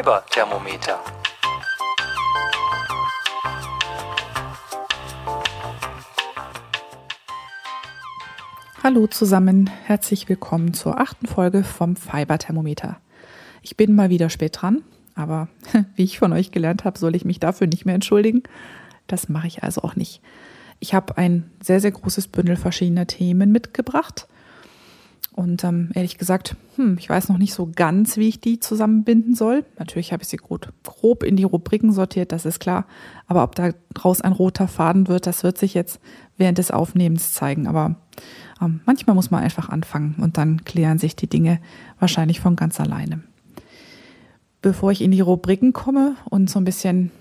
Fiberthermometer. Hallo zusammen, herzlich willkommen zur achten Folge vom Fiberthermometer. Ich bin mal wieder spät dran, aber wie ich von euch gelernt habe, soll ich mich dafür nicht mehr entschuldigen. Das mache ich also auch nicht. Ich habe ein sehr, sehr großes Bündel verschiedener Themen mitgebracht. Und ähm, ehrlich gesagt, hm, ich weiß noch nicht so ganz, wie ich die zusammenbinden soll. Natürlich habe ich sie grob, grob in die Rubriken sortiert, das ist klar. Aber ob da draus ein roter Faden wird, das wird sich jetzt während des Aufnehmens zeigen. Aber ähm, manchmal muss man einfach anfangen und dann klären sich die Dinge wahrscheinlich von ganz alleine. Bevor ich in die Rubriken komme und so ein bisschen,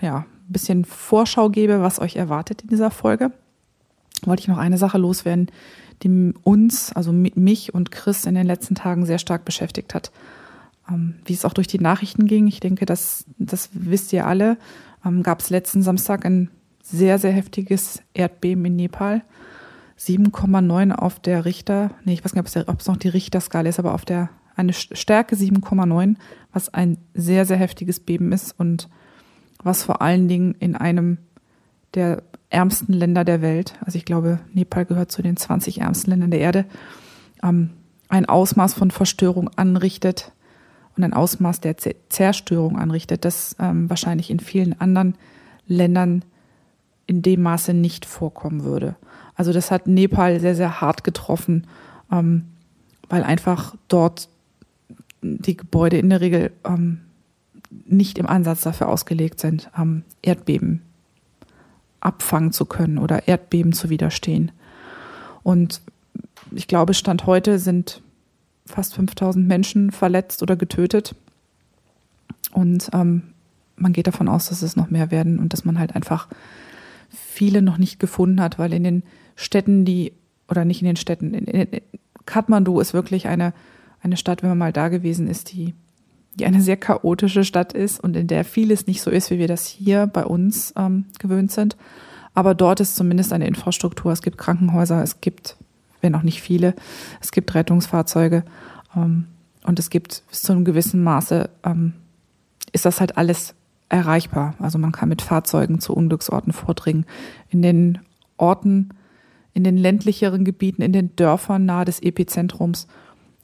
ja, ein bisschen Vorschau gebe, was euch erwartet in dieser Folge, wollte ich noch eine Sache loswerden, die uns, also mich und Chris in den letzten Tagen sehr stark beschäftigt hat. Ähm, wie es auch durch die Nachrichten ging, ich denke, das, das wisst ihr alle, ähm, gab es letzten Samstag ein sehr, sehr heftiges Erdbeben in Nepal. 7,9 auf der Richter, nee, ich weiß nicht, ob es noch die Richterskala ist, aber auf der eine Stärke 7,9, was ein sehr, sehr heftiges Beben ist und was vor allen Dingen in einem der ärmsten Länder der Welt, also ich glaube, Nepal gehört zu den 20 ärmsten Ländern der Erde, ähm, ein Ausmaß von Verstörung anrichtet und ein Ausmaß der Zerstörung anrichtet, das ähm, wahrscheinlich in vielen anderen Ländern in dem Maße nicht vorkommen würde. Also das hat Nepal sehr, sehr hart getroffen, ähm, weil einfach dort die Gebäude in der Regel ähm, nicht im Ansatz dafür ausgelegt sind, ähm, Erdbeben abfangen zu können oder Erdbeben zu widerstehen. Und ich glaube, Stand heute sind fast 5000 Menschen verletzt oder getötet. Und ähm, man geht davon aus, dass es noch mehr werden und dass man halt einfach viele noch nicht gefunden hat, weil in den Städten, die, oder nicht in den Städten, in, in, Kathmandu ist wirklich eine, eine Stadt, wenn man mal da gewesen ist, die die eine sehr chaotische Stadt ist und in der vieles nicht so ist, wie wir das hier bei uns ähm, gewöhnt sind. Aber dort ist zumindest eine Infrastruktur. Es gibt Krankenhäuser, es gibt, wenn auch nicht viele, es gibt Rettungsfahrzeuge ähm, und es gibt bis zu einem gewissen Maße, ähm, ist das halt alles erreichbar. Also man kann mit Fahrzeugen zu Unglücksorten vordringen. In den Orten, in den ländlicheren Gebieten, in den Dörfern nahe des Epizentrums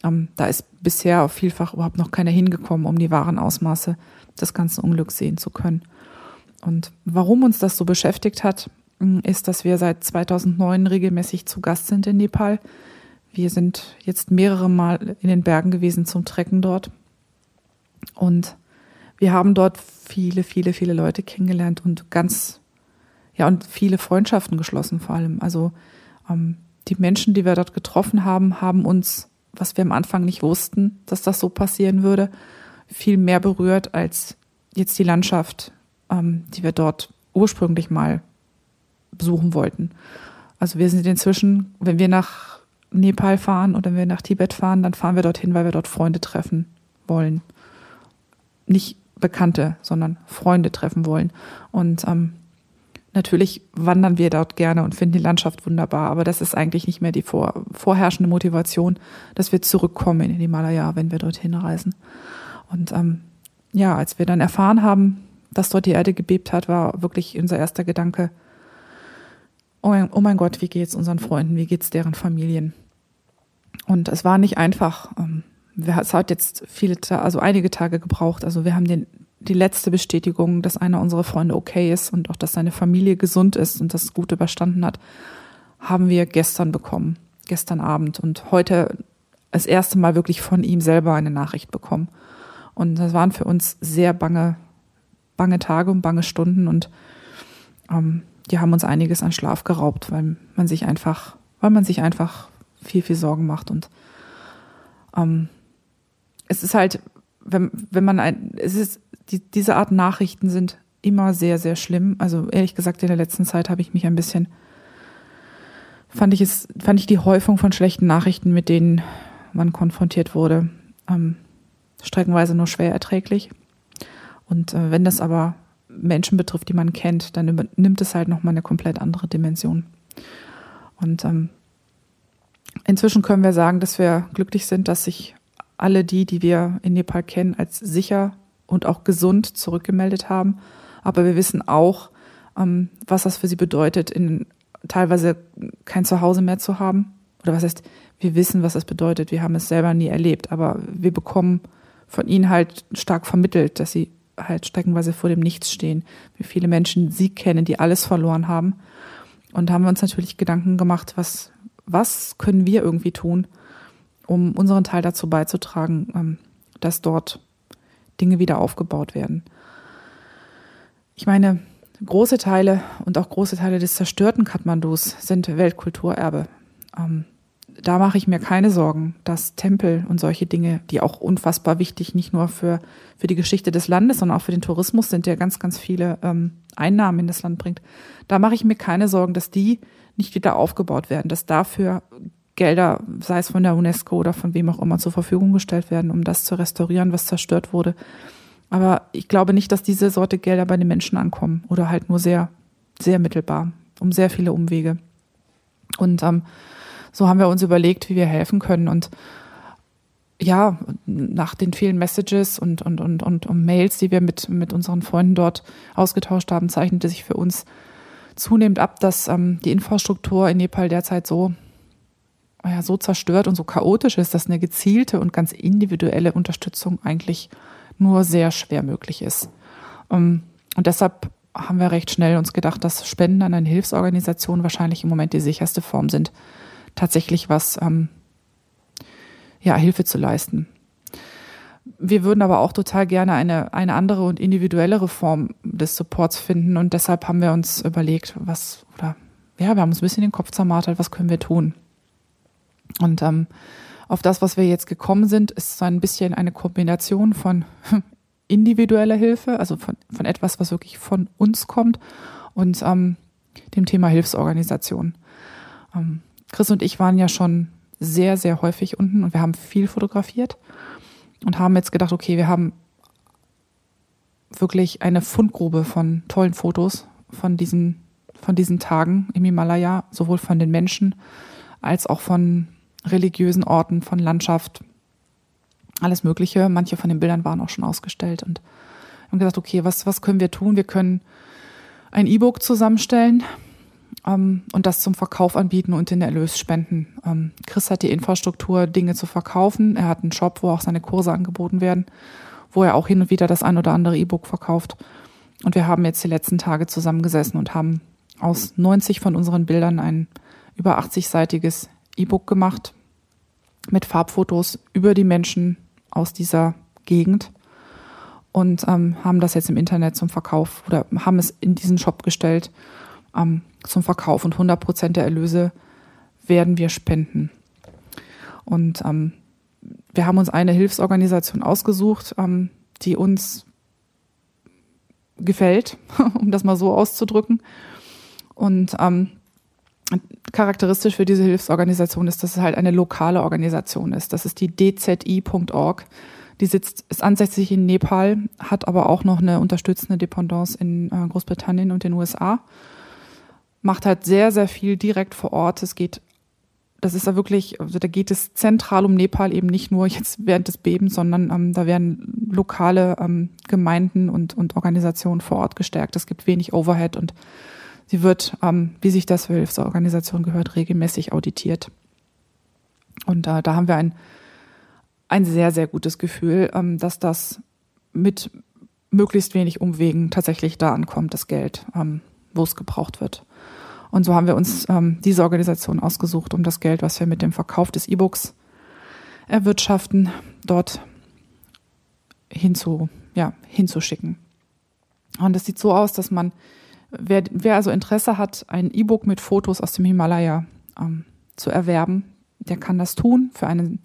ähm, da ist bisher vielfach überhaupt noch keiner hingekommen, um die wahren Ausmaße des ganzen Unglücks sehen zu können. Und warum uns das so beschäftigt hat, mm, ist, dass wir seit 2009 regelmäßig zu Gast sind in Nepal. Wir sind jetzt mehrere Mal in den Bergen gewesen zum Trecken dort. Und wir haben dort viele, viele, viele Leute kennengelernt und ganz, ja, und viele Freundschaften geschlossen vor allem. Also ähm, die Menschen, die wir dort getroffen haben, haben uns was wir am Anfang nicht wussten, dass das so passieren würde, viel mehr berührt als jetzt die Landschaft, ähm, die wir dort ursprünglich mal besuchen wollten. Also wir sind inzwischen, wenn wir nach Nepal fahren oder wenn wir nach Tibet fahren, dann fahren wir dorthin, weil wir dort Freunde treffen wollen. Nicht Bekannte, sondern Freunde treffen wollen. Und ähm, Natürlich wandern wir dort gerne und finden die Landschaft wunderbar, aber das ist eigentlich nicht mehr die vor, vorherrschende Motivation, dass wir zurückkommen in den Himalaya, wenn wir dorthin reisen. Und ähm, ja, als wir dann erfahren haben, dass dort die Erde gebebt hat, war wirklich unser erster Gedanke, oh mein, oh mein Gott, wie geht's unseren Freunden, wie geht's deren Familien? Und es war nicht einfach. Ähm, es hat jetzt viele, also einige Tage gebraucht. Also wir haben den die letzte Bestätigung, dass einer unserer Freunde okay ist und auch, dass seine Familie gesund ist und das gut überstanden hat, haben wir gestern bekommen, gestern Abend. Und heute das erste Mal wirklich von ihm selber eine Nachricht bekommen. Und das waren für uns sehr bange, bange Tage und bange Stunden. Und ähm, die haben uns einiges an Schlaf geraubt, weil man sich einfach, weil man sich einfach viel, viel Sorgen macht. Und ähm, es ist halt, wenn, wenn man ein, es ist die, diese Art Nachrichten sind immer sehr, sehr schlimm. Also ehrlich gesagt, in der letzten Zeit habe ich mich ein bisschen, fand ich es, fand ich die Häufung von schlechten Nachrichten, mit denen man konfrontiert wurde, ähm, streckenweise nur schwer erträglich. Und äh, wenn das aber Menschen betrifft, die man kennt, dann nimmt es halt nochmal eine komplett andere Dimension. Und ähm, inzwischen können wir sagen, dass wir glücklich sind, dass sich alle die, die wir in Nepal kennen, als sicher und auch gesund zurückgemeldet haben. Aber wir wissen auch, ähm, was das für sie bedeutet, in teilweise kein Zuhause mehr zu haben. Oder was heißt, wir wissen, was das bedeutet. Wir haben es selber nie erlebt, aber wir bekommen von ihnen halt stark vermittelt, dass sie halt streckenweise vor dem Nichts stehen. Wie viele Menschen sie kennen, die alles verloren haben. Und haben wir uns natürlich Gedanken gemacht, was, was können wir irgendwie tun, um unseren Teil dazu beizutragen, ähm, dass dort Dinge wieder aufgebaut werden. Ich meine, große Teile und auch große Teile des zerstörten Kathmandus sind Weltkulturerbe. Ähm, da mache ich mir keine Sorgen, dass Tempel und solche Dinge, die auch unfassbar wichtig nicht nur für, für die Geschichte des Landes, sondern auch für den Tourismus sind, der ganz, ganz viele ähm, Einnahmen in das Land bringt. Da mache ich mir keine Sorgen, dass die nicht wieder aufgebaut werden, dass dafür Gelder, sei es von der UNESCO oder von wem auch immer, zur Verfügung gestellt werden, um das zu restaurieren, was zerstört wurde. Aber ich glaube nicht, dass diese Sorte Gelder bei den Menschen ankommen oder halt nur sehr, sehr mittelbar, um sehr viele Umwege. Und ähm, so haben wir uns überlegt, wie wir helfen können. Und ja, nach den vielen Messages und, und, und, und, und Mails, die wir mit, mit unseren Freunden dort ausgetauscht haben, zeichnete sich für uns zunehmend ab, dass ähm, die Infrastruktur in Nepal derzeit so, ja, so zerstört und so chaotisch ist, dass eine gezielte und ganz individuelle Unterstützung eigentlich nur sehr schwer möglich ist. Ähm, und deshalb haben wir recht schnell uns gedacht, dass Spenden an eine Hilfsorganisation wahrscheinlich im Moment die sicherste Form sind, tatsächlich was, ähm, ja, Hilfe zu leisten. Wir würden aber auch total gerne eine, eine andere und individuellere Form des Supports finden und deshalb haben wir uns überlegt, was, oder ja, wir haben uns ein bisschen den Kopf zermartert, was können wir tun? Und ähm, auf das, was wir jetzt gekommen sind, ist so ein bisschen eine Kombination von individueller Hilfe, also von, von etwas, was wirklich von uns kommt und ähm, dem Thema Hilfsorganisation. Ähm, Chris und ich waren ja schon sehr, sehr häufig unten und wir haben viel fotografiert und haben jetzt gedacht, okay, wir haben wirklich eine Fundgrube von tollen Fotos von diesen, von diesen Tagen im Himalaya, sowohl von den Menschen als auch von religiösen Orten, von Landschaft, alles Mögliche. Manche von den Bildern waren auch schon ausgestellt und haben gesagt, okay, was, was können wir tun? Wir können ein E-Book zusammenstellen ähm, und das zum Verkauf anbieten und den Erlös spenden. Ähm, Chris hat die Infrastruktur, Dinge zu verkaufen. Er hat einen Shop, wo auch seine Kurse angeboten werden, wo er auch hin und wieder das ein oder andere E-Book verkauft. Und wir haben jetzt die letzten Tage zusammengesessen und haben aus 90 von unseren Bildern ein über 80-seitiges E-Book gemacht mit Farbfotos über die Menschen aus dieser Gegend und ähm, haben das jetzt im Internet zum Verkauf oder haben es in diesen Shop gestellt ähm, zum Verkauf und 100 Prozent der Erlöse werden wir spenden. Und ähm, wir haben uns eine Hilfsorganisation ausgesucht, ähm, die uns gefällt, um das mal so auszudrücken. Und ähm, charakteristisch für diese Hilfsorganisation ist, dass es halt eine lokale Organisation ist. Das ist die dzi.org. Die sitzt, ist ansässig in Nepal, hat aber auch noch eine unterstützende Dependance in äh, Großbritannien und den USA macht halt sehr, sehr viel direkt vor Ort. Es geht, das ist da wirklich, also da geht es zentral um Nepal eben nicht nur jetzt während des Bebens, sondern ähm, da werden lokale ähm, Gemeinden und, und Organisationen vor Ort gestärkt. Es gibt wenig Overhead und sie wird, ähm, wie sich das für Hilfsorganisationen gehört, regelmäßig auditiert. Und äh, da haben wir ein, ein sehr, sehr gutes Gefühl, ähm, dass das mit möglichst wenig Umwegen tatsächlich da ankommt, das Geld, ähm, wo es gebraucht wird. Und so haben wir uns ähm, diese Organisation ausgesucht, um das Geld, was wir mit dem Verkauf des E-Books erwirtschaften, dort hinzu, ja, hinzuschicken. Und es sieht so aus, dass man, wer, wer also Interesse hat, ein E-Book mit Fotos aus dem Himalaya ähm, zu erwerben, der kann das tun für einen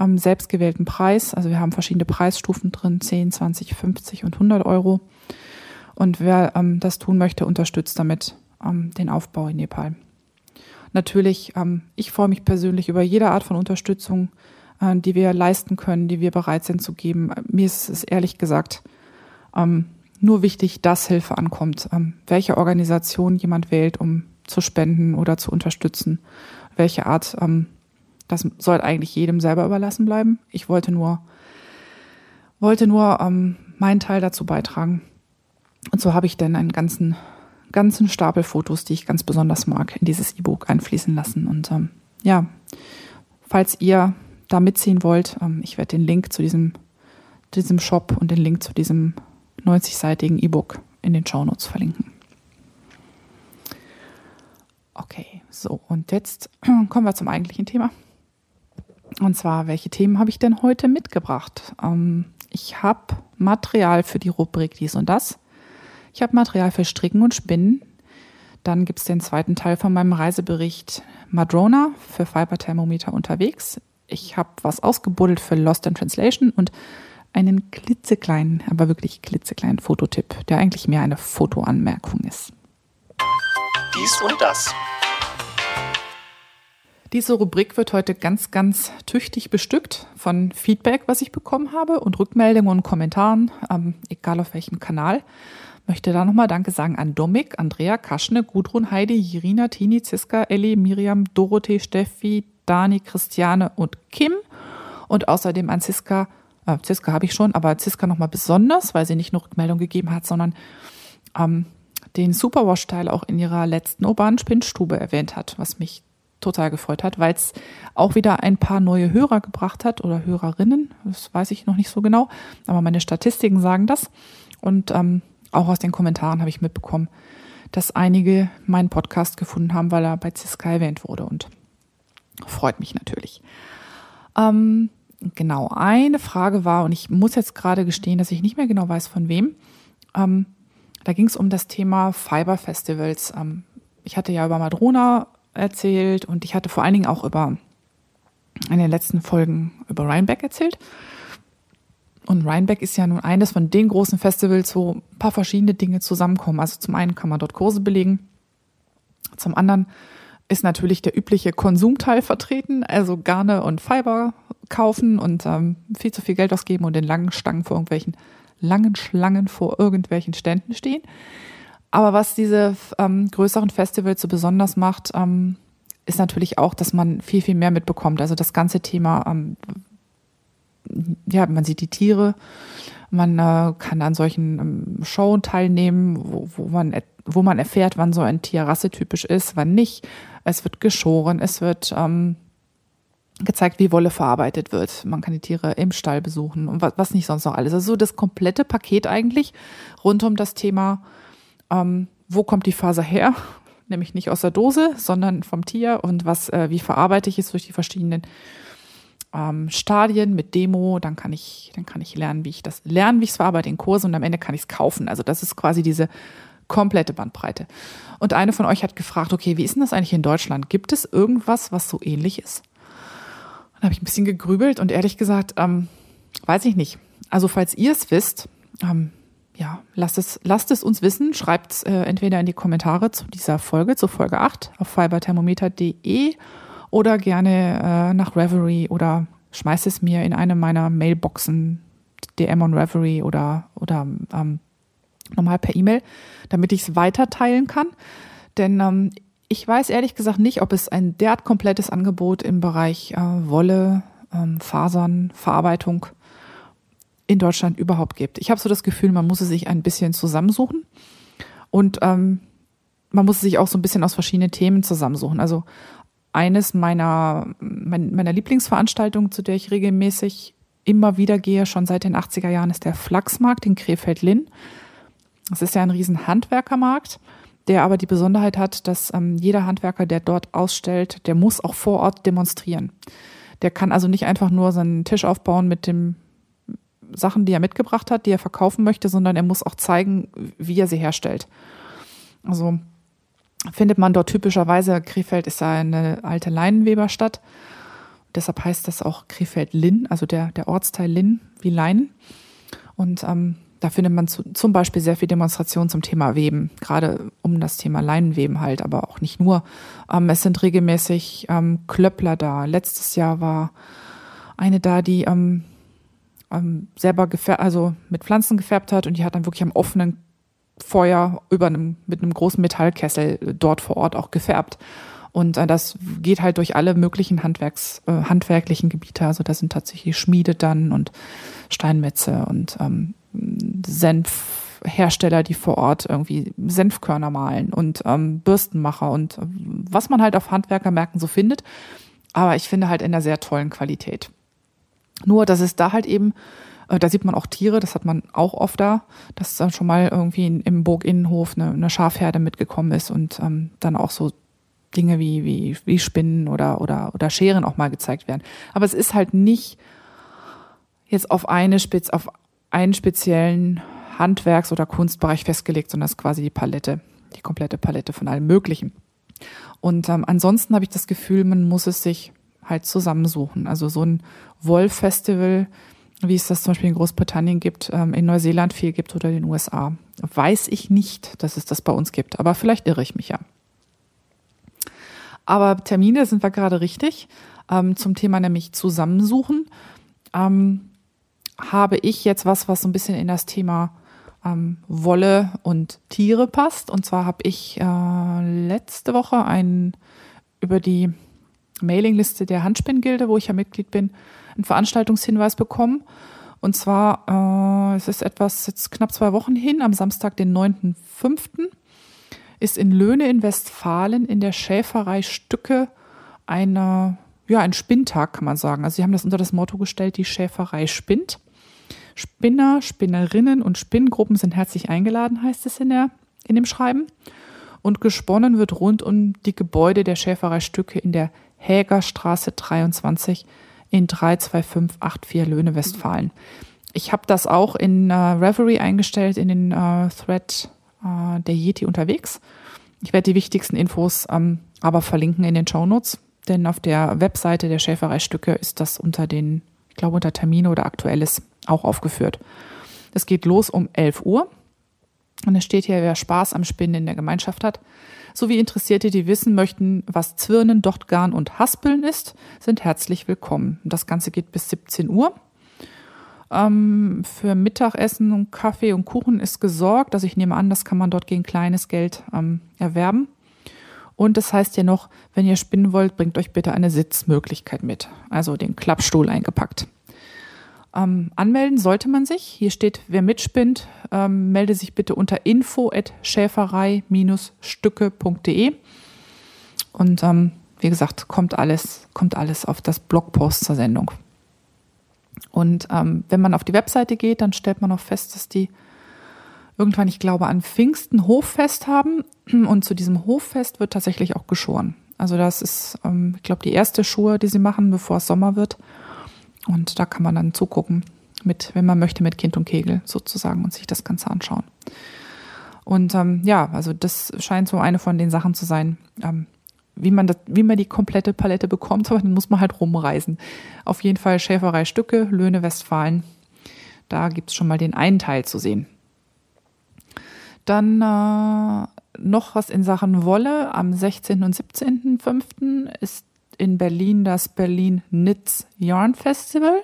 ähm, selbstgewählten Preis. Also wir haben verschiedene Preisstufen drin, 10, 20, 50 und 100 Euro. Und wer ähm, das tun möchte, unterstützt damit ähm, den Aufbau in Nepal. Natürlich, ähm, ich freue mich persönlich über jede Art von Unterstützung, äh, die wir leisten können, die wir bereit sind zu geben. Mir ist es ehrlich gesagt ähm, nur wichtig, dass Hilfe ankommt. Ähm, welche Organisation jemand wählt, um zu spenden oder zu unterstützen, welche Art ähm, Das soll eigentlich jedem selber überlassen bleiben. Ich wollte nur, wollte nur ähm, meinen Teil dazu beitragen. Und so habe ich dann einen ganzen, ganzen Stapel Fotos, die ich ganz besonders mag, in dieses E-Book einfließen lassen. Und ähm, ja, falls ihr da mitziehen wollt, ähm, ich werde den Link zu diesem, diesem Shop und den Link zu diesem 90-seitigen E-Book in den Show Notes verlinken. Okay, so und jetzt kommen wir zum eigentlichen Thema. Und zwar, welche Themen habe ich denn heute mitgebracht? Ähm, ich habe Material für die Rubrik dies und das. Ich habe Material für Stricken und Spinnen. Dann gibt es den zweiten Teil von meinem Reisebericht Madrona für Fiberthermometer unterwegs. Ich habe was ausgebuddelt für Lost in Translation und einen klitzekleinen, aber wirklich klitzekleinen Fototipp, der eigentlich mehr eine Fotoanmerkung ist. Dies und das. Diese Rubrik wird heute ganz, ganz tüchtig bestückt von Feedback, was ich bekommen habe und Rückmeldungen und Kommentaren, ähm, egal auf welchem Kanal. Möchte da nochmal Danke sagen an Domik, Andrea, Kaschne, Gudrun, Heidi, Jirina, Tini, Ziska, Elli, Miriam, Dorothee, Steffi, Dani, Christiane und Kim. Und außerdem an Ziska, äh, Ziska habe ich schon, aber Ziska nochmal besonders, weil sie nicht nur Rückmeldung gegeben hat, sondern ähm, den Superwash-Teil auch in ihrer letzten urbanen Spinnstube erwähnt hat, was mich total gefreut hat, weil es auch wieder ein paar neue Hörer gebracht hat oder Hörerinnen. Das weiß ich noch nicht so genau, aber meine Statistiken sagen das. Und ähm, auch aus den Kommentaren habe ich mitbekommen, dass einige meinen Podcast gefunden haben, weil er bei Ziska erwähnt wurde und freut mich natürlich. Ähm, genau, eine Frage war, und ich muss jetzt gerade gestehen, dass ich nicht mehr genau weiß von wem. Ähm, da ging es um das Thema Fiber Festivals. Ähm, ich hatte ja über Madrona erzählt und ich hatte vor allen Dingen auch über in den letzten Folgen über Rhinebeck erzählt. Und Rhinebeck ist ja nun eines von den großen Festivals, wo ein paar verschiedene Dinge zusammenkommen. Also zum einen kann man dort Kurse belegen, zum anderen ist natürlich der übliche Konsumteil vertreten, also Garne und Fiber kaufen und ähm, viel zu viel Geld ausgeben und in langen Stangen vor irgendwelchen langen Schlangen vor irgendwelchen Ständen stehen. Aber was diese ähm, größeren Festivals so besonders macht, ähm, ist natürlich auch, dass man viel, viel mehr mitbekommt. Also das ganze Thema, ähm, ja, man sieht die Tiere, man äh, kann an solchen ähm, Shows teilnehmen, wo, wo, man, wo man erfährt, wann so ein Tier rassetypisch ist, wann nicht. Es wird geschoren, es wird ähm, gezeigt, wie Wolle verarbeitet wird. Man kann die Tiere im Stall besuchen und was, was nicht sonst noch alles. Also das komplette Paket eigentlich rund um das Thema ähm, wo kommt die Faser her? Nämlich nicht aus der Dose, sondern vom Tier und was, äh, wie verarbeite ich es durch die verschiedenen ähm, Stadien mit Demo, dann kann ich, dann kann ich lernen, wie ich das lernen, wie ich es verarbeite in Kurse und am Ende kann ich es kaufen. Also das ist quasi diese komplette Bandbreite. Und eine von euch hat gefragt, okay, wie ist denn das eigentlich in Deutschland? Gibt es irgendwas, was so ähnlich ist? Dann habe ich ein bisschen gegrübelt und ehrlich gesagt, ähm, weiß ich nicht. Also falls ihr es wisst, ähm, ja, lasst es, lasst es uns wissen. Schreibt es äh, entweder in die Kommentare zu dieser Folge, zu Folge 8 auf fiberthermometer.de oder gerne äh, nach Reverie oder schmeißt es mir in eine meiner Mailboxen, DM on Reverie oder, oder ähm, normal per E-Mail, damit ich es weiter teilen kann. Denn ähm, ich weiß ehrlich gesagt nicht, ob es ein derart komplettes Angebot im Bereich äh, Wolle, ähm, Fasern, Verarbeitung in Deutschland überhaupt gibt. Ich habe so das Gefühl, man muss es sich ein bisschen zusammensuchen und ähm, man muss es sich auch so ein bisschen aus verschiedenen Themen zusammensuchen. Also eines meiner, meiner Lieblingsveranstaltungen, zu der ich regelmäßig immer wieder gehe, schon seit den 80er Jahren, ist der Flachsmarkt in Krefeld-Linn. Das ist ja ein riesen Handwerkermarkt, der aber die Besonderheit hat, dass ähm, jeder Handwerker, der dort ausstellt, der muss auch vor Ort demonstrieren. Der kann also nicht einfach nur seinen Tisch aufbauen mit dem Sachen, die er mitgebracht hat, die er verkaufen möchte, sondern er muss auch zeigen, wie er sie herstellt. Also findet man dort typischerweise, Krefeld ist ja eine alte Leinenweberstadt. Deshalb heißt das auch Krefeld-Linn, also der, der Ortsteil Linn wie Leinen. Und ähm, da findet man zu, zum Beispiel sehr viel Demonstrationen zum Thema Weben, gerade um das Thema Leinenweben halt, aber auch nicht nur. Ähm, es sind regelmäßig ähm, Klöppler da. Letztes Jahr war eine da, die ähm, ähm, selber gefärbt, also mit Pflanzen gefärbt hat und die hat dann wirklich am offenen Feuer über einem, mit einem großen Metallkessel dort vor Ort auch gefärbt. Und äh, das geht halt durch alle möglichen Handwerks, äh, handwerklichen Gebiete. Also da sind tatsächlich Schmiede dann und Steinmetze und ähm, Senfhersteller, die vor Ort irgendwie Senfkörner malen und ähm, Bürstenmacher und äh, was man halt auf Handwerkermärkten so findet. Aber ich finde halt in einer sehr tollen Qualität. Nur, dass es da halt eben, äh, da sieht man auch Tiere, das hat man auch oft da, dass dann schon mal irgendwie in, im Burginnenhof eine, eine Schafherde mitgekommen ist und ähm, dann auch so Dinge wie, wie, wie Spinnen oder, oder, oder Scheren auch mal gezeigt werden. Aber es ist halt nicht jetzt auf eine Spitz, auf einen speziellen Handwerks- oder Kunstbereich festgelegt, sondern es ist quasi die Palette, die komplette Palette von allem Möglichen. Und ähm, ansonsten habe ich das Gefühl, man muss es sich halt zusammensuchen. Also so ein Wollfestival, wie es das zum Beispiel in Großbritannien gibt, ähm, in Neuseeland viel gibt oder in den USA, weiß ich nicht, dass es das bei uns gibt. Aber vielleicht irre ich mich ja. Aber Termine sind wir gerade richtig. Ähm, zum Thema nämlich zusammensuchen. Ähm, habe ich jetzt was, was so ein bisschen in das Thema ähm, Wolle und Tiere passt. Und zwar habe ich äh, letzte Woche ein über die Mailingliste der Handspinngilde, wo ich ja Mitglied bin, einen Veranstaltungshinweis bekommen. Und zwar, äh, es ist etwas jetzt knapp zwei Wochen hin, am Samstag, den 9.5., ist in Löhne in Westfalen in der Schäferei Stücke eine, ja, ein Spinntag, kann man sagen. Also sie haben das unter das Motto gestellt, die Schäferei spinnt. Spinner, Spinnerinnen und Spinngruppen sind herzlich eingeladen, heißt es in, der, in dem Schreiben. Und gesponnen wird rund um die Gebäude der Schäferei Stücke in der Hägerstraße 23 in 32584 Löhne, Westfalen. Ich habe das auch in äh, Reverie eingestellt, in den äh, Thread äh, der Yeti unterwegs. Ich werde die wichtigsten Infos ähm, aber verlinken in den Show Notes, denn auf der Webseite der Schäferei Stücke ist das unter den, ich glaube unter Termine oder Aktuelles auch aufgeführt. Es geht los um 11 Uhr. Und es steht hier, wer Spaß am Spinnen in der Gemeinschaft hat, sowie Interessierte, die wissen möchten, was Zwirnen, Dochtgarn und Haspeln ist, sind herzlich willkommen. Das Ganze geht bis 17 Uhr. Ähm, für Mittagessen und Kaffee und Kuchen ist gesorgt. Also ich nehme an, das kann man dort gegen kleines Geld ähm, erwerben. Und das heißt ja noch, wenn ihr spinnen wollt, bringt euch bitte eine Sitzmöglichkeit mit. Also den Klappstuhl eingepackt. Ähm, anmelden sollte man sich. Hier steht, wer mitspinnt, ähm, melde sich bitte unter info@schäferei-stücke.de. Und ähm, wie gesagt, kommt alles, kommt alles auf das Blogpost zur Sendung. Und ähm, wenn man auf die Webseite geht, dann stellt man auch fest, dass die irgendwann, ich glaube, an Pfingsten Hoffest haben. Und zu diesem Hoffest wird tatsächlich auch geschoren. Also das ist, ähm, ich glaube, die erste Schuhe, die sie machen, bevor es Sommer wird. Und da kann man dann zugucken, mit, wenn man möchte, mit Kind und Kegel sozusagen und sich das Ganze anschauen. Und ähm, ja, also das scheint so eine von den Sachen zu sein, ähm, wie man das, wie man die komplette Palette bekommt, aber dann muss man halt rumreisen. Auf jeden Fall Schäferei Stücke, Löhne Westfalen. Da gibt's schon mal den einen Teil zu sehen. Dann äh, noch was in Sachen Wolle. Am 16. und 17.05. ist in Berlin das Berlin Knits Yarn Festival.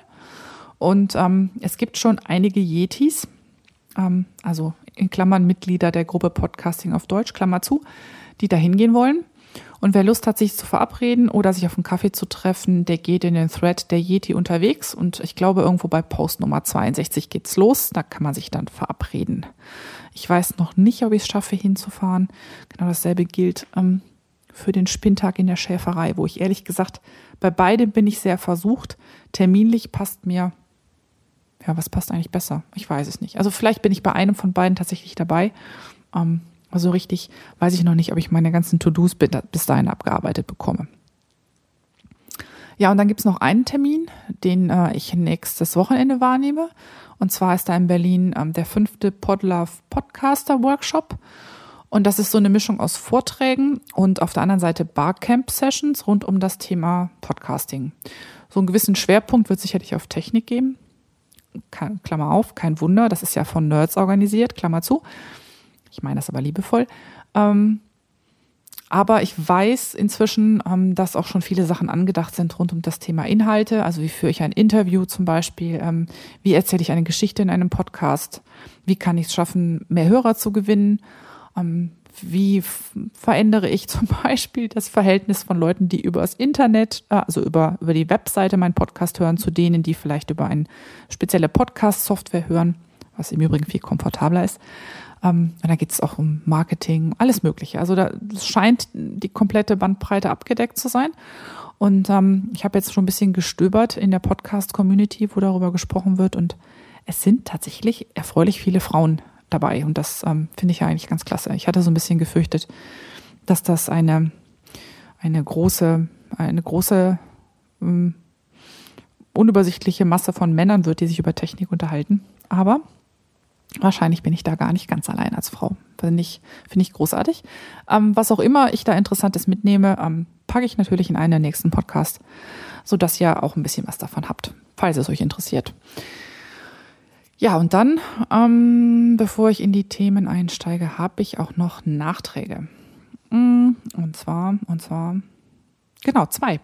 Und ähm, es gibt schon einige Yetis, ähm, also in Klammern Mitglieder der Gruppe Podcasting auf Deutsch, Klammer zu, die da hingehen wollen. Und wer Lust hat, sich zu verabreden oder sich auf einen Kaffee zu treffen, der geht in den Thread der Yeti unterwegs. Und ich glaube, irgendwo bei Post Nummer 62 geht's los. Da kann man sich dann verabreden. Ich weiß noch nicht, ob ich es schaffe, hinzufahren. Genau dasselbe gilt ähm, für den Spinntag in der Schäferei, wo ich ehrlich gesagt, bei beidem bin ich sehr versucht. Terminlich passt mir, ja, was passt eigentlich besser? Ich weiß es nicht. Also vielleicht bin ich bei einem von beiden tatsächlich dabei. Ähm, aber so richtig weiß ich noch nicht, ob ich meine ganzen To-Dos bis dahin abgearbeitet bekomme. Ja, und dann gibt's noch einen Termin, den äh, ich nächstes Wochenende wahrnehme. Und zwar ist da in Berlin ähm, der fünfte Podlove Podcaster Workshop. Und das ist so eine Mischung aus Vorträgen und auf der anderen Seite Barcamp-Sessions rund um das Thema Podcasting. So einen gewissen Schwerpunkt wird sicherlich auf Technik geben. Klammer auf, kein Wunder, das ist ja von Nerds organisiert, Klammer zu. Ich meine das aber liebevoll. Ähm, aber ich weiß inzwischen, ähm, dass auch schon viele Sachen angedacht sind rund um das Thema Inhalte. Also wie führe ich ein Interview zum Beispiel? Ähm, wie erzähle ich eine Geschichte in einem Podcast? Wie kann ich es schaffen, mehr Hörer zu gewinnen? Ähm, wie verändere ich zum Beispiel das Verhältnis von Leuten, die über das Internet, äh, also über, über die Webseite meinen Podcast hören, zu denen, die vielleicht über eine spezielle Podcast-Software hören, was im Übrigen viel komfortabler ist. Ähm, und da geht es auch um Marketing, alles Mögliche. Also da scheint die komplette Bandbreite abgedeckt zu sein. Und ähm, ich habe jetzt schon ein bisschen gestöbert in der Podcast-Community, wo darüber gesprochen wird. Und es sind tatsächlich erfreulich viele Frauen dabei. Und das ähm, finde ich ja eigentlich ganz klasse. Ich hatte so ein bisschen gefürchtet, dass das eine, eine große, eine große ähm, unübersichtliche Masse von Männern wird, die sich über Technik unterhalten. Aber wahrscheinlich bin ich da gar nicht ganz allein als Frau. Finde ich, finde ich großartig. Ähm, was auch immer ich da Interessantes mitnehme, ähm, packe ich natürlich in einen der nächsten Podcasts, sodass ihr auch ein bisschen was davon habt, falls es euch interessiert. Ja, und dann, ähm, bevor ich in die Themen einsteige, habe ich auch noch Nachträge. Mm, und zwar, und zwar, genau, zwei.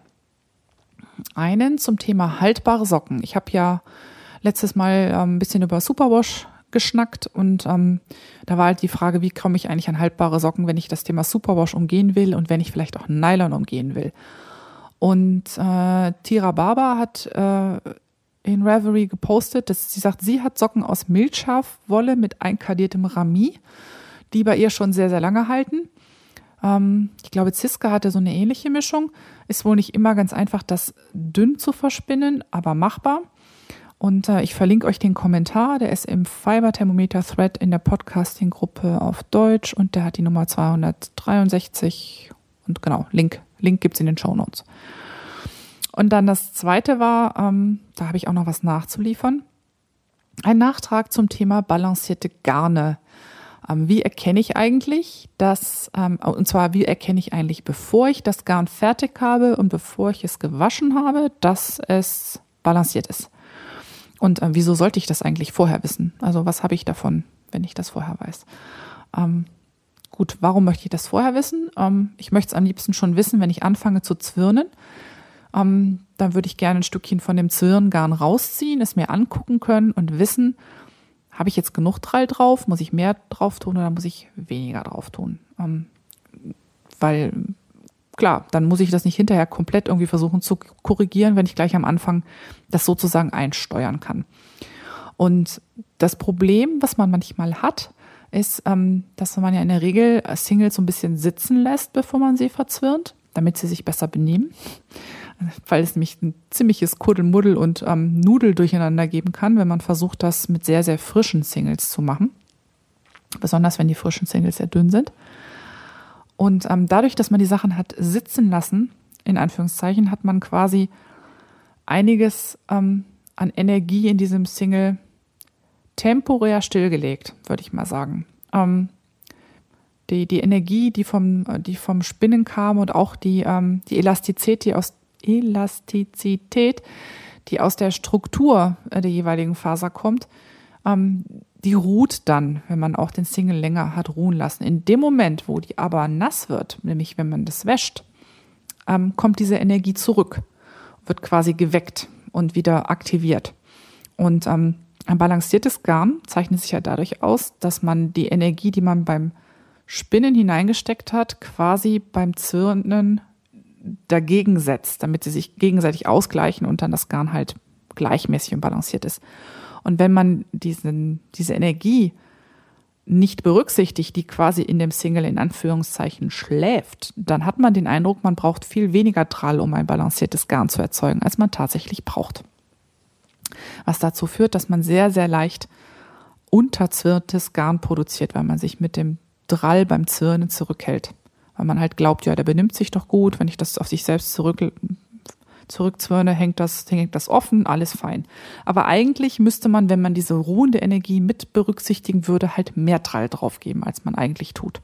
Einen zum Thema haltbare Socken. Ich habe ja letztes Mal ähm, ein bisschen über Superwash geschnackt und ähm, da war halt die Frage, wie komme ich eigentlich an haltbare Socken, wenn ich das Thema Superwash umgehen will und wenn ich vielleicht auch Nylon umgehen will. Und äh, Tira Barber hat äh, in Reverie gepostet, dass sie sagt, sie hat Socken aus Milchschafwolle mit einkadiertem Rami, die bei ihr schon sehr, sehr lange halten. Ähm, ich glaube, Ziska hatte so eine ähnliche Mischung. Ist wohl nicht immer ganz einfach, das dünn zu verspinnen, aber machbar. Und äh, ich verlinke euch den Kommentar, der ist im Fiber-Thermometer-Thread in der Podcasting-Gruppe auf Deutsch und der hat die Nummer 263 und genau, Link, Link gibt es in den Show Notes. Und dann das zweite war, ähm, da habe ich auch noch was nachzuliefern. Ein Nachtrag zum Thema balancierte Garne. Ähm, wie erkenne ich eigentlich, dass, ähm, und zwar wie erkenne ich eigentlich, bevor ich das Garn fertig habe und bevor ich es gewaschen habe, dass es balanciert ist? Und äh, wieso sollte ich das eigentlich vorher wissen? Also was habe ich davon, wenn ich das vorher weiß? Ähm, gut, warum möchte ich das vorher wissen? Ähm, ich möchte es am liebsten schon wissen, wenn ich anfange zu zwirnen ähm, dann würde ich gerne ein Stückchen von dem Zwirngarn rausziehen, es mir angucken können und wissen, habe ich jetzt genug Drall drauf, muss ich mehr drauf tun oder muss ich weniger drauf tun? Ähm, weil klar, dann muss ich das nicht hinterher komplett irgendwie versuchen zu korrigieren, wenn ich gleich am Anfang das sozusagen einsteuern kann. Und das Problem, was man manchmal hat, ist, ähm, dass man ja in der Regel Singles so ein bisschen sitzen lässt, bevor man sie verzwirnt, damit sie sich besser benehmen weil es nämlich ein ziemliches Kuddelmuddel und ähm, Nudel durcheinander geben kann, wenn man versucht, das mit sehr, sehr frischen Singles zu machen. Besonders wenn die frischen Singles sehr dünn sind. Und ähm, dadurch, dass man die Sachen hat sitzen lassen, in Anführungszeichen, hat man quasi einiges ähm, an Energie in diesem Single temporär stillgelegt, würde ich mal sagen. Ähm, die, die Energie, die vom, die vom Spinnen kam und auch die, ähm, die Elastizität, die aus Elastizität, die aus der Struktur der jeweiligen Faser kommt, ähm, die ruht dann, wenn man auch den Single länger hat ruhen lassen. In dem Moment, wo die aber nass wird, nämlich wenn man das wäscht, ähm, kommt diese Energie zurück, wird quasi geweckt und wieder aktiviert. Und ähm, ein balanciertes Garn zeichnet sich ja dadurch aus, dass man die Energie, die man beim Spinnen hineingesteckt hat, quasi beim Zwirnen dagegen setzt, damit sie sich gegenseitig ausgleichen und dann das Garn halt gleichmäßig und balanciert ist. Und wenn man diesen, diese Energie nicht berücksichtigt, die quasi in dem Single in Anführungszeichen schläft, dann hat man den Eindruck, man braucht viel weniger Trall, um ein balanciertes Garn zu erzeugen, als man tatsächlich braucht. Was dazu führt, dass man sehr, sehr leicht unterzwirntes Garn produziert, weil man sich mit dem Drall beim Zwirnen zurückhält weil man halt glaubt, ja, der benimmt sich doch gut, wenn ich das auf sich selbst zurück, zurückzwirne, hängt das, hängt das offen, alles fein. Aber eigentlich müsste man, wenn man diese ruhende Energie mit berücksichtigen würde, halt mehr Trall draufgeben, als man eigentlich tut.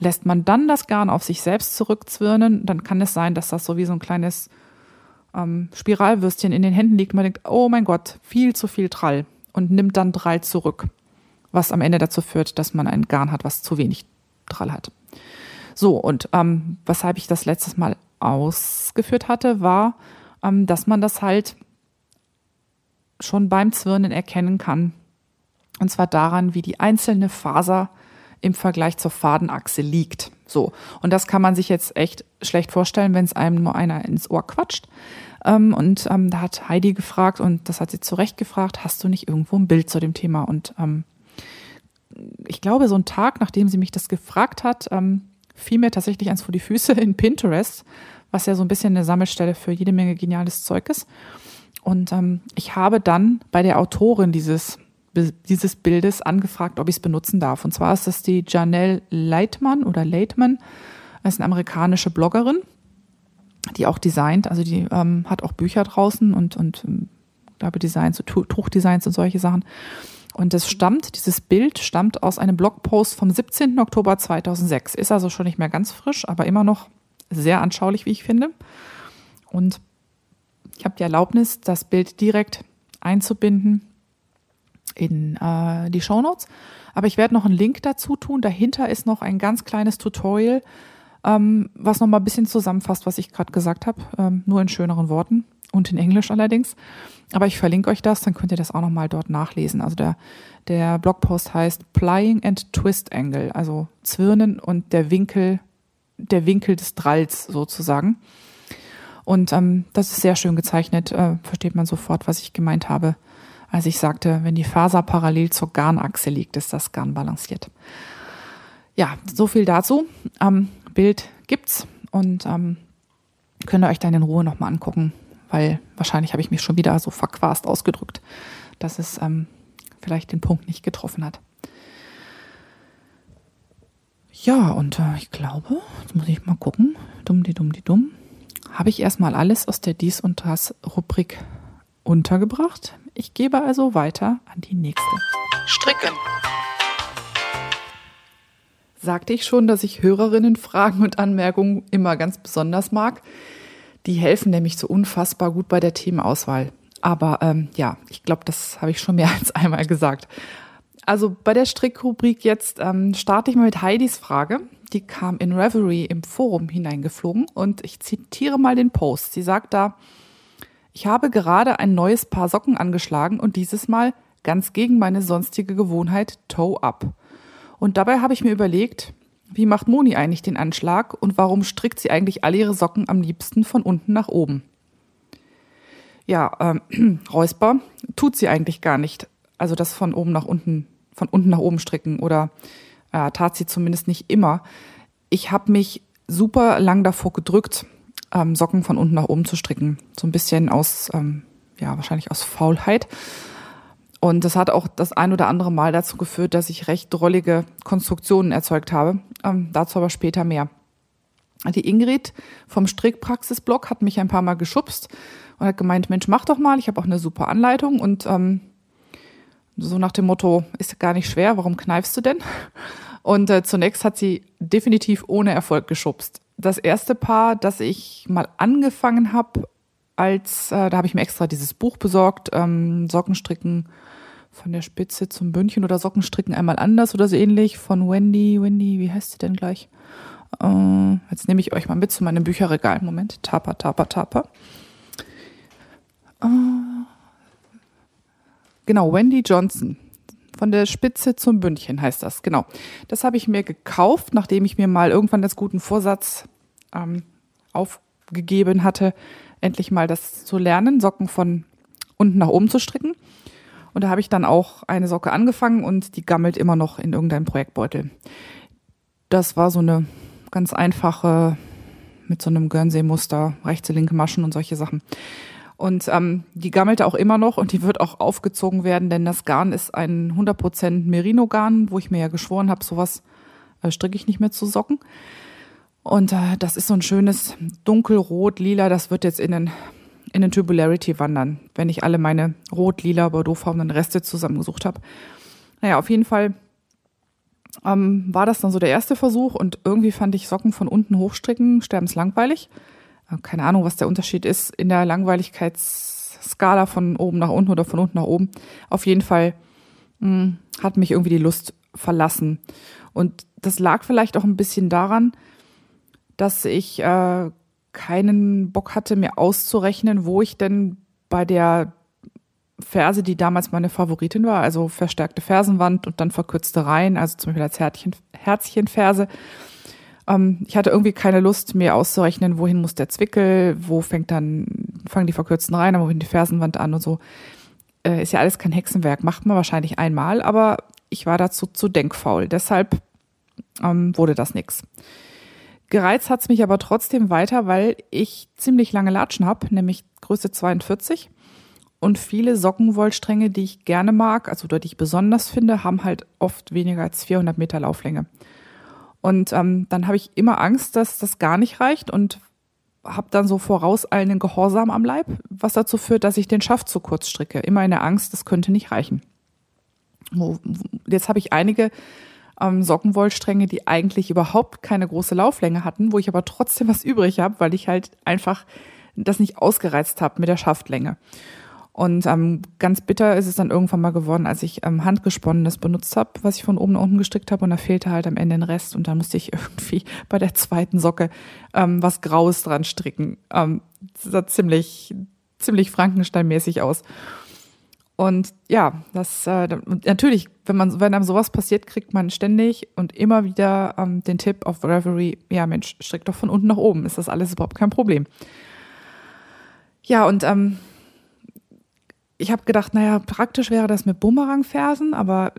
Lässt man dann das Garn auf sich selbst zurückzwirnen, dann kann es sein, dass das so wie so ein kleines ähm, Spiralwürstchen in den Händen liegt man denkt, oh mein Gott, viel zu viel Trall und nimmt dann Trall zurück. Was am Ende dazu führt, dass man ein Garn hat, was zu wenig Trall hat. So, und ähm, weshalb ich das letztes Mal ausgeführt hatte, war, ähm, dass man das halt schon beim Zwirnen erkennen kann. Und zwar daran, wie die einzelne Faser im Vergleich zur Fadenachse liegt. So. Und das kann man sich jetzt echt schlecht vorstellen, wenn es einem nur einer ins Ohr quatscht. Ähm, und ähm, da hat Heidi gefragt, und das hat sie zu Recht gefragt, hast du nicht irgendwo ein Bild zu dem Thema? Und ähm, ich glaube, so einen Tag, nachdem sie mich das gefragt hat, ähm, fiel mir tatsächlich eins vor die Füße in Pinterest, was ja so ein bisschen eine Sammelstelle für jede Menge geniales Zeug ist. Und ähm, ich habe dann bei der Autorin dieses, dieses Bildes angefragt, ob ich es benutzen darf. Und zwar ist das die Janelle Leitman oder Leitman. Das ist eine amerikanische Bloggerin, die auch designt, also die ähm, hat auch Bücher draußen und, und ähm, glaube Designs, so Tuchdesigns und solche Sachen. Und es stammt, dieses Bild stammt aus einem Blogpost vom 17. Oktober 2006. Ist also schon nicht mehr ganz frisch, aber immer noch sehr anschaulich, wie ich finde. Und ich habe die Erlaubnis, das Bild direkt einzubinden in äh, die Show Notes. Aber ich werde noch einen Link dazu tun. Dahinter ist noch ein ganz kleines Tutorial, ähm, was nochmal ein bisschen zusammenfasst, was ich gerade gesagt habe, ähm, nur in schöneren Worten und in Englisch allerdings. Aber ich verlinke euch das, dann könnt ihr das auch nochmal dort nachlesen. Also der, der Blogpost heißt Plying and Twist Angle, also Zwirnen und der Winkel, der Winkel des Dralls sozusagen. Und ähm, das ist sehr schön gezeichnet, äh, versteht man sofort, was ich gemeint habe, als ich sagte, wenn die Faser parallel zur Garnachse liegt, ist das Garn balanciert. Ja, so viel dazu. Ähm, Bild gibt's und ähm, könnt ihr euch dann in Ruhe nochmal angucken weil wahrscheinlich habe ich mich schon wieder so verquast ausgedrückt, dass es ähm, vielleicht den Punkt nicht getroffen hat. Ja, und äh, ich glaube, jetzt muss ich mal gucken, dumm die dumm die dumm, habe ich erstmal alles aus der Dies und Das Rubrik untergebracht. Ich gebe also weiter an die nächste. Stricken. Sagte ich schon, dass ich Hörerinnen Fragen und Anmerkungen immer ganz besonders mag. Die helfen nämlich so unfassbar gut bei der Themenauswahl. Aber ähm, ja, ich glaube, das habe ich schon mehr als einmal gesagt. Also bei der Strickrubrik jetzt ähm, starte ich mal mit Heidis Frage. Die kam in Reverie im Forum hineingeflogen und ich zitiere mal den Post. Sie sagt da, ich habe gerade ein neues Paar Socken angeschlagen und dieses Mal ganz gegen meine sonstige Gewohnheit Toe Up. Und dabei habe ich mir überlegt, wie macht Moni eigentlich den Anschlag und warum strickt sie eigentlich alle ihre Socken am liebsten von unten nach oben? Ja, ähm, Räusper tut sie eigentlich gar nicht. Also das von oben nach unten, von unten nach oben stricken oder äh, tat sie zumindest nicht immer. Ich habe mich super lang davor gedrückt, ähm, Socken von unten nach oben zu stricken. So ein bisschen aus, ähm, ja, wahrscheinlich aus Faulheit. Und das hat auch das ein oder andere Mal dazu geführt, dass ich recht drollige Konstruktionen erzeugt habe. Ähm, dazu aber später mehr. Die Ingrid vom Strickpraxisblog hat mich ein paar Mal geschubst und hat gemeint, Mensch, mach doch mal, ich habe auch eine super Anleitung und ähm, so nach dem Motto, ist gar nicht schwer, warum kneifst du denn? Und äh, zunächst hat sie definitiv ohne Erfolg geschubst. Das erste Paar, das ich mal angefangen habe, als, äh, da habe ich mir extra dieses Buch besorgt, ähm, Sockenstricken von der Spitze zum Bündchen oder Sockenstricken einmal anders oder so ähnlich von Wendy. Wendy, wie heißt sie denn gleich? Äh, jetzt nehme ich euch mal mit zu meinem Bücherregal. Moment. Tapa, tapa, tapa. Äh, genau, Wendy Johnson. Von der Spitze zum Bündchen heißt das, genau. Das habe ich mir gekauft, nachdem ich mir mal irgendwann das guten Vorsatz ähm, aufgegeben hatte, endlich mal das zu lernen, Socken von unten nach oben zu stricken. Und da habe ich dann auch eine Socke angefangen und die gammelt immer noch in irgendeinem Projektbeutel. Das war so eine ganz einfache mit so einem Guernsey-Muster, rechte, linke Maschen und solche Sachen. Und ähm, die gammelte auch immer noch und die wird auch aufgezogen werden, denn das Garn ist ein 100% Merino-Garn, wo ich mir ja geschworen habe, sowas äh, stricke ich nicht mehr zu Socken. Und äh, das ist so ein schönes dunkelrot, lila, das wird jetzt in den in den Tubularity wandern, wenn ich alle meine rot, lila, bordeauxfarbenen Reste zusammengesucht habe. Naja, auf jeden Fall ähm, war das dann so der erste Versuch und irgendwie fand ich Socken von unten hochstricken sterbenslangweilig. Äh, keine Ahnung, was der Unterschied ist in der Langweiligkeitsskala von oben nach unten oder von unten nach oben. Auf jeden Fall mh, hm, hat mich irgendwie die Lust verlassen. Und das lag vielleicht auch ein bisschen daran, dass ich äh, keinen Bock hatte, mir auszurechnen, wo ich denn bei der Ferse, die damals meine Favoritin war, also verstärkte Fersenwand und dann verkürzte Reihen, also zum Beispiel als Herzchen, Herzchenferse. Ähm, ich hatte irgendwie keine Lust, mir auszurechnen, wohin muss der Zwickel, wo fängt dann, fangen die verkürzten Reihen an, wohin die Fersenwand an und so. Äh, ist ja alles kein Hexenwerk, macht man wahrscheinlich einmal, aber ich war dazu zu denkfaul. Deshalb ähm, wurde das nix. Gereizt hat's mich aber trotzdem weiter, weil ich ziemlich lange Latschen habe, nämlich Größe 42. Und viele Sockenwollstränge, die ich gerne mag, also die ich besonders finde, haben halt oft weniger als 400 Meter Lauflänge. Und ähm, dann habe ich immer Angst, dass das gar nicht reicht und habe dann so vorauseilenden Gehorsam am Leib, was dazu führt, dass ich den Schaft zu kurz stricke. Immer in der Angst, das könnte nicht reichen. Jetzt habe ich einige ähm, Sockenwollstränge, die eigentlich überhaupt keine große Lauflänge hatten, wo ich aber trotzdem was übrig habe, weil ich halt einfach das nicht ausgereizt habe mit der Schaftlänge. Und ähm, ganz bitter ist es dann irgendwann mal geworden, als ich ähm, handgesponnenes benutzt habe, was ich von oben nach unten gestrickt habe und da fehlte halt am Ende ein Rest und dann musste ich irgendwie bei der zweiten Socke ähm, was Graues dran stricken. Ähm, das sah ziemlich, ziemlich Frankenstein-mäßig aus. Und ja, das äh, natürlich, wenn man, wenn einem sowas passiert, kriegt man ständig und immer wieder ähm, den Tipp auf Reverie, ja Mensch, strick doch von unten nach oben, ist das alles überhaupt kein Problem. Ja, und ähm, ich habe gedacht, naja, praktisch wäre das mit Bumerangfersen, aber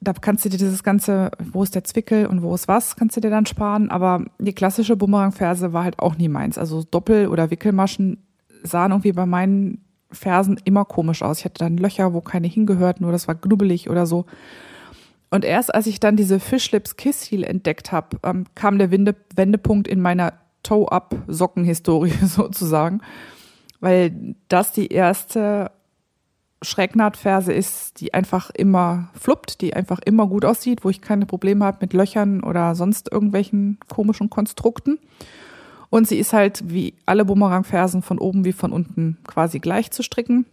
da kannst du dir dieses ganze, wo ist der Zwickel und wo ist was, kannst du dir dann sparen. Aber die klassische Bumerangferse war halt auch nie meins. Also Doppel- oder Wickelmaschen sahen irgendwie bei meinen Fersen immer komisch aus. Ich hatte dann Löcher, wo keine hingehörten oder das war knubbelig oder so. Und erst als ich dann diese Fishlips Kiss Heel entdeckt habe, ähm, kam der Wende Wendepunkt in meiner Toe-Up-Sockenhistorie sozusagen, weil das die erste Schrägnahtferse ist, die einfach immer fluppt, die einfach immer gut aussieht, wo ich keine Probleme habe mit Löchern oder sonst irgendwelchen komischen Konstrukten. Und sie ist halt wie alle Bumerangfersen von oben wie von unten quasi gleich zu stricken.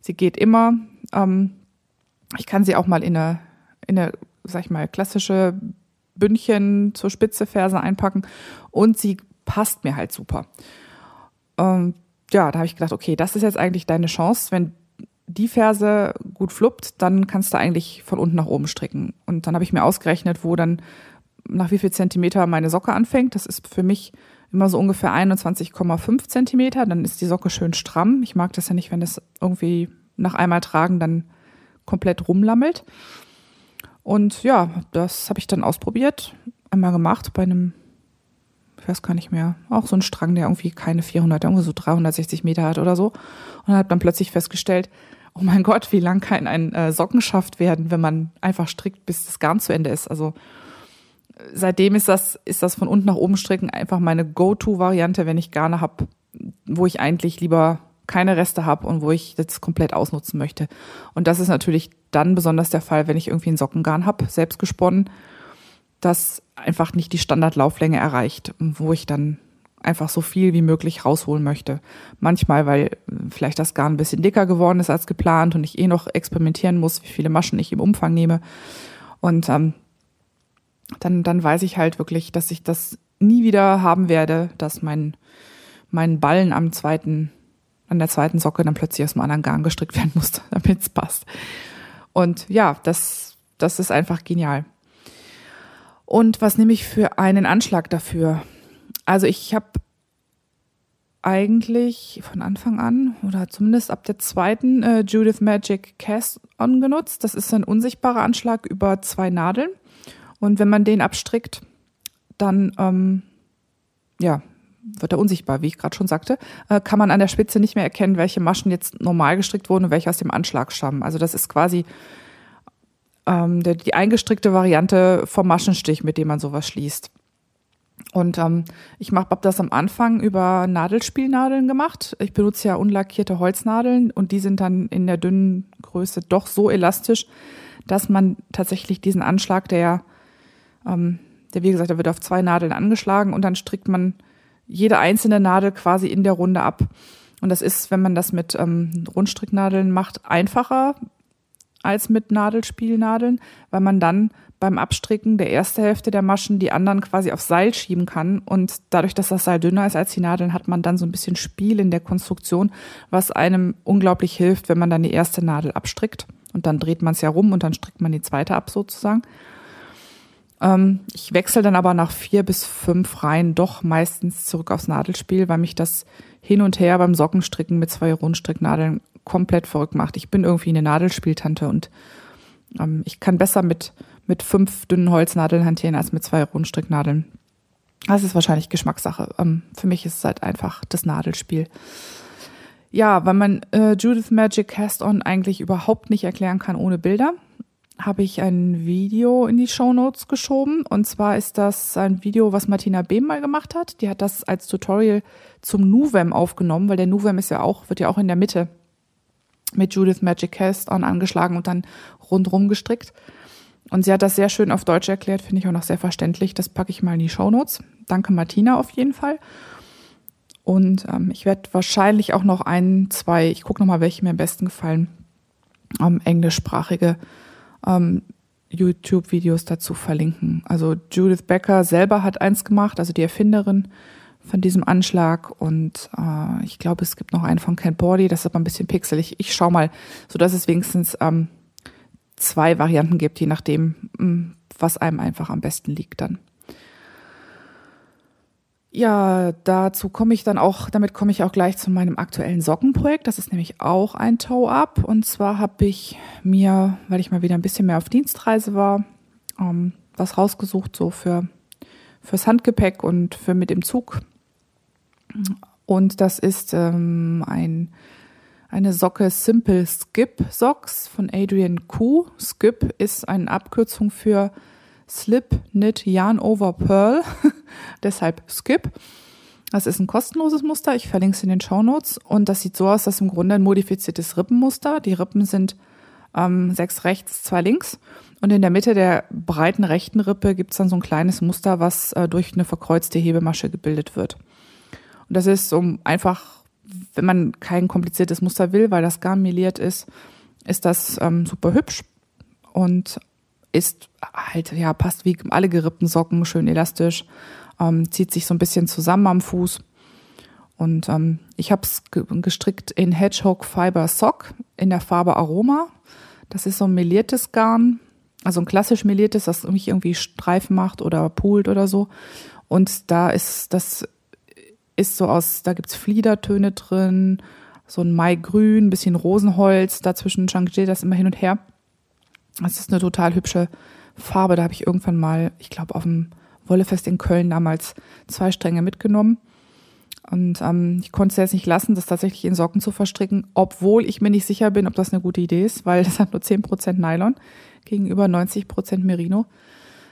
Sie geht immer. Ähm, ich kann sie auch mal in eine, in eine, sag ich mal, klassische Bündchen zur Spitze Ferse einpacken und sie passt mir halt super. Ähm, ja, da habe ich gedacht, okay, das ist jetzt eigentlich deine Chance. Wenn die Ferse gut fluppt, dann kannst du eigentlich von unten nach oben stricken. Und dann habe ich mir ausgerechnet, wo dann nach wie viel Zentimeter meine Socke anfängt. Das ist für mich immer so ungefähr 21,5 Zentimeter. Dann ist die Socke schön stramm. Ich mag das ja nicht, wenn das irgendwie nach einmal tragen dann komplett rumlammelt. Und ja, das habe ich dann ausprobiert, einmal gemacht bei einem, ich weiß gar nicht mehr, auch so ein Strang, der irgendwie keine 400, irgendwie so 360 Meter hat oder so. Und habe dann plötzlich festgestellt, oh mein Gott, wie lang kann ein äh, Sockenschaft werden, wenn man einfach strickt, bis das Garn zu Ende ist. Also seitdem ist das, ist das von unten nach oben stricken einfach meine Go-To-Variante, wenn ich Garne habe, wo ich eigentlich lieber keine Reste habe und wo ich das komplett ausnutzen möchte. Und das ist natürlich dann besonders der Fall, wenn ich irgendwie ein Sockengarn habe, selbst gesponnen, das einfach nicht die Standardlauflänge erreicht, wo ich dann einfach so viel wie möglich rausholen möchte. Manchmal, weil vielleicht das Garn ein bisschen dicker geworden ist als geplant und ich eh noch experimentieren muss, wie viele Maschen ich im Umfang nehme. Und ähm, dann, dann weiß ich halt wirklich, dass ich das nie wieder haben werde, dass mein, mein Ballen am zweiten, an der zweiten Socke dann plötzlich aus einem anderen Garn gestrickt werden muss, damit es passt. Und ja, das, das ist einfach genial. Und was nehme ich für einen Anschlag dafür? Also ich habe eigentlich von Anfang an oder zumindest ab der zweiten äh, Judith Magic Cast On genutzt. Das ist ein unsichtbarer Anschlag über zwei Nadeln. Und wenn man den abstrickt, dann ähm, ja, wird er unsichtbar, wie ich gerade schon sagte, äh, kann man an der Spitze nicht mehr erkennen, welche Maschen jetzt normal gestrickt wurden und welche aus dem Anschlag stammen. Also das ist quasi ähm, der, die eingestrickte Variante vom Maschenstich, mit dem man sowas schließt. Und ähm, ich habe das am Anfang über Nadelspielnadeln gemacht. Ich benutze ja unlackierte Holznadeln und die sind dann in der dünnen Größe doch so elastisch, dass man tatsächlich diesen Anschlag, der ähm, der, wie gesagt, der wird auf zwei Nadeln angeschlagen und dann strickt man jede einzelne Nadel quasi in der Runde ab. Und das ist, wenn man das mit ähm, Rundstricknadeln macht, einfacher als mit Nadelspielnadeln, weil man dann beim Abstricken der erste Hälfte der Maschen die anderen quasi aufs Seil schieben kann. Und dadurch, dass das Seil dünner ist als die Nadeln, hat man dann so ein bisschen Spiel in der Konstruktion, was einem unglaublich hilft, wenn man dann die erste Nadel abstrickt. Und dann dreht man es ja rum und dann strickt man die zweite ab sozusagen. Ähm, ich wechsle dann aber nach vier bis fünf Reihen doch meistens zurück aufs Nadelspiel, weil mich das hin und her beim Sockenstricken mit zwei Rundstricknadeln komplett verrückt macht. Ich bin irgendwie eine Nadelspieltante und ähm, ich kann besser mit, mit fünf dünnen Holznadeln hantieren als mit zwei Rundstricknadeln. Das ist wahrscheinlich Geschmackssache. Ähm, für mich ist es halt einfach das Nadelspiel. Ja, weil man äh, Judith Magic Cast-On eigentlich überhaupt nicht erklären kann ohne Bilder, habe ich ein Video in die Show Notes geschoben. Und zwar ist das ein Video, was Martina Behm mal gemacht hat. Die hat das als Tutorial zum Nuvem aufgenommen, weil der Nuvem ist ja auch, wird ja auch in der Mitte mit Judith Magic Cast On angeschlagen und dann rundrum gestrickt. Und sie hat das sehr schön auf Deutsch erklärt, finde ich auch noch sehr verständlich. Das packe ich mal in die Show Notes. Danke Martina auf jeden Fall. Und ähm, ich werde wahrscheinlich auch noch ein, zwei, ich gucke nochmal, welche mir am besten gefallen, ähm, englischsprachige ähm, YouTube-Videos dazu verlinken. Also Judith Becker selber hat eins gemacht, also die Erfinderin von diesem Anschlag. Und äh, ich glaube, es gibt noch einen von Ken Bordy, das ist aber ein bisschen pixelig. Ich schaue mal, so dass es wenigstens ähm, zwei Varianten gibt, je nachdem, hm, was einem einfach am besten liegt dann. Ja, dazu komme ich dann auch, damit komme ich auch gleich zu meinem aktuellen Sockenprojekt. Das ist nämlich auch ein Toe-Up. Und zwar habe ich mir, weil ich mal wieder ein bisschen mehr auf Dienstreise war, ähm, was rausgesucht, so für fürs Handgepäck und für mit dem Zug. Und das ist ähm, ein, eine Socke Simple Skip Socks von Adrian Kuh. Skip ist eine Abkürzung für Slip Knit Yarn Over Pearl, deshalb Skip. Das ist ein kostenloses Muster, ich verlinke es in den Show Notes und das sieht so aus, dass im Grunde ein modifiziertes Rippenmuster. Die Rippen sind ähm, sechs rechts, zwei links und in der Mitte der breiten rechten Rippe gibt es dann so ein kleines Muster, was äh, durch eine verkreuzte Hebemasche gebildet wird. Und das ist um einfach, wenn man kein kompliziertes Muster will, weil das Garn meliert ist, ist das ähm, super hübsch und ist halt, ja, passt wie alle gerippten Socken, schön elastisch, ähm, zieht sich so ein bisschen zusammen am Fuß. Und ähm, ich habe es gestrickt in Hedgehog Fiber Sock in der Farbe Aroma. Das ist so ein meliertes Garn, also ein klassisch meliertes, das mich irgendwie Streifen macht oder poolt oder so. Und da ist das ist so aus, da gibt's Fliedertöne drin, so ein Maigrün, bisschen Rosenholz, dazwischen Shangji, das immer hin und her. Das ist eine total hübsche Farbe. Da habe ich irgendwann mal, ich glaube, auf dem Wollefest in Köln damals zwei Stränge mitgenommen. Und ähm, ich konnte es jetzt nicht lassen, das tatsächlich in Socken zu verstricken, obwohl ich mir nicht sicher bin, ob das eine gute Idee ist, weil das hat nur 10% Nylon gegenüber 90% Merino.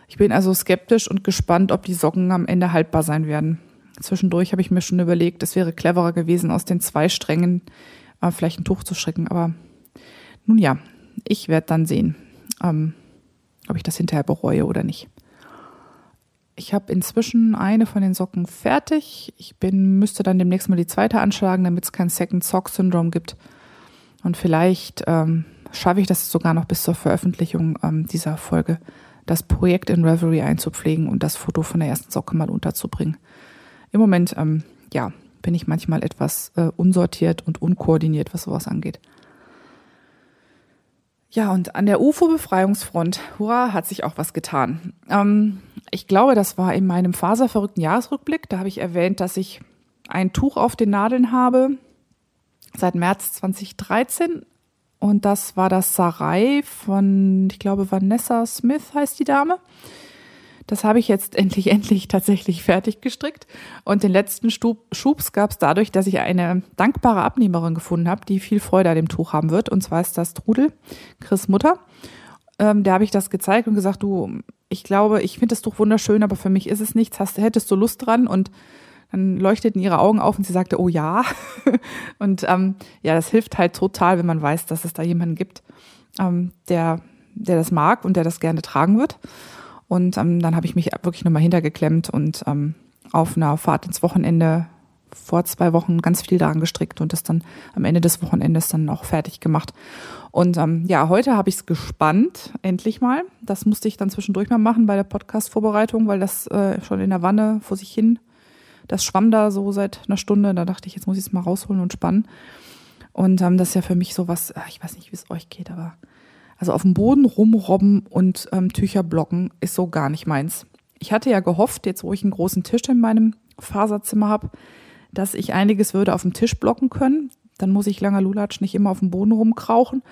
Ich bin also skeptisch und gespannt, ob die Socken am Ende haltbar sein werden. Zwischendurch habe ich mir schon überlegt, es wäre cleverer gewesen, aus den zwei Strängen äh, vielleicht ein Tuch zu stricken. Aber nun ja, ich werde dann sehen, ähm, ob ich das hinterher bereue oder nicht. Ich habe inzwischen eine von den Socken fertig. Ich bin, müsste dann demnächst mal die zweite anschlagen, damit es kein Second Sock Syndrome gibt. Und vielleicht ähm, schaffe ich das sogar noch bis zur Veröffentlichung ähm, dieser Folge, das Projekt in Reverie einzupflegen und das Foto von der ersten Socke mal unterzubringen. Im Moment, ähm, ja, bin ich manchmal etwas äh, unsortiert und unkoordiniert, was sowas angeht. Ja, und an der UFO-Befreiungsfront, hurra, hat sich auch was getan. Ähm, ich glaube, das war in meinem faserverrückten Jahresrückblick. Da habe ich erwähnt, dass ich ein Tuch auf den Nadeln habe seit März 2013. Und das war das Sarai von, ich glaube, Vanessa Smith heißt die Dame. Das habe ich jetzt endlich, endlich tatsächlich fertig gestrickt. Und den letzten Schubs gab es dadurch, dass ich eine dankbare Abnehmerin gefunden habe, die viel Freude an dem Tuch haben wird. Und zwar ist das Trudel, Chris Mutter. Ähm, der habe ich das gezeigt und gesagt, du, ich glaube, ich finde das Tuch wunderschön, aber für mich ist es nichts. Hast, hättest du Lust dran? Und dann leuchteten ihre Augen auf und sie sagte, oh ja. und ähm, ja, das hilft halt total, wenn man weiß, dass es da jemanden gibt, ähm, der, der das mag und der das gerne tragen wird. Und ähm, dann habe ich mich wirklich nochmal hintergeklemmt und ähm, auf einer Fahrt ins Wochenende vor zwei Wochen ganz viel daran gestrickt und das dann am Ende des Wochenendes dann auch fertig gemacht. Und ähm, ja, heute habe ich es gespannt, endlich mal. Das musste ich dann zwischendurch mal machen bei der Podcast-Vorbereitung, weil das äh, schon in der Wanne vor sich hin, das schwamm da so seit einer Stunde. Da dachte ich, jetzt muss ich es mal rausholen und spannen. Und ähm, das ist ja für mich so was, ich weiß nicht, wie es euch geht, aber also auf dem Boden rumrobben und ähm, Tücher blocken ist so gar nicht meins. Ich hatte ja gehofft, jetzt wo ich einen großen Tisch in meinem Faserzimmer habe, dass ich einiges würde auf dem Tisch blocken können. Dann muss ich langer Lulatsch nicht immer auf dem Boden rumkrauchen.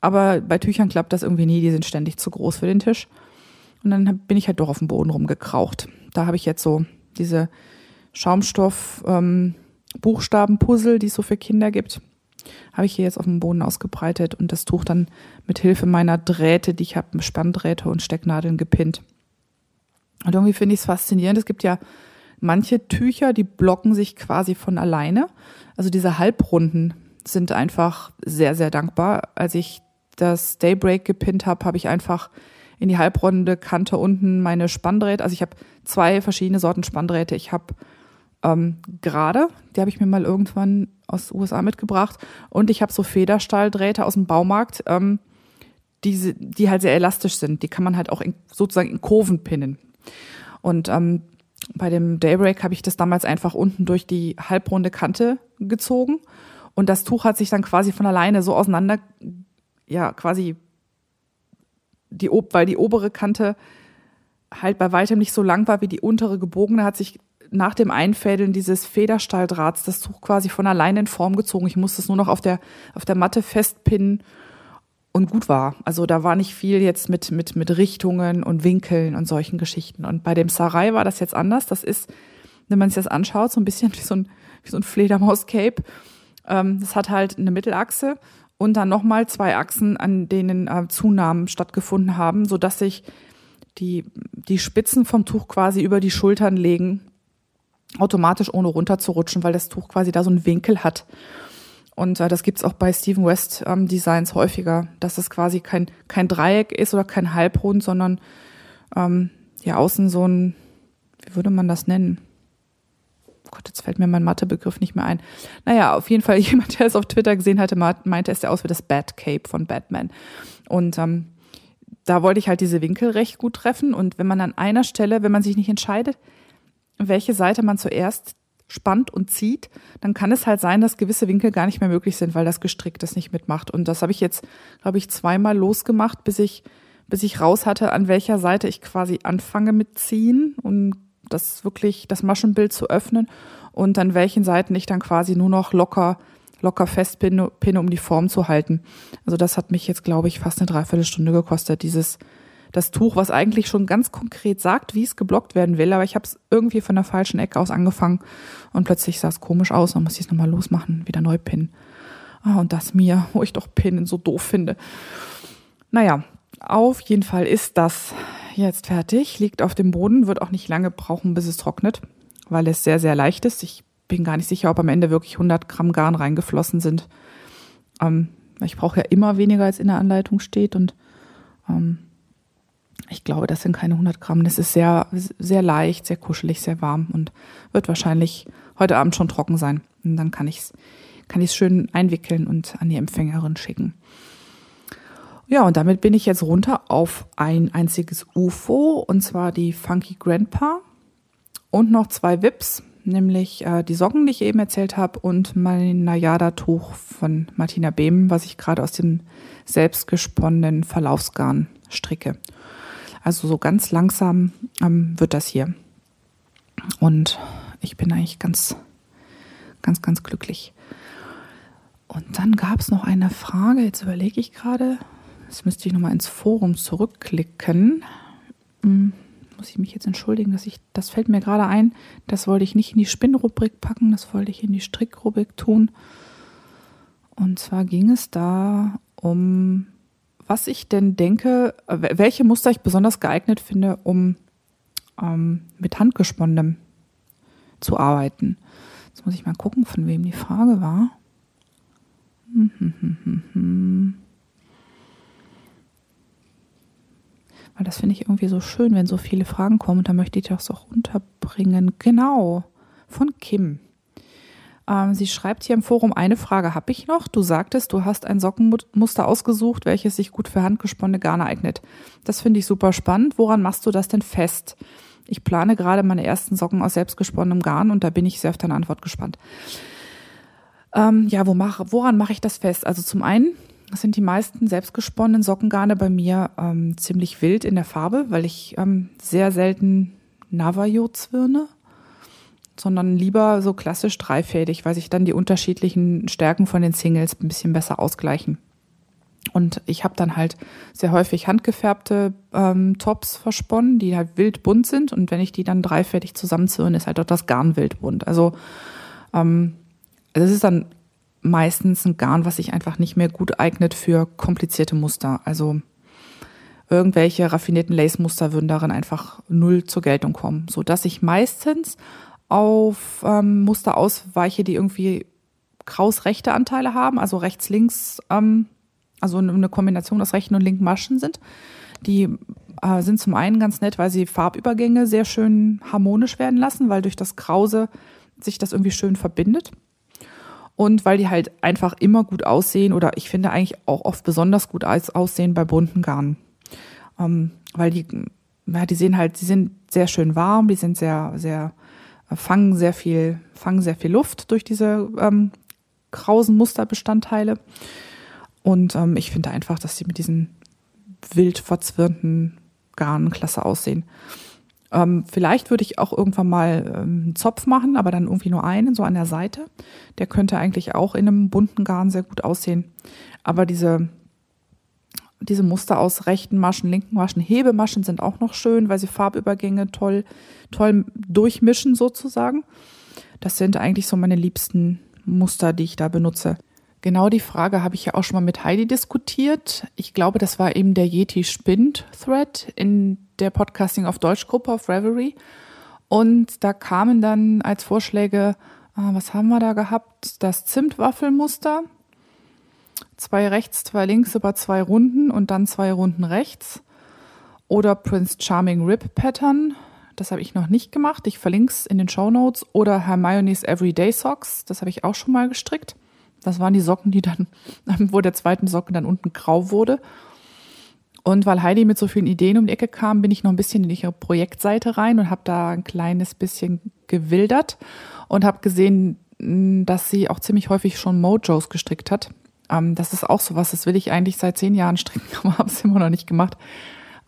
Aber bei Tüchern klappt das irgendwie nie, die sind ständig zu groß für den Tisch. Und dann bin ich halt doch auf dem Boden rumgekraucht. Da habe ich jetzt so diese Schaumstoff-Buchstaben-Puzzle, ähm, die es so für Kinder gibt habe ich hier jetzt auf dem Boden ausgebreitet und das Tuch dann mit Hilfe meiner Drähte, die ich habe, Spanndrähte und Stecknadeln gepinnt. Und irgendwie finde ich es faszinierend. Es gibt ja manche Tücher, die blocken sich quasi von alleine. Also diese Halbrunden sind einfach sehr, sehr dankbar. Als ich das Daybreak gepinnt habe, habe ich einfach in die halbrunde Kante unten meine Spanndrähte. Also ich habe zwei verschiedene Sorten Spanndrähte. Ich habe ähm, gerade, die habe ich mir mal irgendwann aus den USA mitgebracht. Und ich habe so Federstahldrähte aus dem Baumarkt, ähm, die, die halt sehr elastisch sind. Die kann man halt auch in, sozusagen in Kurven pinnen. Und ähm, bei dem Daybreak habe ich das damals einfach unten durch die halbrunde Kante gezogen. Und das Tuch hat sich dann quasi von alleine so auseinander, ja, quasi die, weil die obere Kante halt bei weitem nicht so lang war wie die untere gebogene, hat sich nach dem Einfädeln dieses Federstahldrahts das Tuch quasi von alleine in Form gezogen. Ich musste es nur noch auf der, auf der Matte festpinnen und gut war. Also da war nicht viel jetzt mit, mit, mit Richtungen und Winkeln und solchen Geschichten. Und bei dem Sarai war das jetzt anders. Das ist, wenn man sich das anschaut, so ein bisschen wie so ein, wie so ein Fledermaus-Cape. Ähm, das hat halt eine Mittelachse und dann nochmal zwei Achsen, an denen äh, Zunahmen stattgefunden haben, sodass sich die, die Spitzen vom Tuch quasi über die Schultern legen automatisch ohne runterzurutschen, weil das Tuch quasi da so einen Winkel hat. Und äh, das gibt's auch bei Stephen West ähm, Designs häufiger, dass es quasi kein, kein Dreieck ist oder kein Halbrund, sondern ähm, ja außen so ein, wie würde man das nennen? Oh Gott, jetzt fällt mir mein Mathebegriff nicht mehr ein. Naja, auf jeden Fall, jemand, der es auf Twitter gesehen hatte, meinte, es der aus wie das Bat Cape von Batman. Und ähm, da wollte ich halt diese Winkel recht gut treffen. Und wenn man an einer Stelle, wenn man sich nicht entscheidet, welche Seite man zuerst spannt und zieht, dann kann es halt sein, dass gewisse Winkel gar nicht mehr möglich sind, weil das gestrickt das nicht mitmacht. Und das habe ich jetzt, glaube ich, zweimal losgemacht, bis ich, bis ich raus hatte, an welcher Seite ich quasi anfange mit ziehen und das wirklich, das Maschenbild zu öffnen und an welchen Seiten ich dann quasi nur noch locker, locker festpinne, pinne, um die Form zu halten. Also das hat mich jetzt, glaube ich, fast eine Dreiviertelstunde gekostet, dieses, das Tuch, was eigentlich schon ganz konkret sagt, wie es geblockt werden will, aber ich habe es irgendwie von der falschen Ecke aus angefangen und plötzlich sah es komisch aus, dann muss ich es nochmal losmachen, wieder neu pinnen. Ah, und das mir, wo ich doch Pinnen so doof finde. Naja, auf jeden Fall ist das jetzt fertig, liegt auf dem Boden, wird auch nicht lange brauchen, bis es trocknet, weil es sehr, sehr leicht ist. Ich bin gar nicht sicher, ob am Ende wirklich 100 Gramm Garn reingeflossen sind. Ähm, ich brauche ja immer weniger, als in der Anleitung steht und ähm, ich glaube, das sind keine 100 Gramm. Das ist sehr, sehr leicht, sehr kuschelig, sehr warm und wird wahrscheinlich heute Abend schon trocken sein. Und dann kann ich es kann ich's schön einwickeln und an die Empfängerin schicken. Ja, und damit bin ich jetzt runter auf ein einziges UFO, und zwar die Funky Grandpa und noch zwei Wips, nämlich äh, die Socken, die ich eben erzählt habe, und mein Najada-Tuch von Martina Behm, was ich gerade aus dem selbstgesponnenen Verlaufsgarn stricke. Also so ganz langsam ähm, wird das hier. Und ich bin eigentlich ganz, ganz, ganz glücklich. Und dann gab es noch eine Frage, jetzt überlege ich gerade, jetzt müsste ich nochmal ins Forum zurückklicken. Hm, muss ich mich jetzt entschuldigen, dass ich, das fällt mir gerade ein, das wollte ich nicht in die Spinnrubrik packen, das wollte ich in die Strickrubrik tun. Und zwar ging es da um was ich denn denke, welche Muster ich besonders geeignet finde, um ähm, mit Handgesponnenem zu arbeiten. Jetzt muss ich mal gucken, von wem die Frage war. Weil das finde ich irgendwie so schön, wenn so viele Fragen kommen und da möchte ich das auch unterbringen. Genau, von Kim. Ähm, sie schreibt hier im Forum, eine Frage habe ich noch. Du sagtest, du hast ein Sockenmuster ausgesucht, welches sich gut für handgesponnene Garne eignet. Das finde ich super spannend. Woran machst du das denn fest? Ich plane gerade meine ersten Socken aus selbstgesponnenem Garn und da bin ich sehr auf deine Antwort gespannt. Ähm, ja, wo mach, woran mache ich das fest? Also zum einen sind die meisten selbstgesponnenen Sockengarne bei mir ähm, ziemlich wild in der Farbe, weil ich ähm, sehr selten Navajo zwirne sondern lieber so klassisch dreifädig, weil sich dann die unterschiedlichen Stärken von den Singles ein bisschen besser ausgleichen. Und ich habe dann halt sehr häufig handgefärbte ähm, Tops versponnen, die halt wild bunt sind. Und wenn ich die dann dreifädig zusammenzirne, ist halt auch das Garn wild bunt. Also ähm, das ist dann meistens ein Garn, was sich einfach nicht mehr gut eignet für komplizierte Muster. Also irgendwelche raffinierten Lace-Muster würden darin einfach null zur Geltung kommen, so dass ich meistens auf ähm, Muster ausweiche, die irgendwie kraus-rechte Anteile haben, also rechts-links, ähm, also eine Kombination aus rechten und linken Maschen sind. Die äh, sind zum einen ganz nett, weil sie Farbübergänge sehr schön harmonisch werden lassen, weil durch das Krause sich das irgendwie schön verbindet. Und weil die halt einfach immer gut aussehen oder ich finde eigentlich auch oft besonders gut aussehen bei bunten Garnen. Ähm, weil die, ja, die sehen halt, die sind sehr schön warm, die sind sehr, sehr fangen sehr viel, fangen sehr viel Luft durch diese ähm, krausen Musterbestandteile. Und ähm, ich finde einfach, dass sie mit diesen wild verzwirnten Garnen klasse aussehen. Ähm, vielleicht würde ich auch irgendwann mal ähm, einen Zopf machen, aber dann irgendwie nur einen, so an der Seite. Der könnte eigentlich auch in einem bunten Garn sehr gut aussehen. Aber diese diese Muster aus rechten Maschen, linken Maschen, Hebemaschen sind auch noch schön, weil sie Farbübergänge toll, toll durchmischen sozusagen. Das sind eigentlich so meine liebsten Muster, die ich da benutze. Genau die Frage habe ich ja auch schon mal mit Heidi diskutiert. Ich glaube, das war eben der Yeti Spind Thread in der Podcasting auf Deutsch Gruppe auf Reverie. Und da kamen dann als Vorschläge, ah, was haben wir da gehabt? Das Zimtwaffelmuster, zwei rechts, zwei links über zwei Runden und dann zwei Runden rechts. Oder Prince Charming Rip Pattern. Das habe ich noch nicht gemacht. Ich verlinke es in den Show Notes. Oder Hermione's Everyday Socks. Das habe ich auch schon mal gestrickt. Das waren die Socken, die dann, wo der zweite Socken dann unten grau wurde. Und weil Heidi mit so vielen Ideen um die Ecke kam, bin ich noch ein bisschen in ihre Projektseite rein und habe da ein kleines bisschen gewildert und habe gesehen, dass sie auch ziemlich häufig schon Mojos gestrickt hat. Ähm, das ist auch sowas, das will ich eigentlich seit zehn Jahren stricken, aber habe es immer noch nicht gemacht.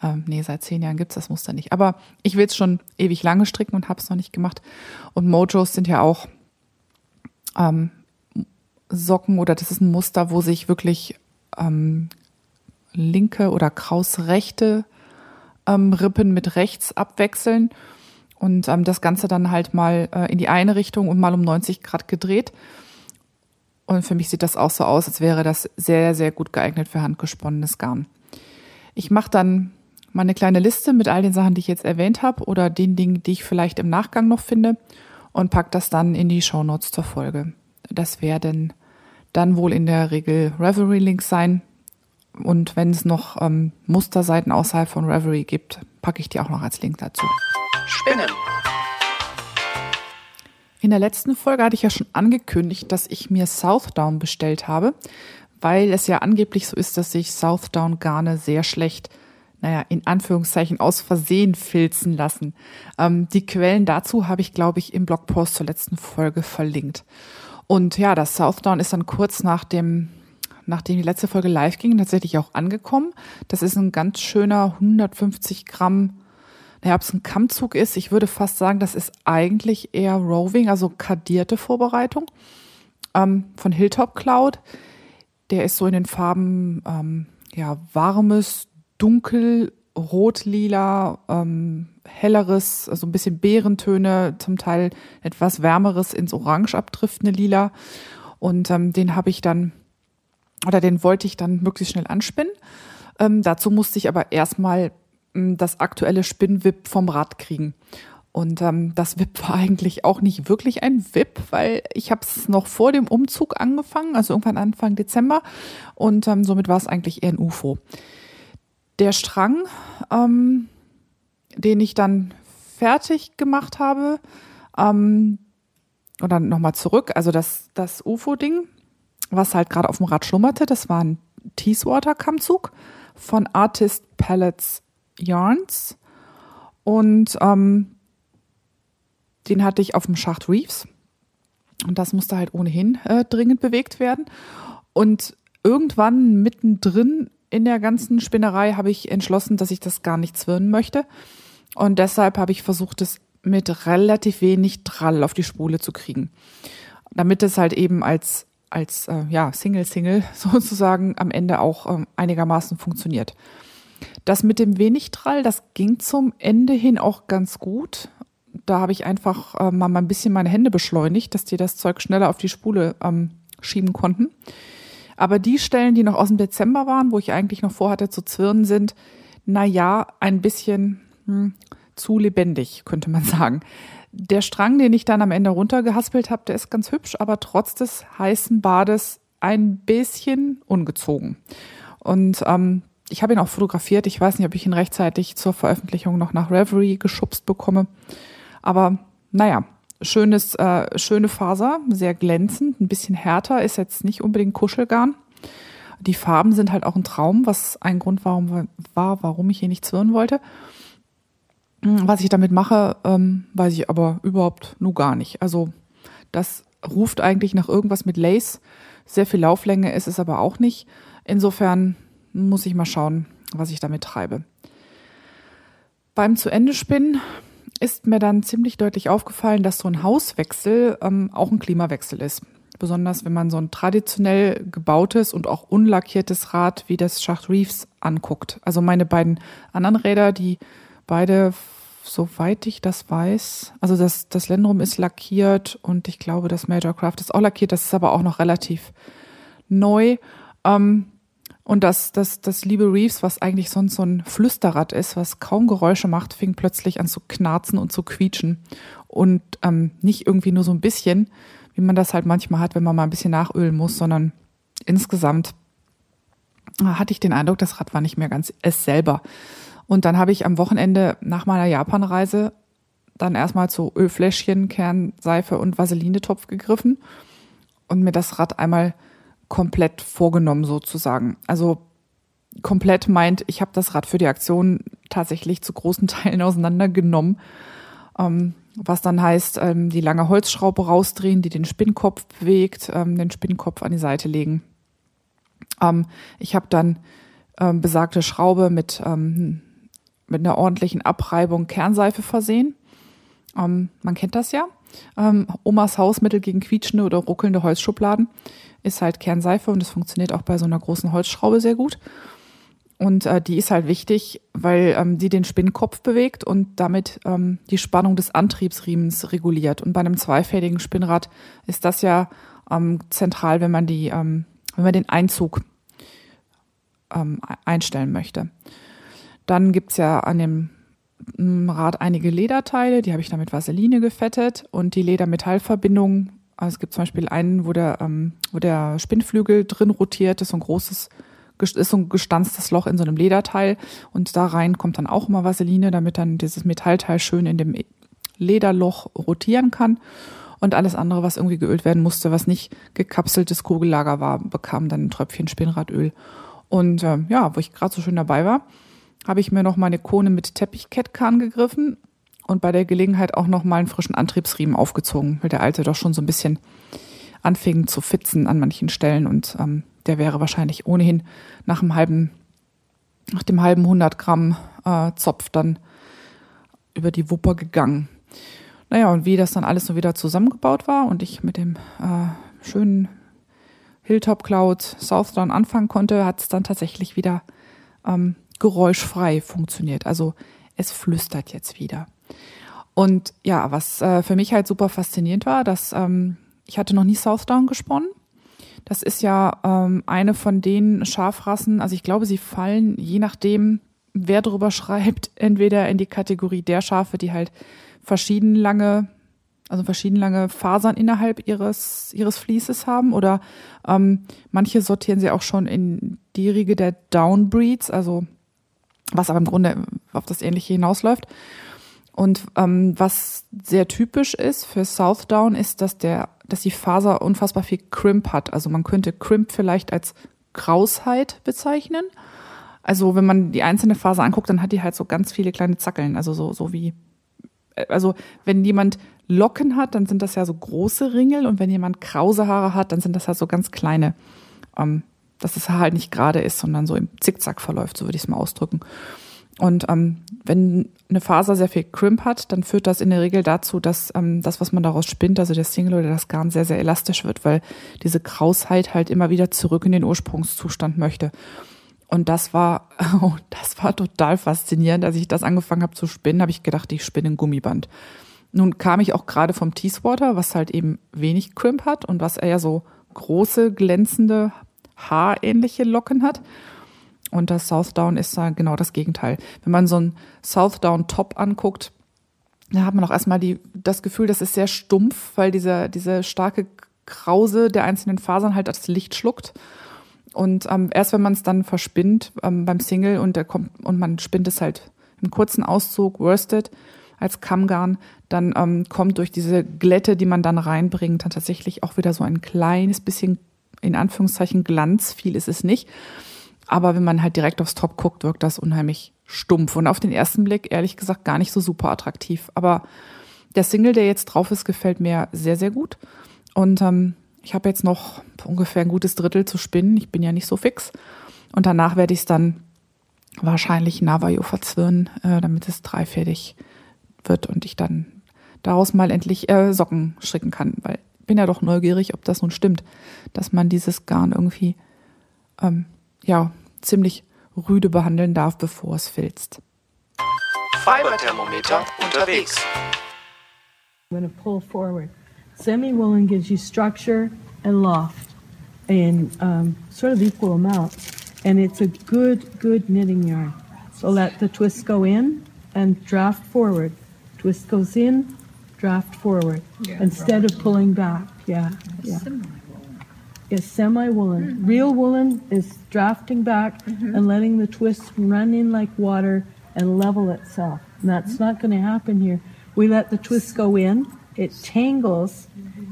Ähm, nee, seit zehn Jahren gibt's das Muster nicht. Aber ich will es schon ewig lange stricken und habe es noch nicht gemacht. Und Mojos sind ja auch ähm, Socken oder das ist ein Muster, wo sich wirklich ähm, linke oder krausrechte ähm, Rippen mit rechts abwechseln und ähm, das Ganze dann halt mal äh, in die eine Richtung und mal um 90 Grad gedreht. Und für mich sieht das auch so aus, als wäre das sehr, sehr gut geeignet für handgesponnenes Garn. Ich mache dann mal eine kleine Liste mit all den Sachen, die ich jetzt erwähnt habe oder den Dingen, die ich vielleicht im Nachgang noch finde und pack das dann in die Show Notes zur Folge. Das werden dann wohl in der Regel Reverie-Links sein. Und wenn es noch ähm, Musterseiten außerhalb von Reverie gibt, packe ich die auch noch als Link dazu. Spinnen. In der letzten Folge hatte ich ja schon angekündigt, dass ich mir Southdown bestellt habe, weil es ja angeblich so ist, dass sich Southdown Garne sehr schlecht, naja, in Anführungszeichen aus Versehen filzen lassen. Ähm, die Quellen dazu habe ich, glaube ich, im Blogpost zur letzten Folge verlinkt. Und ja, das Southdown ist dann kurz nach dem nachdem die letzte Folge live ging, tatsächlich auch angekommen. Das ist ein ganz schöner 150 Gramm naja, ob es ein Kammzug ist, ich würde fast sagen, das ist eigentlich eher Roving, also kadierte Vorbereitung ähm, von Hilltop Cloud. Der ist so in den Farben ähm, ja warmes, dunkel, rot-lila, ähm, helleres, also ein bisschen Beerentöne, zum Teil etwas wärmeres ins Orange abdriftende Lila. Und ähm, den habe ich dann, oder den wollte ich dann möglichst schnell anspinnen. Ähm, dazu musste ich aber erstmal das aktuelle Spinnwip vom Rad kriegen. Und ähm, das VIP war eigentlich auch nicht wirklich ein VIP, weil ich habe es noch vor dem Umzug angefangen, also irgendwann Anfang Dezember. Und ähm, somit war es eigentlich eher ein UFO. Der Strang, ähm, den ich dann fertig gemacht habe, ähm, oder nochmal zurück, also das, das UFO-Ding, was halt gerade auf dem Rad schlummerte, das war ein Teeswater-Kammzug von Artist Pallets Yarns. Und ähm, den hatte ich auf dem Schacht Reefs. Und das musste halt ohnehin äh, dringend bewegt werden. Und irgendwann mittendrin in der ganzen Spinnerei habe ich entschlossen, dass ich das gar nicht zwirnen möchte. Und deshalb habe ich versucht, es mit relativ wenig Trall auf die Spule zu kriegen. Damit es halt eben als, als äh, ja, Single-Single sozusagen am Ende auch ähm, einigermaßen funktioniert. Das mit dem wenig Trall, das ging zum Ende hin auch ganz gut. Da habe ich einfach äh, mal ein bisschen meine Hände beschleunigt, dass die das Zeug schneller auf die Spule ähm, schieben konnten. Aber die Stellen, die noch aus dem Dezember waren, wo ich eigentlich noch vorhatte zu zwirnen, sind, na ja, ein bisschen hm, zu lebendig, könnte man sagen. Der Strang, den ich dann am Ende runtergehaspelt habe, der ist ganz hübsch, aber trotz des heißen Bades ein bisschen ungezogen. Und ähm, ich habe ihn auch fotografiert. Ich weiß nicht, ob ich ihn rechtzeitig zur Veröffentlichung noch nach Reverie geschubst bekomme. Aber naja, schönes, äh, schöne Faser, sehr glänzend, ein bisschen härter, ist jetzt nicht unbedingt Kuschelgarn. Die Farben sind halt auch ein Traum, was ein Grund warum, war, warum ich hier nicht zwirnen wollte. Hm, was ich damit mache, ähm, weiß ich aber überhaupt nur gar nicht. Also das ruft eigentlich nach irgendwas mit Lace. Sehr viel Lauflänge ist es aber auch nicht. Insofern muss ich mal schauen, was ich damit treibe. Beim zu Ende Spinnen ist mir dann ziemlich deutlich aufgefallen, dass so ein Hauswechsel ähm, auch ein Klimawechsel ist. Besonders wenn man so ein traditionell gebautes und auch unlackiertes Rad wie das Schacht Reefs anguckt. Also meine beiden anderen Räder, die beide, soweit ich das weiß, also das, das Lendrum ist lackiert und ich glaube, das Major Craft ist auch lackiert. Das ist aber auch noch relativ neu. Ähm, und das, das, das liebe Reeves, was eigentlich sonst so ein Flüsterrad ist, was kaum Geräusche macht, fing plötzlich an zu knarzen und zu quietschen. Und ähm, nicht irgendwie nur so ein bisschen, wie man das halt manchmal hat, wenn man mal ein bisschen nachölen muss, sondern insgesamt hatte ich den Eindruck, das Rad war nicht mehr ganz es selber. Und dann habe ich am Wochenende nach meiner Japanreise dann erstmal zu Ölfläschchen, Kernseife und Vaselinetopf gegriffen und mir das Rad einmal komplett vorgenommen sozusagen. Also komplett meint, ich habe das Rad für die Aktion tatsächlich zu großen Teilen auseinandergenommen, ähm, was dann heißt, ähm, die lange Holzschraube rausdrehen, die den Spinnkopf bewegt, ähm, den Spinnkopf an die Seite legen. Ähm, ich habe dann ähm, besagte Schraube mit, ähm, mit einer ordentlichen Abreibung Kernseife versehen. man kennt das ja. Omas Hausmittel gegen quietschende oder ruckelnde Holzschubladen ist halt Kernseife und es funktioniert auch bei so einer großen Holzschraube sehr gut. Und äh, die ist halt wichtig, weil ähm, die den Spinnkopf bewegt und damit ähm, die Spannung des Antriebsriemens reguliert. Und bei einem zweifädigen Spinnrad ist das ja ähm, zentral, wenn man die, ähm, wenn man den Einzug ähm, einstellen möchte. Dann gibt's ja an dem Rad einige Lederteile, die habe ich dann mit Vaseline gefettet und die Ledermetallverbindung also es gibt zum Beispiel einen, wo der, ähm, wo der Spinnflügel drin rotiert, ist so ein großes, ist so ein gestanztes Loch in so einem Lederteil und da rein kommt dann auch immer Vaseline, damit dann dieses Metallteil schön in dem Lederloch rotieren kann. Und alles andere, was irgendwie geölt werden musste, was nicht gekapseltes Kugellager war, bekam dann ein Tröpfchen Spinnradöl. Und äh, ja, wo ich gerade so schön dabei war, habe ich mir noch meine Kone mit Teppichkettkahn gegriffen und bei der Gelegenheit auch noch mal einen frischen Antriebsriemen aufgezogen, weil der alte doch schon so ein bisschen anfing zu fitzen an manchen Stellen und ähm, der wäre wahrscheinlich ohnehin nach einem halben, nach dem halben 100 Gramm äh, Zopf dann über die Wupper gegangen. Naja, und wie das dann alles so wieder zusammengebaut war und ich mit dem äh, schönen Hilltop Cloud Southdown anfangen konnte, hat es dann tatsächlich wieder ähm, geräuschfrei funktioniert. Also es flüstert jetzt wieder. Und ja, was äh, für mich halt super faszinierend war, dass ähm, ich hatte noch nie Southdown gesponnen. Das ist ja ähm, eine von den Schafrassen, also ich glaube, sie fallen, je nachdem, wer drüber schreibt, entweder in die Kategorie der Schafe, die halt verschieden lange, also verschieden lange Fasern innerhalb ihres, ihres Fließes haben, oder ähm, manche sortieren sie auch schon in die Riege der Downbreeds, also was aber im Grunde auf das Ähnliche hinausläuft. Und ähm, was sehr typisch ist für Southdown ist, dass der, dass die Faser unfassbar viel Crimp hat. Also man könnte Crimp vielleicht als Krausheit bezeichnen. Also wenn man die einzelne Faser anguckt, dann hat die halt so ganz viele kleine Zackeln. Also so, so wie, äh, also wenn jemand Locken hat, dann sind das ja so große Ringel und wenn jemand krause Haare hat, dann sind das halt so ganz kleine. Ähm, dass das Haar halt nicht gerade ist, sondern so im Zickzack verläuft, so würde ich es mal ausdrücken. Und ähm, wenn eine Faser sehr viel Crimp hat, dann führt das in der Regel dazu, dass ähm, das, was man daraus spinnt, also der Single oder das Garn, sehr, sehr elastisch wird, weil diese Krausheit halt immer wieder zurück in den Ursprungszustand möchte. Und das war, oh, das war total faszinierend. Als ich das angefangen habe zu spinnen, habe ich gedacht, ich spinne ein Gummiband. Nun kam ich auch gerade vom Teeswater, was halt eben wenig Crimp hat und was eher so große, glänzende, haarähnliche Locken hat. Und das Southdown ist da genau das Gegenteil. Wenn man so einen Southdown Top anguckt, da hat man auch erstmal die, das Gefühl, das ist sehr stumpf, weil dieser, diese starke Krause der einzelnen Fasern halt das Licht schluckt. Und ähm, erst wenn man es dann verspinnt ähm, beim Single und der kommt und man spinnt es halt im kurzen Auszug, worsted als Kammgarn, dann ähm, kommt durch diese Glätte, die man dann reinbringt, dann tatsächlich auch wieder so ein kleines bisschen in Anführungszeichen Glanz. Viel ist es nicht. Aber wenn man halt direkt aufs Top guckt, wirkt das unheimlich stumpf und auf den ersten Blick ehrlich gesagt gar nicht so super attraktiv. Aber der Single, der jetzt drauf ist, gefällt mir sehr, sehr gut. Und ähm, ich habe jetzt noch ungefähr ein gutes Drittel zu spinnen. Ich bin ja nicht so fix. Und danach werde ich es dann wahrscheinlich Navajo verzwirren, äh, damit es dreifädig wird und ich dann daraus mal endlich äh, Socken stricken kann. Weil ich bin ja doch neugierig, ob das nun stimmt, dass man dieses Garn irgendwie ähm, ja ziemlich rüde behandeln darf, bevor es filzt. Fiberthermometer unterwegs. I'm going to pull forward. Semi-woolen gives you structure and loft in um, sort of equal amounts. And it's a good, good knitting yarn. So let the twist go in and draft forward. Twist goes in, draft forward. Yeah, instead of pulling back. Yeah, yeah. Is semi-woolen. Mm-hmm. Real woolen is drafting back mm-hmm. and letting the twist run in like water and level itself. And that's mm-hmm. not going to happen here. We let the twist go in, it tangles,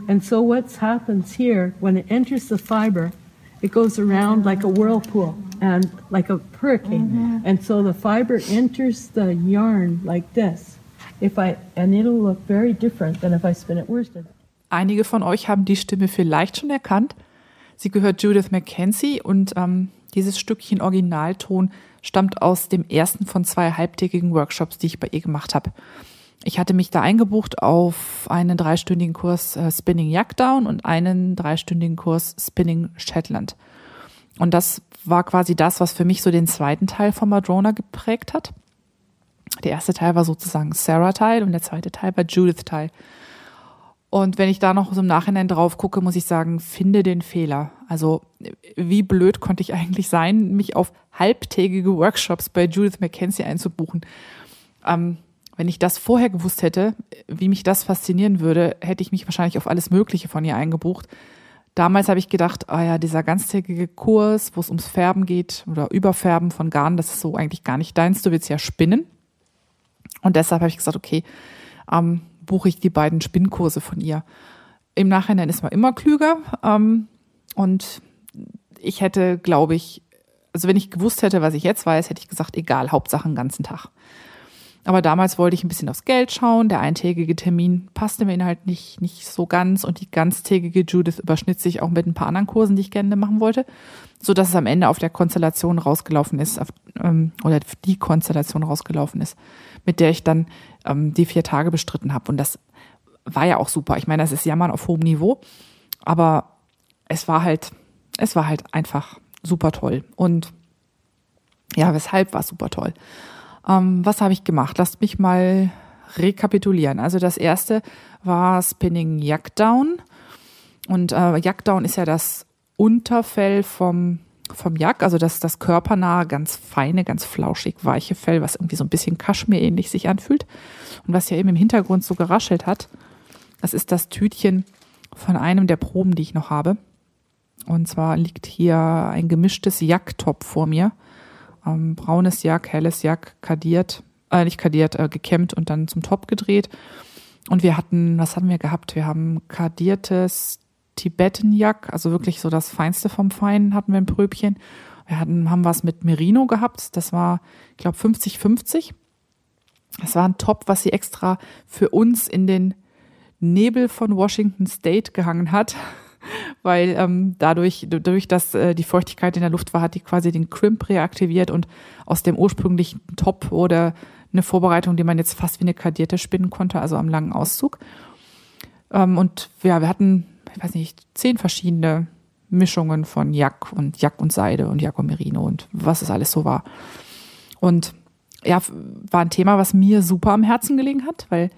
and so what happens here when it enters the fiber, it goes around like a whirlpool and like a hurricane. And so the fiber enters the yarn like this. If I and it'll look very different than if I spin it worsted. Einige von euch haben die Stimme vielleicht schon erkannt. Sie gehört Judith Mackenzie und ähm, dieses Stückchen Originalton stammt aus dem ersten von zwei halbtägigen Workshops, die ich bei ihr gemacht habe. Ich hatte mich da eingebucht auf einen dreistündigen Kurs äh, Spinning Jackdown und einen dreistündigen Kurs Spinning Shetland. Und das war quasi das, was für mich so den zweiten Teil von Madrona geprägt hat. Der erste Teil war sozusagen Sarah-Teil und der zweite Teil war Judith-Teil. Und wenn ich da noch so im Nachhinein drauf gucke, muss ich sagen, finde den Fehler. Also wie blöd konnte ich eigentlich sein, mich auf halbtägige Workshops bei Judith Mackenzie einzubuchen. Ähm, wenn ich das vorher gewusst hätte, wie mich das faszinieren würde, hätte ich mich wahrscheinlich auf alles Mögliche von ihr eingebucht. Damals habe ich gedacht, ah ja, dieser ganztägige Kurs, wo es ums Färben geht oder Überfärben von Garn, das ist so eigentlich gar nicht deins, du willst ja spinnen. Und deshalb habe ich gesagt, okay, ähm, buche ich die beiden Spinnkurse von ihr. Im Nachhinein ist man immer klüger. Ähm, und ich hätte, glaube ich, also wenn ich gewusst hätte, was ich jetzt weiß, hätte ich gesagt, egal, Hauptsache den ganzen Tag. Aber damals wollte ich ein bisschen aufs Geld schauen. Der eintägige Termin passte mir halt nicht, nicht so ganz und die ganztägige Judith überschnitt sich auch mit ein paar anderen Kursen, die ich gerne machen wollte, so dass es am Ende auf der Konstellation rausgelaufen ist, auf, ähm, oder die Konstellation rausgelaufen ist, mit der ich dann ähm, die vier Tage bestritten habe. Und das war ja auch super. Ich meine, das ist Jammern auf hohem Niveau, aber es war halt, es war halt einfach super toll. Und ja, weshalb war es super toll? Ähm, was habe ich gemacht? Lasst mich mal rekapitulieren. Also das erste war Spinning Jackdown. Und äh, Jackdown ist ja das Unterfell vom, vom Jack, also das, das körpernahe, ganz feine, ganz flauschig, weiche Fell, was irgendwie so ein bisschen Kaschmir-ähnlich sich anfühlt. Und was ja eben im Hintergrund so geraschelt hat, das ist das Tütchen von einem der Proben, die ich noch habe. Und zwar liegt hier ein gemischtes Jacktop vor mir ähm, braunes Jack, helles Jack, kadiert äh, nicht kadiert, äh, gekämmt und dann zum Top gedreht. Und wir hatten, was hatten wir gehabt? Wir haben kadiertes Tibetenjack, also wirklich so das Feinste vom Feinen hatten wir ein Pröbchen. Wir hatten, haben was mit Merino gehabt. Das war, ich glaube, 50-50. Das war ein Top, was sie extra für uns in den Nebel von Washington State gehangen hat, weil ähm, dadurch, dadurch, dass äh, die Feuchtigkeit in der Luft war, hat die quasi den Crimp reaktiviert und aus dem ursprünglichen Top oder eine Vorbereitung, die man jetzt fast wie eine kadierte spinnen konnte, also am langen Auszug. Ähm, und ja, wir hatten, ich weiß nicht, zehn verschiedene Mischungen von Jack und Jack und Seide und Jack und Merino und was es alles so war. Und ja, war ein Thema, was mir super am Herzen gelegen hat, weil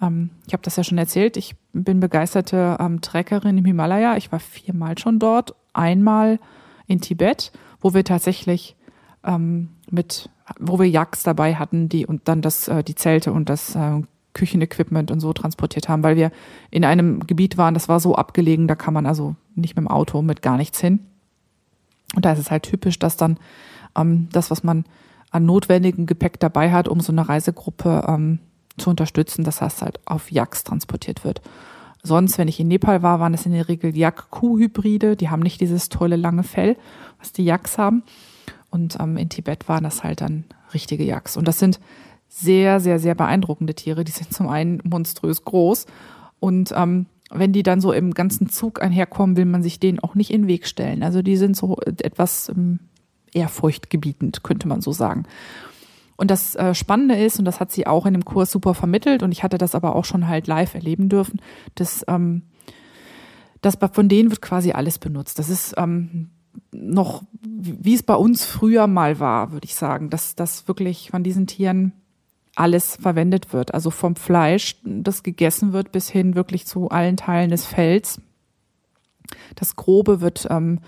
ähm, ich habe das ja schon erzählt, ich bin begeisterte ähm, Treckerin im Himalaya. Ich war viermal schon dort, einmal in Tibet, wo wir tatsächlich ähm, mit, wo wir Yaks dabei hatten, die und dann das, äh, die Zelte und das äh, Küchenequipment und so transportiert haben, weil wir in einem Gebiet waren, das war so abgelegen, da kann man also nicht mit dem Auto mit gar nichts hin. Und da ist es halt typisch, dass dann ähm, das, was man an notwendigem Gepäck dabei hat, um so eine Reisegruppe ähm, zu unterstützen, dass das halt auf Yaks transportiert wird. Sonst, wenn ich in Nepal war, waren es in der Regel Yak-Kuh-Hybride. Die haben nicht dieses tolle lange Fell, was die Yaks haben. Und ähm, in Tibet waren das halt dann richtige Yaks. Und das sind sehr, sehr, sehr beeindruckende Tiere. Die sind zum einen monströs groß und ähm, wenn die dann so im ganzen Zug einherkommen, will man sich denen auch nicht in den Weg stellen. Also die sind so etwas ähm, ehrfurchtgebietend, könnte man so sagen. Und das äh, Spannende ist, und das hat sie auch in dem Kurs super vermittelt, und ich hatte das aber auch schon halt live erleben dürfen, dass, ähm, dass von denen wird quasi alles benutzt. Das ist ähm, noch, wie es bei uns früher mal war, würde ich sagen, dass das wirklich von diesen Tieren alles verwendet wird. Also vom Fleisch, das gegessen wird, bis hin wirklich zu allen Teilen des Fells. Das Grobe wird ähm,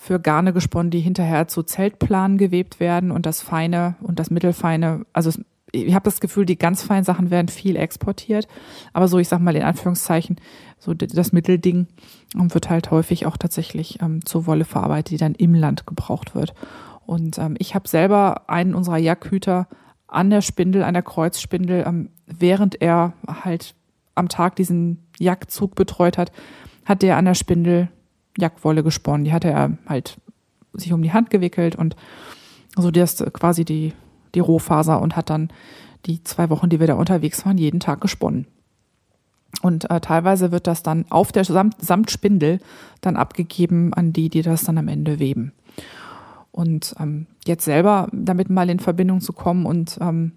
für Garne gesponnen, die hinterher zu Zeltplanen gewebt werden und das Feine und das Mittelfeine, also ich habe das Gefühl, die ganz feinen Sachen werden viel exportiert, aber so, ich sag mal in Anführungszeichen, so das Mittelding ähm, wird halt häufig auch tatsächlich ähm, zur Wolle verarbeitet, die dann im Land gebraucht wird. Und ähm, ich habe selber einen unserer Jackhüter an der Spindel, an der Kreuzspindel, ähm, während er halt am Tag diesen Jagdzug betreut hat, hat der an der Spindel Jagdwolle gesponnen. Die hatte er halt sich um die Hand gewickelt und so das quasi die, die Rohfaser und hat dann die zwei Wochen, die wir da unterwegs waren, jeden Tag gesponnen. Und äh, teilweise wird das dann auf der Samt, Samtspindel dann abgegeben an die, die das dann am Ende weben. Und ähm, jetzt selber damit mal in Verbindung zu kommen und ähm,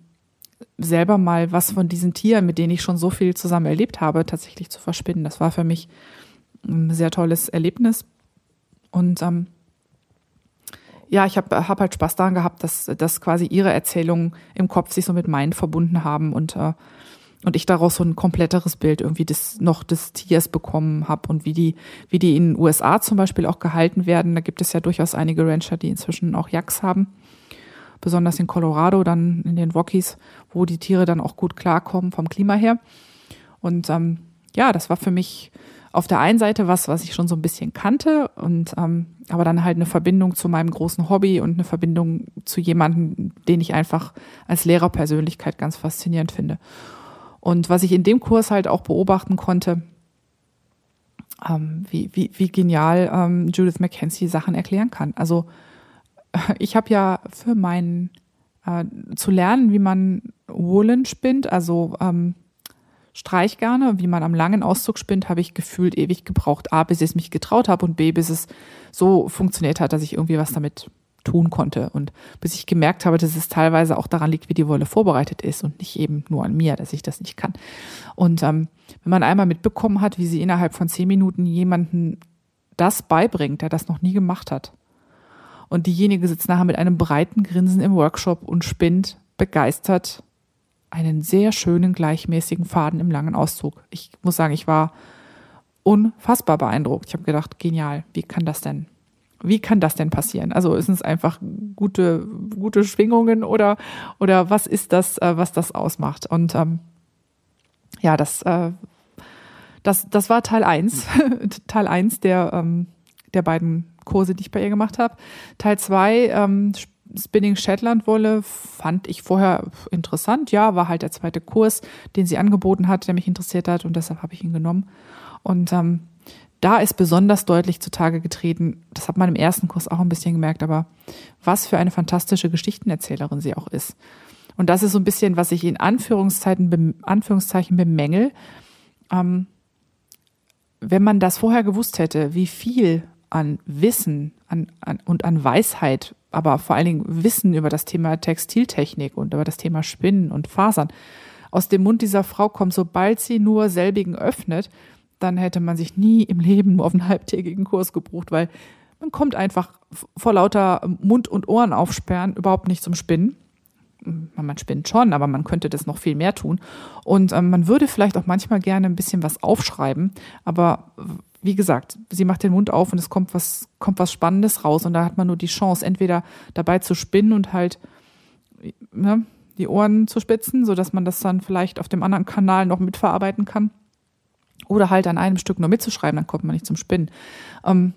selber mal was von diesen Tieren, mit denen ich schon so viel zusammen erlebt habe, tatsächlich zu verspinnen, das war für mich ein sehr tolles Erlebnis. Und ähm, ja, ich habe hab halt Spaß daran gehabt, dass, dass quasi ihre Erzählungen im Kopf sich so mit meinen verbunden haben und äh, und ich daraus so ein kompletteres Bild irgendwie des noch des Tiers bekommen habe und wie die wie die in den USA zum Beispiel auch gehalten werden. Da gibt es ja durchaus einige Rancher, die inzwischen auch Yaks haben, besonders in Colorado, dann in den Rockies, wo die Tiere dann auch gut klarkommen vom Klima her. Und ähm, ja, das war für mich auf der einen Seite was, was ich schon so ein bisschen kannte und ähm, aber dann halt eine Verbindung zu meinem großen Hobby und eine Verbindung zu jemandem, den ich einfach als Lehrerpersönlichkeit ganz faszinierend finde. Und was ich in dem Kurs halt auch beobachten konnte, ähm, wie, wie, wie genial ähm, Judith McKenzie Sachen erklären kann. Also ich habe ja für meinen äh, zu lernen, wie man Woolen spinnt, also ähm, Streichgarne, wie man am langen Auszug spinnt, habe ich gefühlt ewig gebraucht. A, bis ich es mich getraut habe und B, bis es so funktioniert hat, dass ich irgendwie was damit tun konnte. Und bis ich gemerkt habe, dass es teilweise auch daran liegt, wie die Wolle vorbereitet ist und nicht eben nur an mir, dass ich das nicht kann. Und ähm, wenn man einmal mitbekommen hat, wie sie innerhalb von zehn Minuten jemanden das beibringt, der das noch nie gemacht hat, und diejenige sitzt nachher mit einem breiten Grinsen im Workshop und spinnt begeistert einen sehr schönen, gleichmäßigen Faden im langen Auszug. Ich muss sagen, ich war unfassbar beeindruckt. Ich habe gedacht, genial, wie kann das denn? Wie kann das denn passieren? Also ist es einfach gute, gute Schwingungen oder, oder was ist das, äh, was das ausmacht? Und ähm, ja, das, äh, das, das war Teil eins Teil eins der, ähm, der beiden Kurse, die ich bei ihr gemacht habe. Teil zwei ähm, Spinning Shetland Wolle fand ich vorher interessant. Ja, war halt der zweite Kurs, den sie angeboten hat, der mich interessiert hat und deshalb habe ich ihn genommen. Und ähm, da ist besonders deutlich zutage getreten, das hat man im ersten Kurs auch ein bisschen gemerkt, aber was für eine fantastische Geschichtenerzählerin sie auch ist. Und das ist so ein bisschen, was ich in Anführungszeichen, Anführungszeichen bemängel. Ähm, wenn man das vorher gewusst hätte, wie viel an Wissen an, an, und an Weisheit, aber vor allen Dingen Wissen über das Thema Textiltechnik und über das Thema Spinnen und Fasern aus dem Mund dieser Frau kommt, sobald sie nur selbigen öffnet, dann hätte man sich nie im Leben nur auf einen halbtägigen Kurs gebucht, weil man kommt einfach vor lauter Mund und Ohren aufsperren überhaupt nicht zum Spinnen. Man spinnt schon, aber man könnte das noch viel mehr tun. Und ähm, man würde vielleicht auch manchmal gerne ein bisschen was aufschreiben, aber wie gesagt, sie macht den Mund auf und es kommt was, kommt was Spannendes raus und da hat man nur die Chance, entweder dabei zu spinnen und halt ne, die Ohren zu spitzen, sodass man das dann vielleicht auf dem anderen Kanal noch mitverarbeiten kann oder halt an einem Stück nur mitzuschreiben, dann kommt man nicht zum Spinnen. Ähm,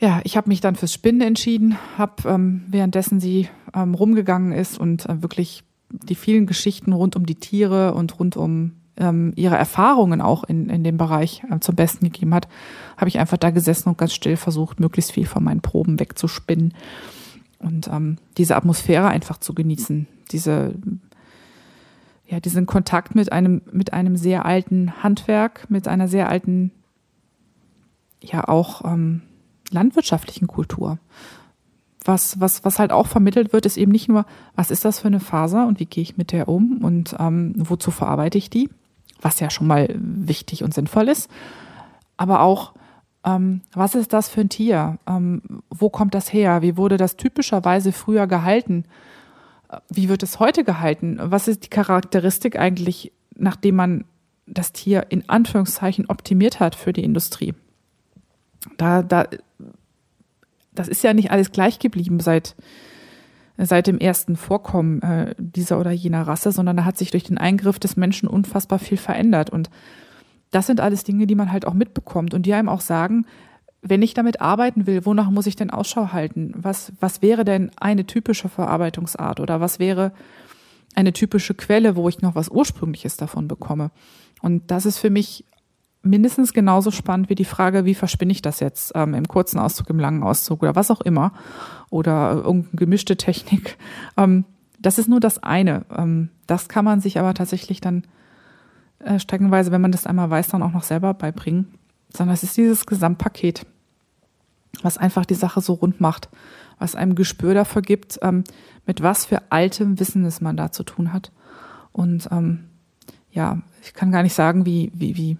ja, ich habe mich dann fürs Spinnen entschieden, habe ähm, währenddessen sie ähm, rumgegangen ist und äh, wirklich die vielen Geschichten rund um die Tiere und rund um ähm, ihre Erfahrungen auch in, in dem Bereich äh, zum Besten gegeben hat, habe ich einfach da gesessen und ganz still versucht, möglichst viel von meinen Proben wegzuspinnen und ähm, diese Atmosphäre einfach zu genießen, diese ja, diesen Kontakt mit einem, mit einem sehr alten Handwerk, mit einer sehr alten, ja auch ähm, landwirtschaftlichen Kultur. Was, was, was halt auch vermittelt wird, ist eben nicht nur, was ist das für eine Faser und wie gehe ich mit der um und ähm, wozu verarbeite ich die, was ja schon mal wichtig und sinnvoll ist, aber auch, ähm, was ist das für ein Tier? Ähm, wo kommt das her? Wie wurde das typischerweise früher gehalten? wie wird es heute gehalten? Was ist die Charakteristik eigentlich, nachdem man das Tier in Anführungszeichen optimiert hat für die Industrie? Da, da, das ist ja nicht alles gleich geblieben seit, seit dem ersten Vorkommen äh, dieser oder jener Rasse, sondern da hat sich durch den Eingriff des Menschen unfassbar viel verändert. Und das sind alles Dinge, die man halt auch mitbekommt und die einem auch sagen, wenn ich damit arbeiten will, wonach muss ich denn Ausschau halten? Was, was wäre denn eine typische Verarbeitungsart oder was wäre eine typische Quelle, wo ich noch was Ursprüngliches davon bekomme? Und das ist für mich mindestens genauso spannend wie die Frage, wie verspinne ich das jetzt ähm, im kurzen Auszug, im langen Auszug oder was auch immer oder irgendeine gemischte Technik. Ähm, das ist nur das eine. Ähm, das kann man sich aber tatsächlich dann äh, streckenweise, wenn man das einmal weiß, dann auch noch selber beibringen sondern es ist dieses Gesamtpaket, was einfach die Sache so rund macht, was einem Gespür dafür gibt, ähm, mit was für altem Wissen es man da zu tun hat. Und ähm, ja, ich kann gar nicht sagen, wie, wie, wie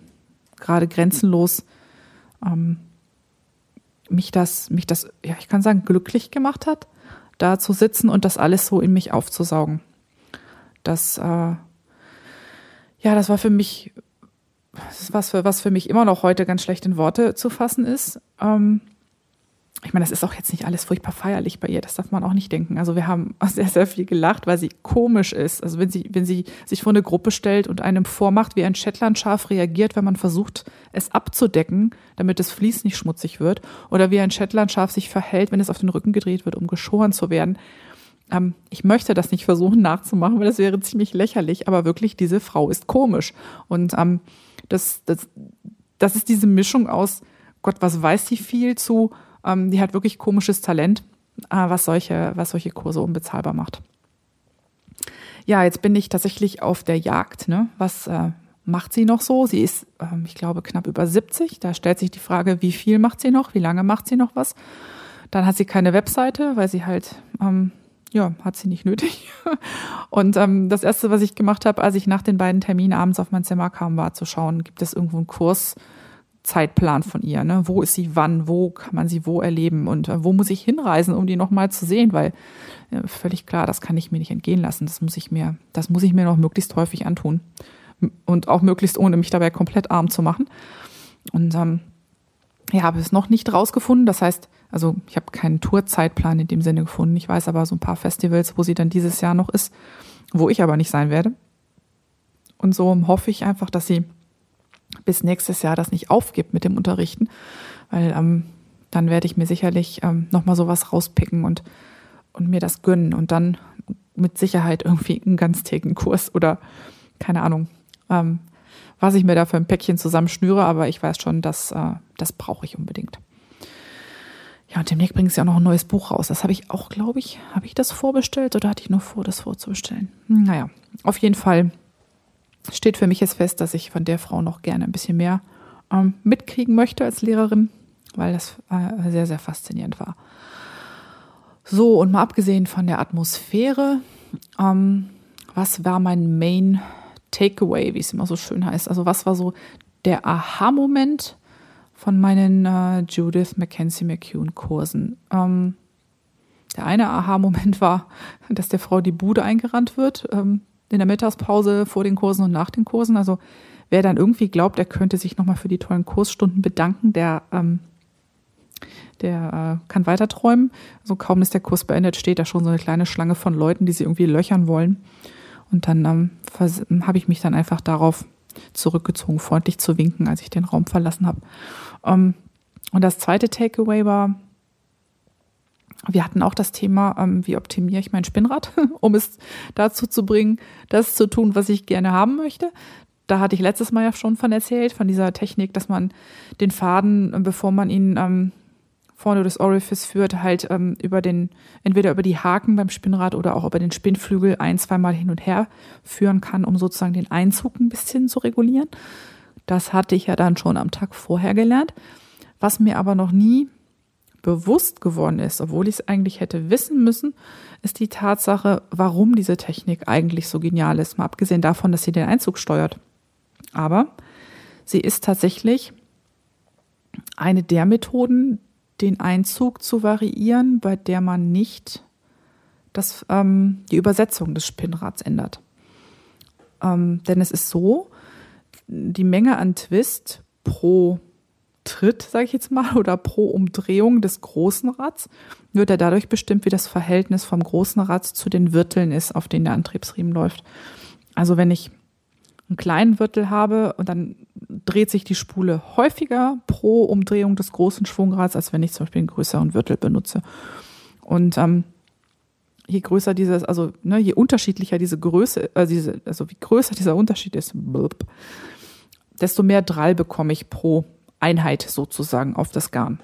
gerade grenzenlos ähm, mich das, mich das, ja, ich kann sagen, glücklich gemacht hat, da zu sitzen und das alles so in mich aufzusaugen. Das, äh, ja, das war für mich das ist was für, was für mich immer noch heute ganz schlecht in Worte zu fassen ist. Ähm, ich meine, das ist auch jetzt nicht alles furchtbar feierlich bei ihr, das darf man auch nicht denken. Also wir haben sehr, sehr viel gelacht, weil sie komisch ist. Also wenn sie, wenn sie sich vor eine Gruppe stellt und einem vormacht, wie ein Shetlandschaf reagiert, wenn man versucht, es abzudecken, damit das Vlies nicht schmutzig wird, oder wie ein Shetlandschaf sich verhält, wenn es auf den Rücken gedreht wird, um geschoren zu werden. Ähm, ich möchte das nicht versuchen nachzumachen, weil das wäre ziemlich lächerlich, aber wirklich, diese Frau ist komisch. Und ähm, das, das, das ist diese Mischung aus, Gott, was weiß sie viel zu, ähm, die hat wirklich komisches Talent, äh, was, solche, was solche Kurse unbezahlbar macht. Ja, jetzt bin ich tatsächlich auf der Jagd. Ne? Was äh, macht sie noch so? Sie ist, ähm, ich glaube, knapp über 70. Da stellt sich die Frage, wie viel macht sie noch? Wie lange macht sie noch was? Dann hat sie keine Webseite, weil sie halt ähm, ja, hat sie nicht nötig. Und ähm, das Erste, was ich gemacht habe, als ich nach den beiden Terminen abends auf mein Zimmer kam, war zu schauen, gibt es irgendwo einen Kurszeitplan von ihr? Ne? Wo ist sie wann? Wo kann man sie wo erleben? Und äh, wo muss ich hinreisen, um die nochmal zu sehen? Weil äh, völlig klar, das kann ich mir nicht entgehen lassen. Das muss ich mir, das muss ich mir noch möglichst häufig antun. Und auch möglichst ohne mich dabei komplett arm zu machen. Und ähm, ja, habe es noch nicht rausgefunden. Das heißt, also ich habe keinen Tourzeitplan in dem Sinne gefunden. Ich weiß aber so ein paar Festivals, wo sie dann dieses Jahr noch ist, wo ich aber nicht sein werde. Und so hoffe ich einfach, dass sie bis nächstes Jahr das nicht aufgibt mit dem Unterrichten, weil ähm, dann werde ich mir sicherlich ähm, nochmal sowas rauspicken und und mir das gönnen und dann mit Sicherheit irgendwie einen ganztägigen Kurs oder keine Ahnung, ähm, was ich mir da für ein Päckchen zusammenschnüre, aber ich weiß schon, dass äh, das brauche ich unbedingt. Ja, und demnächst bringen sie ja noch ein neues Buch raus. Das habe ich auch, glaube ich, habe ich das vorbestellt oder hatte ich nur vor, das vorzubestellen? Hm, naja, auf jeden Fall steht für mich jetzt fest, dass ich von der Frau noch gerne ein bisschen mehr ähm, mitkriegen möchte als Lehrerin, weil das äh, sehr, sehr faszinierend war. So, und mal abgesehen von der Atmosphäre, ähm, was war mein Main Takeaway, wie es immer so schön heißt? Also, was war so der Aha-Moment von meinen äh, Judith Mackenzie McCune Kursen? Ähm, der eine Aha-Moment war, dass der Frau die Bude eingerannt wird, ähm, in der Mittagspause vor den Kursen und nach den Kursen. Also, wer dann irgendwie glaubt, er könnte sich nochmal für die tollen Kursstunden bedanken, der ähm, der äh, kann weiter träumen. So kaum ist der Kurs beendet, steht da schon so eine kleine Schlange von Leuten, die sie irgendwie löchern wollen. Und dann ähm, habe ich mich dann einfach darauf zurückgezogen, freundlich zu winken, als ich den Raum verlassen habe. Ähm, und das zweite Takeaway war, wir hatten auch das Thema, ähm, wie optimiere ich mein Spinnrad, um es dazu zu bringen, das zu tun, was ich gerne haben möchte. Da hatte ich letztes Mal ja schon von erzählt, von dieser Technik, dass man den Faden, bevor man ihn ähm, vorne das Orifice führt, halt ähm, über den, entweder über die Haken beim Spinnrad oder auch über den Spinnflügel ein, zweimal hin und her führen kann, um sozusagen den Einzug ein bisschen zu regulieren. Das hatte ich ja dann schon am Tag vorher gelernt. Was mir aber noch nie bewusst geworden ist, obwohl ich es eigentlich hätte wissen müssen, ist die Tatsache, warum diese Technik eigentlich so genial ist. Mal abgesehen davon, dass sie den Einzug steuert. Aber sie ist tatsächlich eine der Methoden, den Einzug zu variieren, bei der man nicht das, ähm, die Übersetzung des Spinnrads ändert. Ähm, denn es ist so, die Menge an Twist pro Tritt, sage ich jetzt mal, oder pro Umdrehung des großen Rads, wird er dadurch bestimmt, wie das Verhältnis vom großen Rad zu den Wirteln ist, auf denen der Antriebsriemen läuft. Also wenn ich einen kleinen Wirtel habe und dann dreht sich die Spule häufiger pro Umdrehung des großen Schwungrads, als wenn ich zum Beispiel einen größeren Wirtel benutze. Und ähm, je größer dieses, also ne, je unterschiedlicher diese Größe, also, diese, also wie größer dieser Unterschied ist, blub, desto mehr Drall bekomme ich pro Einheit sozusagen auf das Garn.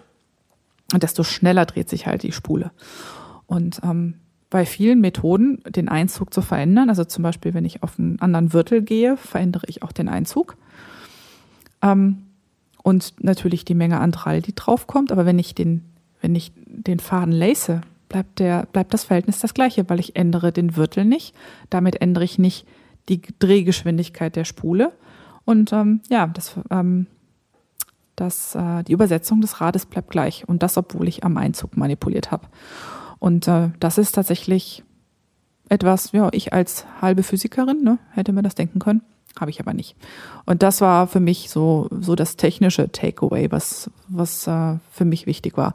Und desto schneller dreht sich halt die Spule. Und ähm, bei vielen Methoden den Einzug zu verändern. Also zum Beispiel, wenn ich auf einen anderen Wirtel gehe, verändere ich auch den Einzug. Ähm, und natürlich die Menge an Drall, die draufkommt. Aber wenn ich den, wenn ich den Faden lace, bleibt, der, bleibt das Verhältnis das gleiche, weil ich ändere den Wirtel nicht. Damit ändere ich nicht die Drehgeschwindigkeit der Spule. Und ähm, ja, das, ähm, das, äh, die Übersetzung des Rades bleibt gleich. Und das, obwohl ich am Einzug manipuliert habe. Und äh, das ist tatsächlich etwas, ja, ich als halbe Physikerin, ne, hätte mir das denken können, habe ich aber nicht. Und das war für mich so, so das technische Takeaway, was, was äh, für mich wichtig war.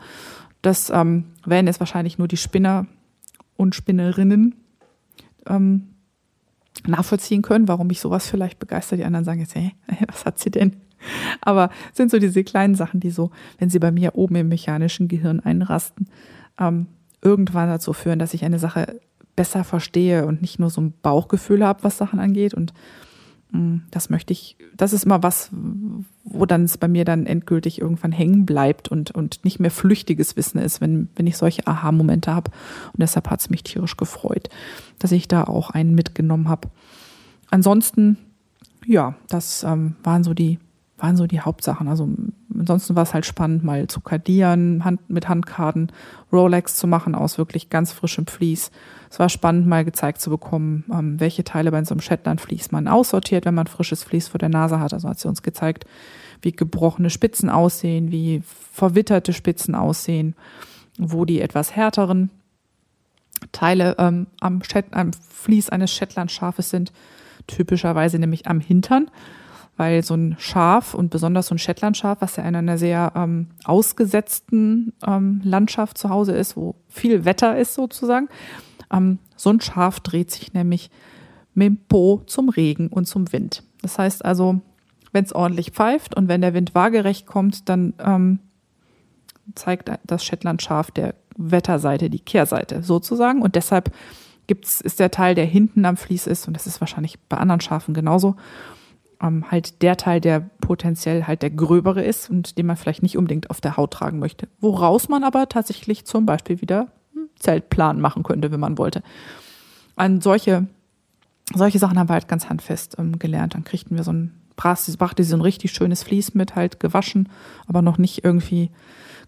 Das ähm, werden jetzt wahrscheinlich nur die Spinner und Spinnerinnen ähm, nachvollziehen können, warum mich sowas vielleicht begeistert. Die anderen sagen jetzt, hey, was hat sie denn? Aber sind so diese kleinen Sachen, die so, wenn sie bei mir oben im mechanischen Gehirn einrasten, ähm, irgendwann dazu führen, dass ich eine Sache besser verstehe und nicht nur so ein Bauchgefühl habe, was Sachen angeht. Und mh, mm, das möchte ich, das ist immer was, wo dann es bei mir dann endgültig irgendwann hängen bleibt und, und nicht mehr flüchtiges Wissen ist, wenn, wenn ich solche Aha-Momente habe. Und deshalb hat es mich tierisch gefreut, dass ich da auch einen mitgenommen habe. Ansonsten, ja, das ähm, waren so die waren so die Hauptsachen. Also ansonsten war es halt spannend, mal zu kardieren, Hand, mit Handkarten, Rolex zu machen aus wirklich ganz frischem Vlies. Es war spannend, mal gezeigt zu bekommen, ähm, welche Teile bei so einem Shetland-Vlies man aussortiert, wenn man frisches Vlies vor der Nase hat. Also hat sie uns gezeigt, wie gebrochene Spitzen aussehen, wie verwitterte Spitzen aussehen, wo die etwas härteren Teile ähm, am, Shet am Vlies eines Shetland-Schafes sind, typischerweise nämlich am Hintern weil so ein Schaf und besonders so ein Shetlandschaf, was ja in einer sehr ähm, ausgesetzten ähm, Landschaft zu Hause ist, wo viel Wetter ist sozusagen, ähm, so ein Schaf dreht sich nämlich mit dem Po zum Regen und zum Wind. Das heißt also, wenn es ordentlich pfeift und wenn der Wind waagerecht kommt, dann ähm, zeigt das Shetlandschaf der Wetterseite, die Kehrseite sozusagen. Und deshalb gibt's, ist der Teil, der hinten am Vlies ist, und das ist wahrscheinlich bei anderen Schafen genauso, ähm, halt der Teil, der potenziell halt der gröbere ist und den man vielleicht nicht unbedingt auf der Haut tragen möchte. Woraus man aber tatsächlich zum Beispiel wieder einen Zeltplan machen könnte, wenn man wollte. An solche, solche Sachen haben wir halt ganz handfest ähm, gelernt. Dann kriegten wir so ein, brachte sie so ein richtig schönes Vlies mit, halt gewaschen, aber noch nicht irgendwie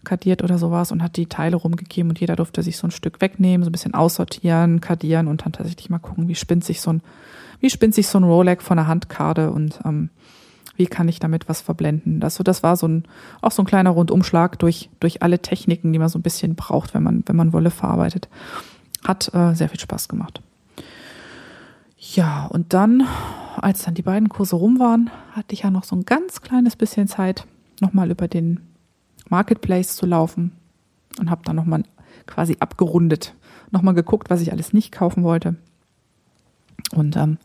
kadiert oder sowas und hat die Teile rumgegeben und jeder durfte sich so ein Stück wegnehmen, so ein bisschen aussortieren, kadieren und dann tatsächlich mal gucken, wie spinnt sich so ein, wie spinnt sich so ein Rolex von der Handkarte und ähm, wie kann ich damit was verblenden. Das, so, das war so ein, auch so ein kleiner Rundumschlag durch, durch alle Techniken, die man so ein bisschen braucht, wenn man, wenn man Wolle verarbeitet. Hat äh, sehr viel Spaß gemacht. Ja, und dann, als dann die beiden Kurse rum waren, hatte ich ja noch so ein ganz kleines bisschen Zeit, nochmal über den Marketplace zu laufen und habe dann nochmal quasi abgerundet, nochmal geguckt, was ich alles nicht kaufen wollte. Und ähm,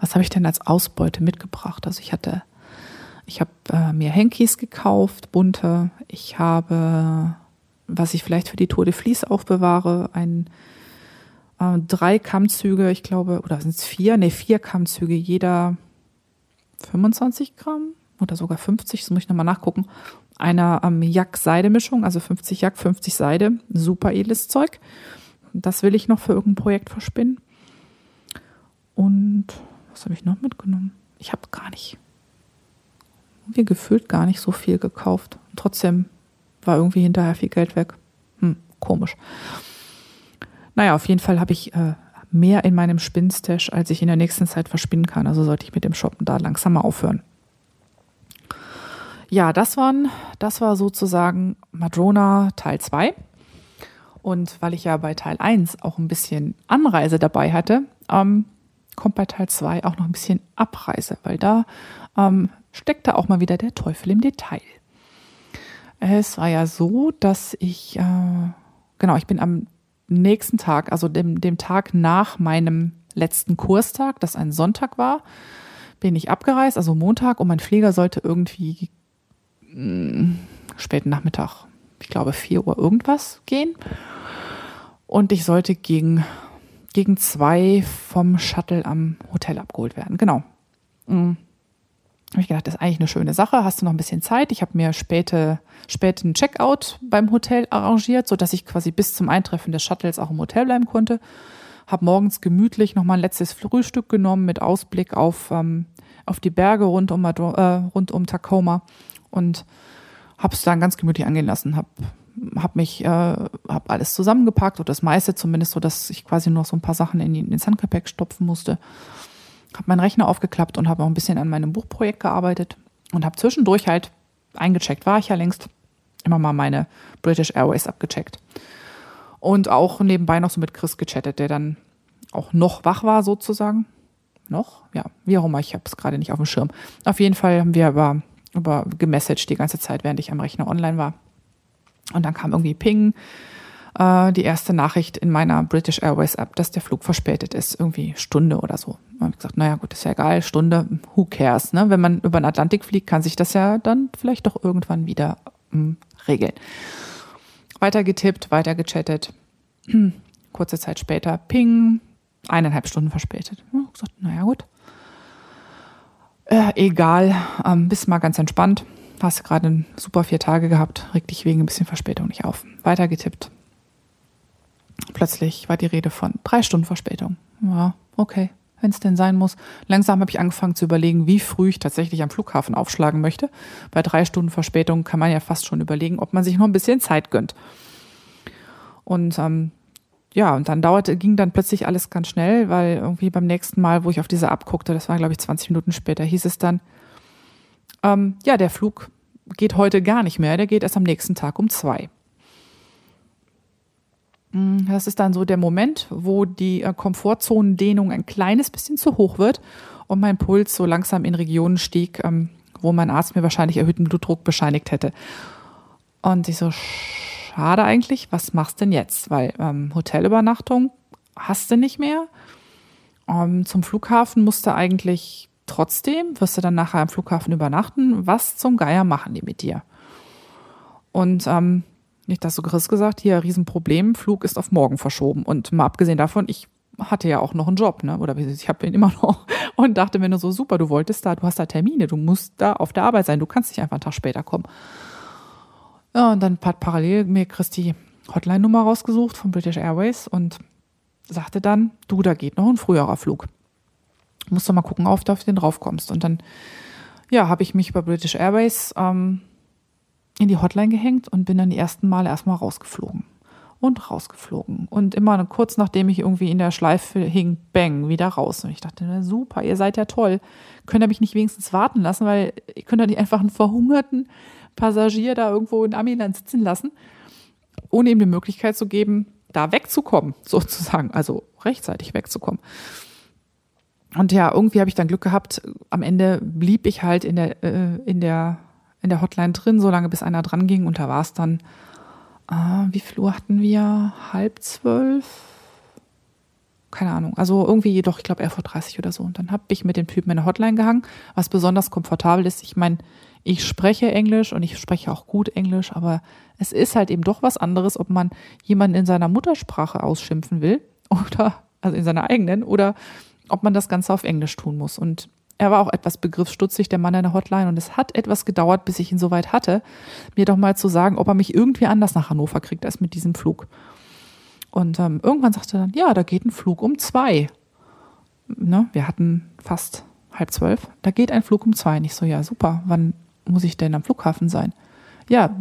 was habe ich denn als Ausbeute mitgebracht? Also ich hatte, ich habe äh, mir Hankies gekauft, bunte. Ich habe, was ich vielleicht für die Tour de aufbewahre, ein äh, drei Kammzüge, ich glaube, oder sind es vier? Ne, vier Kammzüge, jeder 25 Gramm oder sogar 50, das muss ich nochmal nachgucken einer ähm, Jack-Seide-Mischung, also 50 Jack, 50 Seide. Super edles Zeug. Das will ich noch für irgendein Projekt verspinnen. Und was habe ich noch mitgenommen? Ich habe gar nicht, irgendwie gefühlt gar nicht so viel gekauft. Und trotzdem war irgendwie hinterher viel Geld weg. Hm, komisch. Naja, auf jeden Fall habe ich äh, mehr in meinem Spinnstash, als ich in der nächsten Zeit verspinnen kann. Also sollte ich mit dem Shoppen da langsam mal aufhören. Ja, das waren, das war sozusagen Madrona Teil 2. Und weil ich ja bei Teil 1 auch ein bisschen Anreise dabei hatte, ähm, kommt bei Teil 2 auch noch ein bisschen Abreise, weil da ähm, steckte auch mal wieder der Teufel im Detail. Es war ja so, dass ich, äh, genau, ich bin am nächsten Tag, also dem, dem Tag nach meinem letzten Kurstag, das ein Sonntag war, bin ich abgereist, also Montag, und mein Flieger sollte irgendwie späten Nachmittag, ich glaube 4 Uhr irgendwas gehen. Und ich sollte gegen, gegen zwei vom Shuttle am Hotel abgeholt werden. Genau. Mhm. Habe ich gedacht, das ist eigentlich eine schöne Sache. Hast du noch ein bisschen Zeit? Ich habe mir späte, späten Checkout beim Hotel arrangiert, sodass ich quasi bis zum Eintreffen des Shuttles auch im Hotel bleiben konnte. Habe morgens gemütlich noch mal ein letztes Frühstück genommen mit Ausblick auf, ähm, auf die Berge rund um, äh, rund um Tacoma und habe es dann ganz gemütlich angehen lassen, habe hab mich, äh, habe alles zusammengepackt oder das meiste zumindest, so dass ich quasi nur so ein paar Sachen in, ins Handgepäck stopfen musste. Habe meinen Rechner aufgeklappt und habe auch ein bisschen an meinem Buchprojekt gearbeitet und habe zwischendurch halt eingecheckt, war ich ja längst, immer mal meine British Airways abgecheckt. Und auch nebenbei noch so mit Chris gechattet, der dann auch noch wach war sozusagen. Noch? Ja, wie auch immer, ich habe es gerade nicht auf dem Schirm. Auf jeden Fall haben wir über über gemessaged die ganze Zeit, während ich am Rechner online war. Und dann kam irgendwie Ping, äh, die erste Nachricht in meiner British Airways App, dass der Flug verspätet ist, irgendwie Stunde oder so. Und ich gesagt, naja gut, ist ja egal, Stunde, who cares, ne? Wenn man über den Atlantik fliegt, kann sich das ja dann vielleicht doch irgendwann wieder hm, regeln. Weiter getippt, weiter gechattet. Kurze Zeit später, Ping, eineinhalb Stunden verspätet. Ich gesagt, naja gut, äh, egal, ähm, bist mal ganz entspannt. Hast gerade super vier Tage gehabt, reg dich wegen ein bisschen Verspätung nicht auf. Weiter getippt. Plötzlich war die Rede von drei Stunden Verspätung. Ja, okay, wenn es denn sein muss. Langsam habe ich angefangen zu überlegen, wie früh ich tatsächlich am Flughafen aufschlagen möchte. Bei drei Stunden Verspätung kann man ja fast schon überlegen, ob man sich noch ein bisschen Zeit gönnt. Und ähm, ja, und dann dauerte, ging dann plötzlich alles ganz schnell, weil irgendwie beim nächsten Mal, wo ich auf diese abguckte, das war glaube ich 20 Minuten später, hieß es dann, ähm, ja, der Flug geht heute gar nicht mehr, der geht erst am nächsten Tag um zwei. Hm, das ist dann so der Moment, wo die äh, Komfortzonendehnung ein kleines bisschen zu hoch wird und mein Puls so langsam in Regionen stieg, ähm, wo mein Arzt mir wahrscheinlich erhöhten Blutdruck bescheinigt hätte. Und ich so, schade eigentlich, was machst denn jetzt? Weil ähm, Hotelübernachtung hast du nicht mehr. Ähm, zum Flughafen musst du eigentlich trotzdem, wirst du dann nachher am Flughafen übernachten. Was zum Geier machen die mit dir? Und ähm, Nicht das so Chris gesagt, hier Riesenproblem, Flug ist auf morgen verschoben. Und mal abgesehen davon, ich hatte ja auch noch einen Job, ne? Oder ich habe ihn immer noch und dachte mir nur so, super, du wolltest da, du hast da Termine, du musst da auf der Arbeit sein, du kannst nicht einfach einen Tag später kommen. Ja, und dann hat parallel mir Christi Hotline-Nummer rausgesucht von British Airways und sagte dann, du, da geht noch ein früherer Flug. Musst du mal gucken, ob du auf den draufkommst. Und dann, ja, habe ich mich bei British Airways ähm, in die Hotline gehängt und bin dann die ersten Male erstmal rausgeflogen. Und rausgeflogen. Und immer kurz nachdem ich irgendwie in der Schleife hing, bang, wieder raus. Und ich dachte, na super, ihr seid ja toll. Könnt ihr mich nicht wenigstens warten lassen, weil ihr könnt ja nicht einfach einen verhungerten Passagier da irgendwo in Amiland sitzen lassen, ohne ihm die Möglichkeit zu geben, da wegzukommen, sozusagen, also rechtzeitig wegzukommen. Und ja, irgendwie habe ich dann Glück gehabt. Am Ende blieb ich halt in der, äh, in der in der Hotline drin, solange bis einer dran ging. Und da war es dann, äh, wie viel Uhr hatten wir? Halb zwölf? Keine Ahnung. Also irgendwie jedoch, ich glaube, 11.30 Uhr oder so. Und dann habe ich mit dem Typen in der Hotline gehangen, was besonders komfortabel ist. Ich meine, ich spreche Englisch und ich spreche auch gut Englisch, aber es ist halt eben doch was anderes, ob man jemanden in seiner Muttersprache ausschimpfen will oder, also in seiner eigenen, oder ob man das Ganze auf Englisch tun muss. Und er war auch etwas begriffsstutzig, der Mann in der Hotline, und es hat etwas gedauert, bis ich ihn soweit hatte, mir doch mal zu sagen, ob er mich irgendwie anders nach Hannover kriegt als mit diesem Flug. Und ähm, irgendwann sagte er dann, ja, da geht ein Flug um zwei. Ne? Wir hatten fast halb zwölf. Da geht ein Flug um zwei. Und ich so, ja, super. Wann muss ich denn am Flughafen sein? Ja,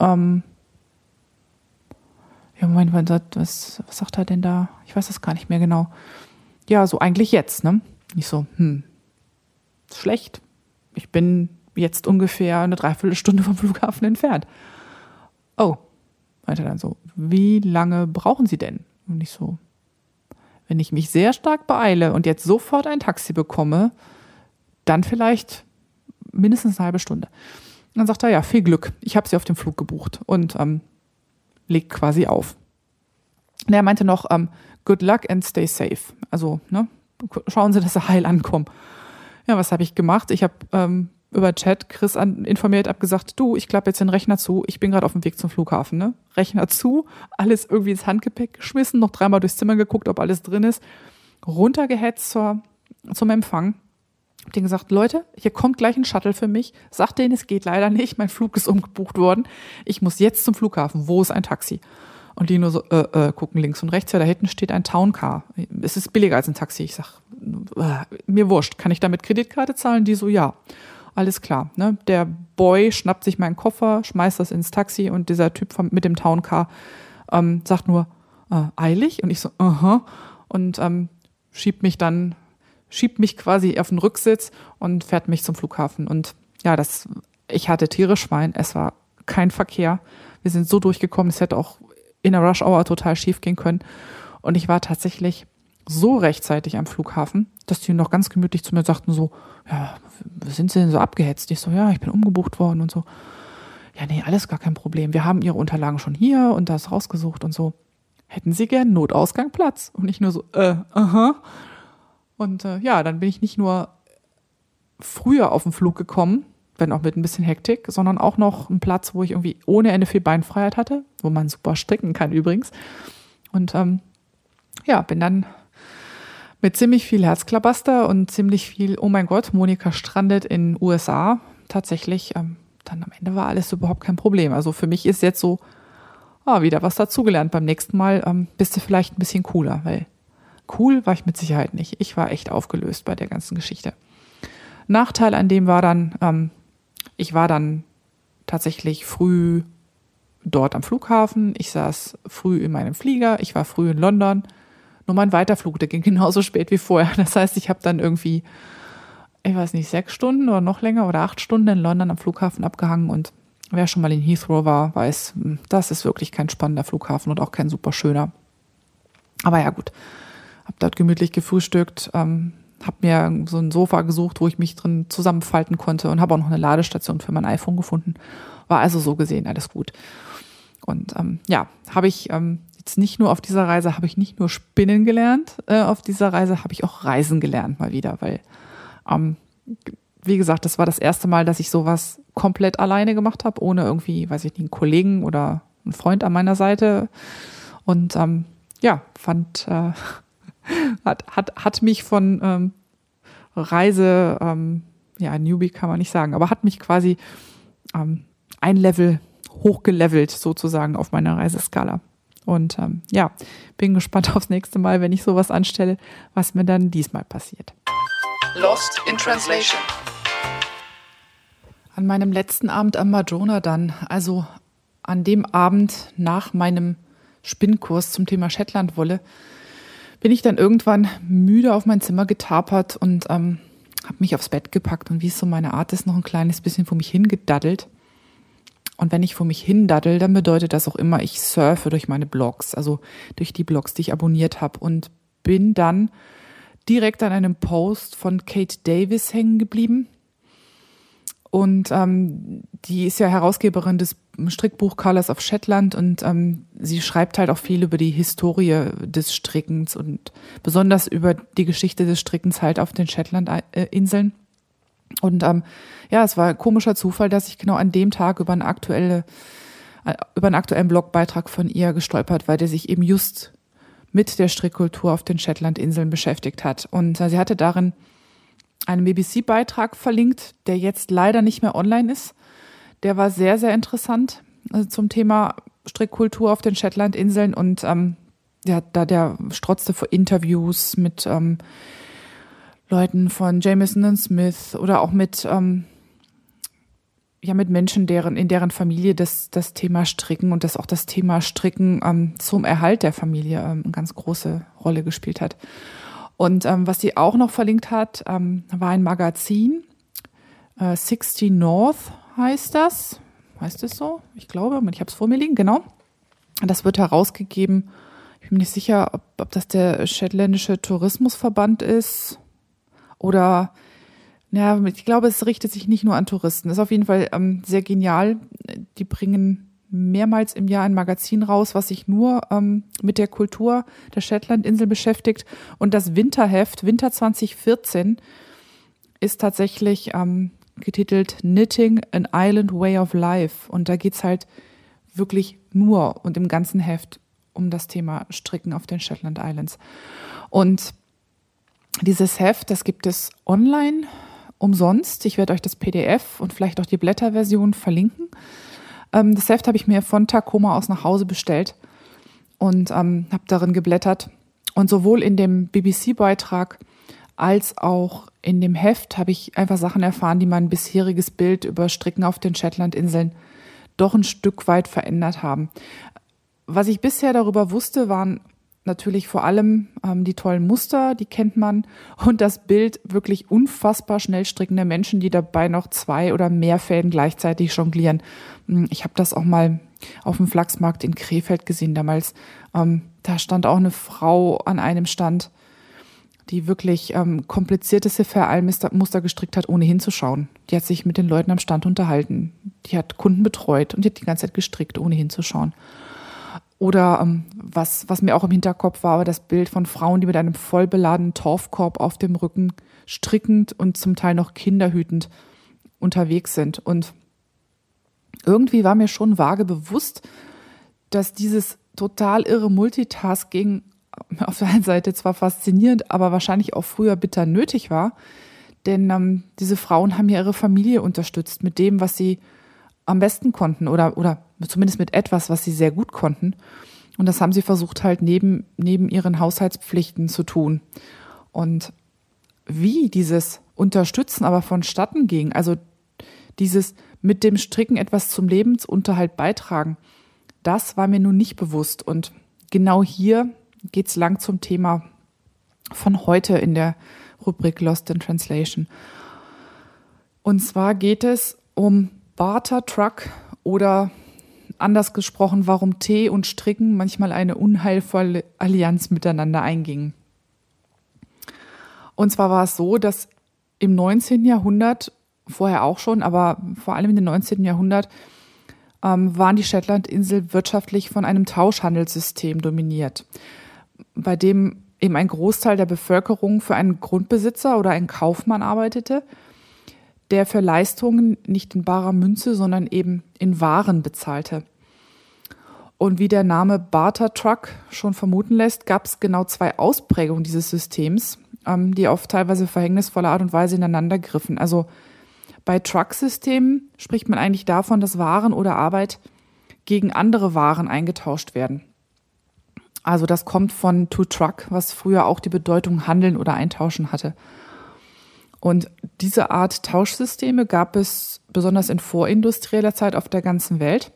ähm, ja, Moment, was, was sagt er denn da? Ich weiß das gar nicht mehr genau. Ja, so eigentlich jetzt, ne? Ich so, hm, schlecht. Ich bin jetzt ungefähr eine Dreiviertelstunde vom Flughafen entfernt. Oh, meinte dann so, wie lange brauchen Sie denn? Und ich so, wenn ich mich sehr stark beeile und jetzt sofort ein Taxi bekomme, dann vielleicht mindestens eine halbe Stunde. Und dann sagt er, ja, viel Glück. Ich habe Sie auf dem Flug gebucht und ähm, legt quasi auf. Und er meinte noch, ähm, good luck and stay safe. Also, ne, schauen Sie, dass Sie heil ankommen. Ja, was habe ich gemacht? Ich habe ähm, über Chat Chris an, informiert, habe gesagt, du, ich klappe jetzt den Rechner zu, ich bin gerade auf dem Weg zum Flughafen, ne? Rechner zu, alles irgendwie ins Handgepäck geschmissen, noch dreimal durchs Zimmer geguckt, ob alles drin ist, runtergehetzt zur, zum Empfang. Hab denen gesagt, Leute, hier kommt gleich ein Shuttle für mich. Sagt denen, es geht leider nicht, mein Flug ist umgebucht worden. Ich muss jetzt zum Flughafen. Wo ist ein Taxi? Und die nur so, äh, äh, gucken links und rechts, ja, da hinten steht ein Towncar. Es ist billiger als ein Taxi. Ich sag, äh, mir wurscht, kann ich damit Kreditkarte zahlen? Die so, ja. Alles klar. Ne? Der Boy schnappt sich meinen Koffer, schmeißt das ins Taxi und dieser Typ vom, mit dem Towncar ähm, sagt nur, äh, eilig? Und ich so, aha. Uh -huh. Und ähm, schiebt mich dann, schiebt mich quasi auf den Rücksitz und fährt mich zum Flughafen. Und ja, das, ich hatte tierisch Schwein, es war kein Verkehr. Wir sind so durchgekommen, es hätte auch in der Rush Hour total schief gehen können. Und ich war tatsächlich so rechtzeitig am Flughafen, dass die noch ganz gemütlich zu mir sagten so, ja, sind Sie denn so abgehetzt? Ich so, ja, ich bin umgebucht worden und so. Ja, nee, alles gar kein Problem. Wir haben Ihre Unterlagen schon hier und das rausgesucht und so. Hätten Sie gern Notausgangplatz? Und nicht nur so, äh, aha. Und äh, ja, dann bin ich nicht nur früher auf den Flug gekommen, wenn auch mit ein bisschen Hektik, sondern auch noch ein Platz, wo ich irgendwie ohne Ende viel Beinfreiheit hatte, wo man super stricken kann übrigens. Und ähm, ja, bin dann mit ziemlich viel Herzklabaster und ziemlich viel, oh mein Gott, Monika strandet in USA. Tatsächlich, ähm, dann am Ende war alles überhaupt kein Problem. Also für mich ist jetzt so, ah, wieder was dazugelernt. Beim nächsten Mal ähm, bist du vielleicht ein bisschen cooler, weil cool war ich mit Sicherheit nicht. Ich war echt aufgelöst bei der ganzen Geschichte. Nachteil an dem war dann, ähm, ich war dann tatsächlich früh dort am Flughafen. Ich saß früh in meinem Flieger. Ich war früh in London. Nur mein Weiterflug, der ging genauso spät wie vorher. Das heißt, ich habe dann irgendwie, ich weiß nicht, sechs Stunden oder noch länger oder acht Stunden in London am Flughafen abgehangen. Und wer schon mal in Heathrow war, weiß, hm, das ist wirklich kein spannender Flughafen und auch kein super schöner. Aber ja, gut. Hab dort gemütlich gefrühstückt, ähm, habe mir so ein Sofa gesucht, wo ich mich drin zusammenfalten konnte und habe auch noch eine Ladestation für mein iPhone gefunden. War also so gesehen alles gut. Und ähm, ja, habe ich ähm, jetzt nicht nur auf dieser Reise, habe ich nicht nur Spinnen gelernt, äh, auf dieser Reise habe ich auch Reisen gelernt mal wieder, weil, ähm, wie gesagt, das war das erste Mal, dass ich sowas komplett alleine gemacht habe, ohne irgendwie, weiß ich nicht, einen Kollegen oder einen Freund an meiner Seite. Und ähm, ja, fand, äh, hat, hat, hat mich von ähm, Reise, ähm, ja, Newbie kann man nicht sagen, aber hat mich quasi ähm, ein Level hochgelevelt sozusagen auf meiner Reiseskala. Und ähm, ja, bin gespannt aufs nächste Mal, wenn ich sowas anstelle, was mir dann diesmal passiert. Lost in Translation. An meinem letzten Abend am Madrona dann, also an dem Abend nach meinem Spinnkurs zum Thema Shetlandwolle, bin ich dann irgendwann müde auf mein Zimmer getapert und ähm, habe mich aufs Bett gepackt und wie es so meine Art ist, noch ein kleines bisschen vor mich hingedaddelt. Und wenn ich vor mich hindaddel, dann bedeutet das auch immer, ich surfe durch meine Blogs, also durch die Blogs, die ich abonniert habe und bin dann direkt an einem Post von Kate Davis hängen geblieben. Und ähm, die ist ja Herausgeberin des Strickbuch Colors of Shetland und ähm, sie schreibt halt auch viel über die Historie des Strickens und besonders über die Geschichte des Strickens halt auf den Shetland-Inseln. Und ähm, ja, es war ein komischer Zufall, dass ich genau an dem Tag über, eine aktuelle, äh, über einen aktuellen Blogbeitrag von ihr gestolpert, weil der sich eben just mit der Strickkultur auf den Shetland-Inseln beschäftigt hat. Und äh, sie hatte darin einen BBC-Beitrag verlinkt, der jetzt leider nicht mehr online ist. Der war sehr, sehr interessant also zum Thema Strickkultur auf den Shetland-Inseln und ähm, ja, da der strotzte vor Interviews mit ähm, Leuten von Jameson und Smith oder auch mit ähm, ja mit Menschen, deren in deren Familie das das Thema Stricken und das auch das Thema Stricken ähm, zum Erhalt der Familie ähm, eine ganz große Rolle gespielt hat. Und ähm, was sie auch noch verlinkt hat, ähm, war ein Magazin. Äh, 60 North heißt das. Heißt es so? Ich glaube, ich habe es vor mir liegen, genau. Das wird herausgegeben. Ich bin nicht sicher, ob, ob das der Shetländische Tourismusverband ist oder ja, ich glaube, es richtet sich nicht nur an Touristen. Das ist auf jeden Fall ähm, sehr genial. Die bringen mehrmals im Jahr ein Magazin raus, was sich nur ähm, mit der Kultur der Shetlandinsel beschäftigt. Und das Winterheft, Winter 2014, ist tatsächlich ähm, getitelt Knitting an Island Way of Life. Und da geht's halt wirklich nur und im ganzen Heft um das Thema Stricken auf den Shetland Islands. Und dieses Heft, das gibt es online umsonst. Ich werde euch das PDF und vielleicht auch die Blätterversion verlinken. Ähm, das Heft habe ich mir von Tacoma aus nach Hause bestellt und ähm, habe darin geblättert. Und sowohl in dem BBC-Beitrag als auch in dem Heft habe ich einfach Sachen erfahren, die mein bisheriges Bild über Stricken auf den Shetlandinseln doch ein Stück weit verändert haben. Was ich bisher darüber wusste, waren natürlich vor allem ähm, die tollen Muster, die kennt man, und das Bild wirklich unfassbar schnell strickender Menschen, die dabei noch zwei oder mehr Fäden gleichzeitig jonglieren. Hm, ich habe das auch mal auf dem Flachsmarkt in Krefeld gesehen damals. Ähm, da stand auch eine Frau an einem Stand, die wirklich ähm, komplizierteste Verallmuster gestrickt hat, ohne hinzuschauen. Die hat sich mit den Leuten am Stand unterhalten. Die hat Kunden betreut und die hat die ganze Zeit gestrickt, ohne hinzuschauen. Oder ähm, was, was mir auch im Hinterkopf war, war das Bild von Frauen, die mit einem vollbeladenen Torfkorb auf dem Rücken strickend und zum Teil noch kinderhütend unterwegs sind. Und irgendwie war mir schon vage bewusst, dass dieses total irre Multitasking auf der einen Seite zwar faszinierend, aber wahrscheinlich auch früher bitter nötig war. Denn ähm, diese Frauen haben ja ihre Familie unterstützt mit dem, was sie am besten konnten oder, oder zumindest mit etwas, was sie sehr gut konnten. Und das haben sie versucht halt neben, neben ihren Haushaltspflichten zu tun. Und wie dieses Unterstützen aber vonstatten ging, also dieses mit dem Stricken etwas zum Lebensunterhalt beitragen, das war mir nun nicht bewusst. Und genau hier geht's lang zum Thema von heute in der Rubrik Lost in Translation. Und zwar geht es um Barter Truck oder anders gesprochen, warum Tee und Stricken manchmal eine unheilvolle Allianz miteinander eingingen. Und zwar war es so, dass im 19. Jahrhundert, vorher auch schon, aber vor allem im 19. Jahrhundert, ähm, waren die Shetlandinseln wirtschaftlich von einem Tauschhandelssystem dominiert, bei dem eben ein Großteil der Bevölkerung für einen Grundbesitzer oder einen Kaufmann arbeitete der für Leistungen nicht in barer Münze, sondern eben in Waren bezahlte. Und wie der Name Barter Truck schon vermuten lässt, gab es genau zwei Ausprägungen dieses Systems, ähm, die auf teilweise verhängnisvolle Art und Weise ineinander griffen. Also bei Truck-Systemen spricht man eigentlich davon, dass Waren oder Arbeit gegen andere Waren eingetauscht werden. Also das kommt von to truck, was früher auch die Bedeutung handeln oder eintauschen hatte. Und diese Art Tauschsysteme gab es besonders in vorindustrieller Zeit auf der ganzen Welt.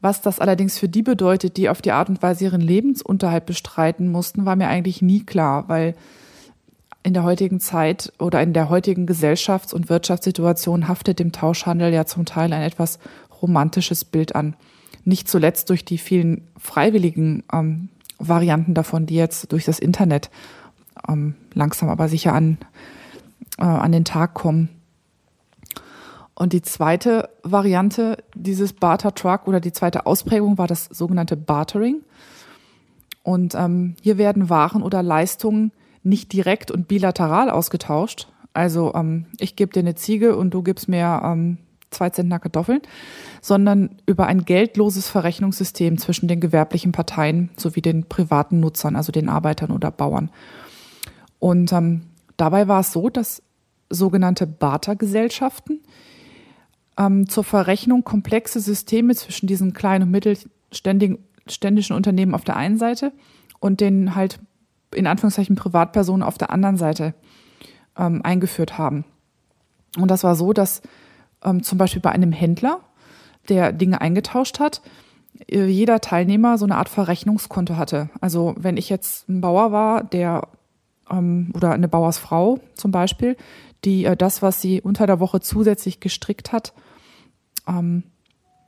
Was das allerdings für die bedeutet, die auf die Art und Weise ihren Lebensunterhalt bestreiten mussten, war mir eigentlich nie klar, weil in der heutigen Zeit oder in der heutigen Gesellschafts- und Wirtschaftssituation haftet dem Tauschhandel ja zum Teil ein etwas romantisches Bild an. Nicht zuletzt durch die vielen freiwilligen ähm, Varianten davon, die jetzt durch das Internet ähm, langsam aber sicher an äh, an den Tag kommen. Und die zweite Variante dieses Barter Truck oder die zweite Ausprägung war das sogenannte Bartering. Und ähm, hier werden Waren oder Leistungen nicht direkt und bilateral ausgetauscht. Also ähm, ich gebe dir eine Ziege und du gibst mir ähm, zwei Zentner Kartoffeln, sondern über ein geldloses Verrechnungssystem zwischen den gewerblichen Parteien sowie den privaten Nutzern, also den Arbeitern oder Bauern. Und ähm, dabei war es so, dass sogenannte Bartergesellschaften ähm, zur Verrechnung komplexe Systeme zwischen diesen kleinen und mittelständischen Unternehmen auf der einen Seite und den halt in Anführungszeichen Privatpersonen auf der anderen Seite ähm, eingeführt haben. Und das war so, dass ähm, zum Beispiel bei einem Händler, der Dinge eingetauscht hat, äh, jeder Teilnehmer so eine Art Verrechnungskonto hatte. Also wenn ich jetzt ein Bauer war, der ähm, oder eine Bauersfrau zum Beispiel, die äh, das, was sie unter der Woche zusätzlich gestrickt hat, ähm,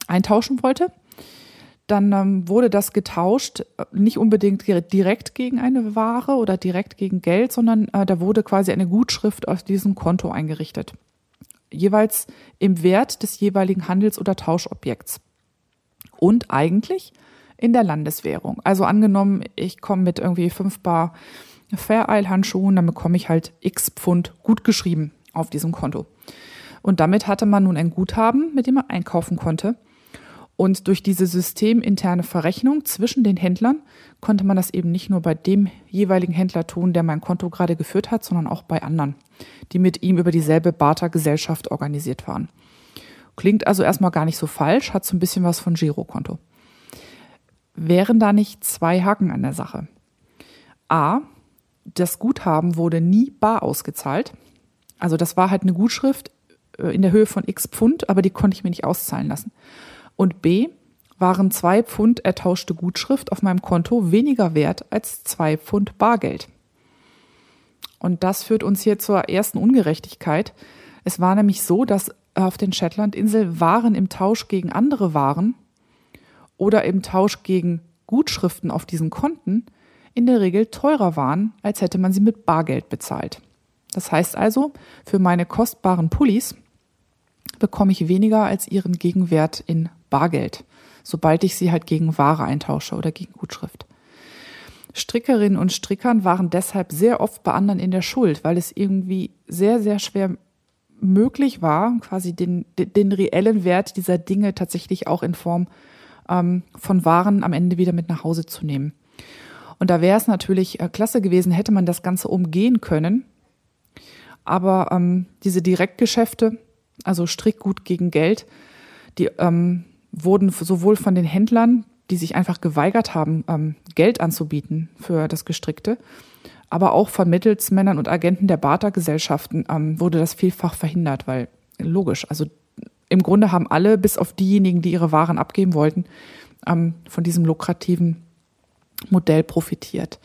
eintauschen wollte. Dann ähm, wurde das getauscht, äh, nicht unbedingt direkt gegen eine Ware oder direkt gegen Geld, sondern äh, da wurde quasi eine Gutschrift auf diesem Konto eingerichtet. Jeweils im Wert des jeweiligen Handels- oder Tauschobjekts. Und eigentlich in der Landeswährung. Also angenommen, ich komme mit irgendwie fünf Bar Fair Isle Handschuhen, dann bekomme ich halt x Pfund gut geschrieben auf diesem Konto. Und damit hatte man nun ein Guthaben, mit dem man einkaufen konnte. Und durch diese systeminterne Verrechnung zwischen den Händlern konnte man das eben nicht nur bei dem jeweiligen Händler tun, der mein Konto gerade geführt hat, sondern auch bei anderen, die mit ihm über dieselbe Barter-Gesellschaft organisiert waren. Klingt also erstmal gar nicht so falsch, hat so ein bisschen was von Girokonto. Wären da nicht zwei Haken an der Sache? A, das Guthaben wurde nie bar ausgezahlt. Also das war halt eine Gutschrift äh, in der Höhe von x Pfund, aber die konnte ich mir nicht auszahlen lassen. Und B waren zwei Pfund ertauschte Gutschrift auf meinem Konto weniger wert als zwei Pfund Bargeld. Und das führt uns hier zur ersten Ungerechtigkeit. Es war nämlich so, dass auf den Shetlandinseln Waren im Tausch gegen andere Waren oder im Tausch gegen Gutschriften auf diesen Konten in der Regel teurer waren, als hätte man sie mit Bargeld bezahlt. Das heißt also, für meine kostbaren Pullis bekomme ich weniger als ihren Gegenwert in Bargeld, sobald ich sie halt gegen Ware eintausche oder gegen Gutschrift. Strickerinnen und Strickern waren deshalb sehr oft bei anderen in der Schuld, weil es irgendwie sehr, sehr schwer möglich war, quasi den, den reellen Wert dieser Dinge tatsächlich auch in Form ähm, von Waren am Ende wieder mit nach Hause zu nehmen. Und da wäre es natürlich äh, klasse gewesen, hätte man das Ganze umgehen können. Aber ähm, diese Direktgeschäfte, also Strickgut gegen Geld, die ähm, wurden sowohl von den Händlern, die sich einfach geweigert haben, ähm, Geld anzubieten für das Gestrickte, aber auch von Mittelsmännern und Agenten der Bartergesellschaften ähm, wurde das vielfach verhindert, weil logisch, also im Grunde haben alle, bis auf diejenigen, die ihre Waren abgeben wollten, ähm, von diesem lukrativen Modell profitiert.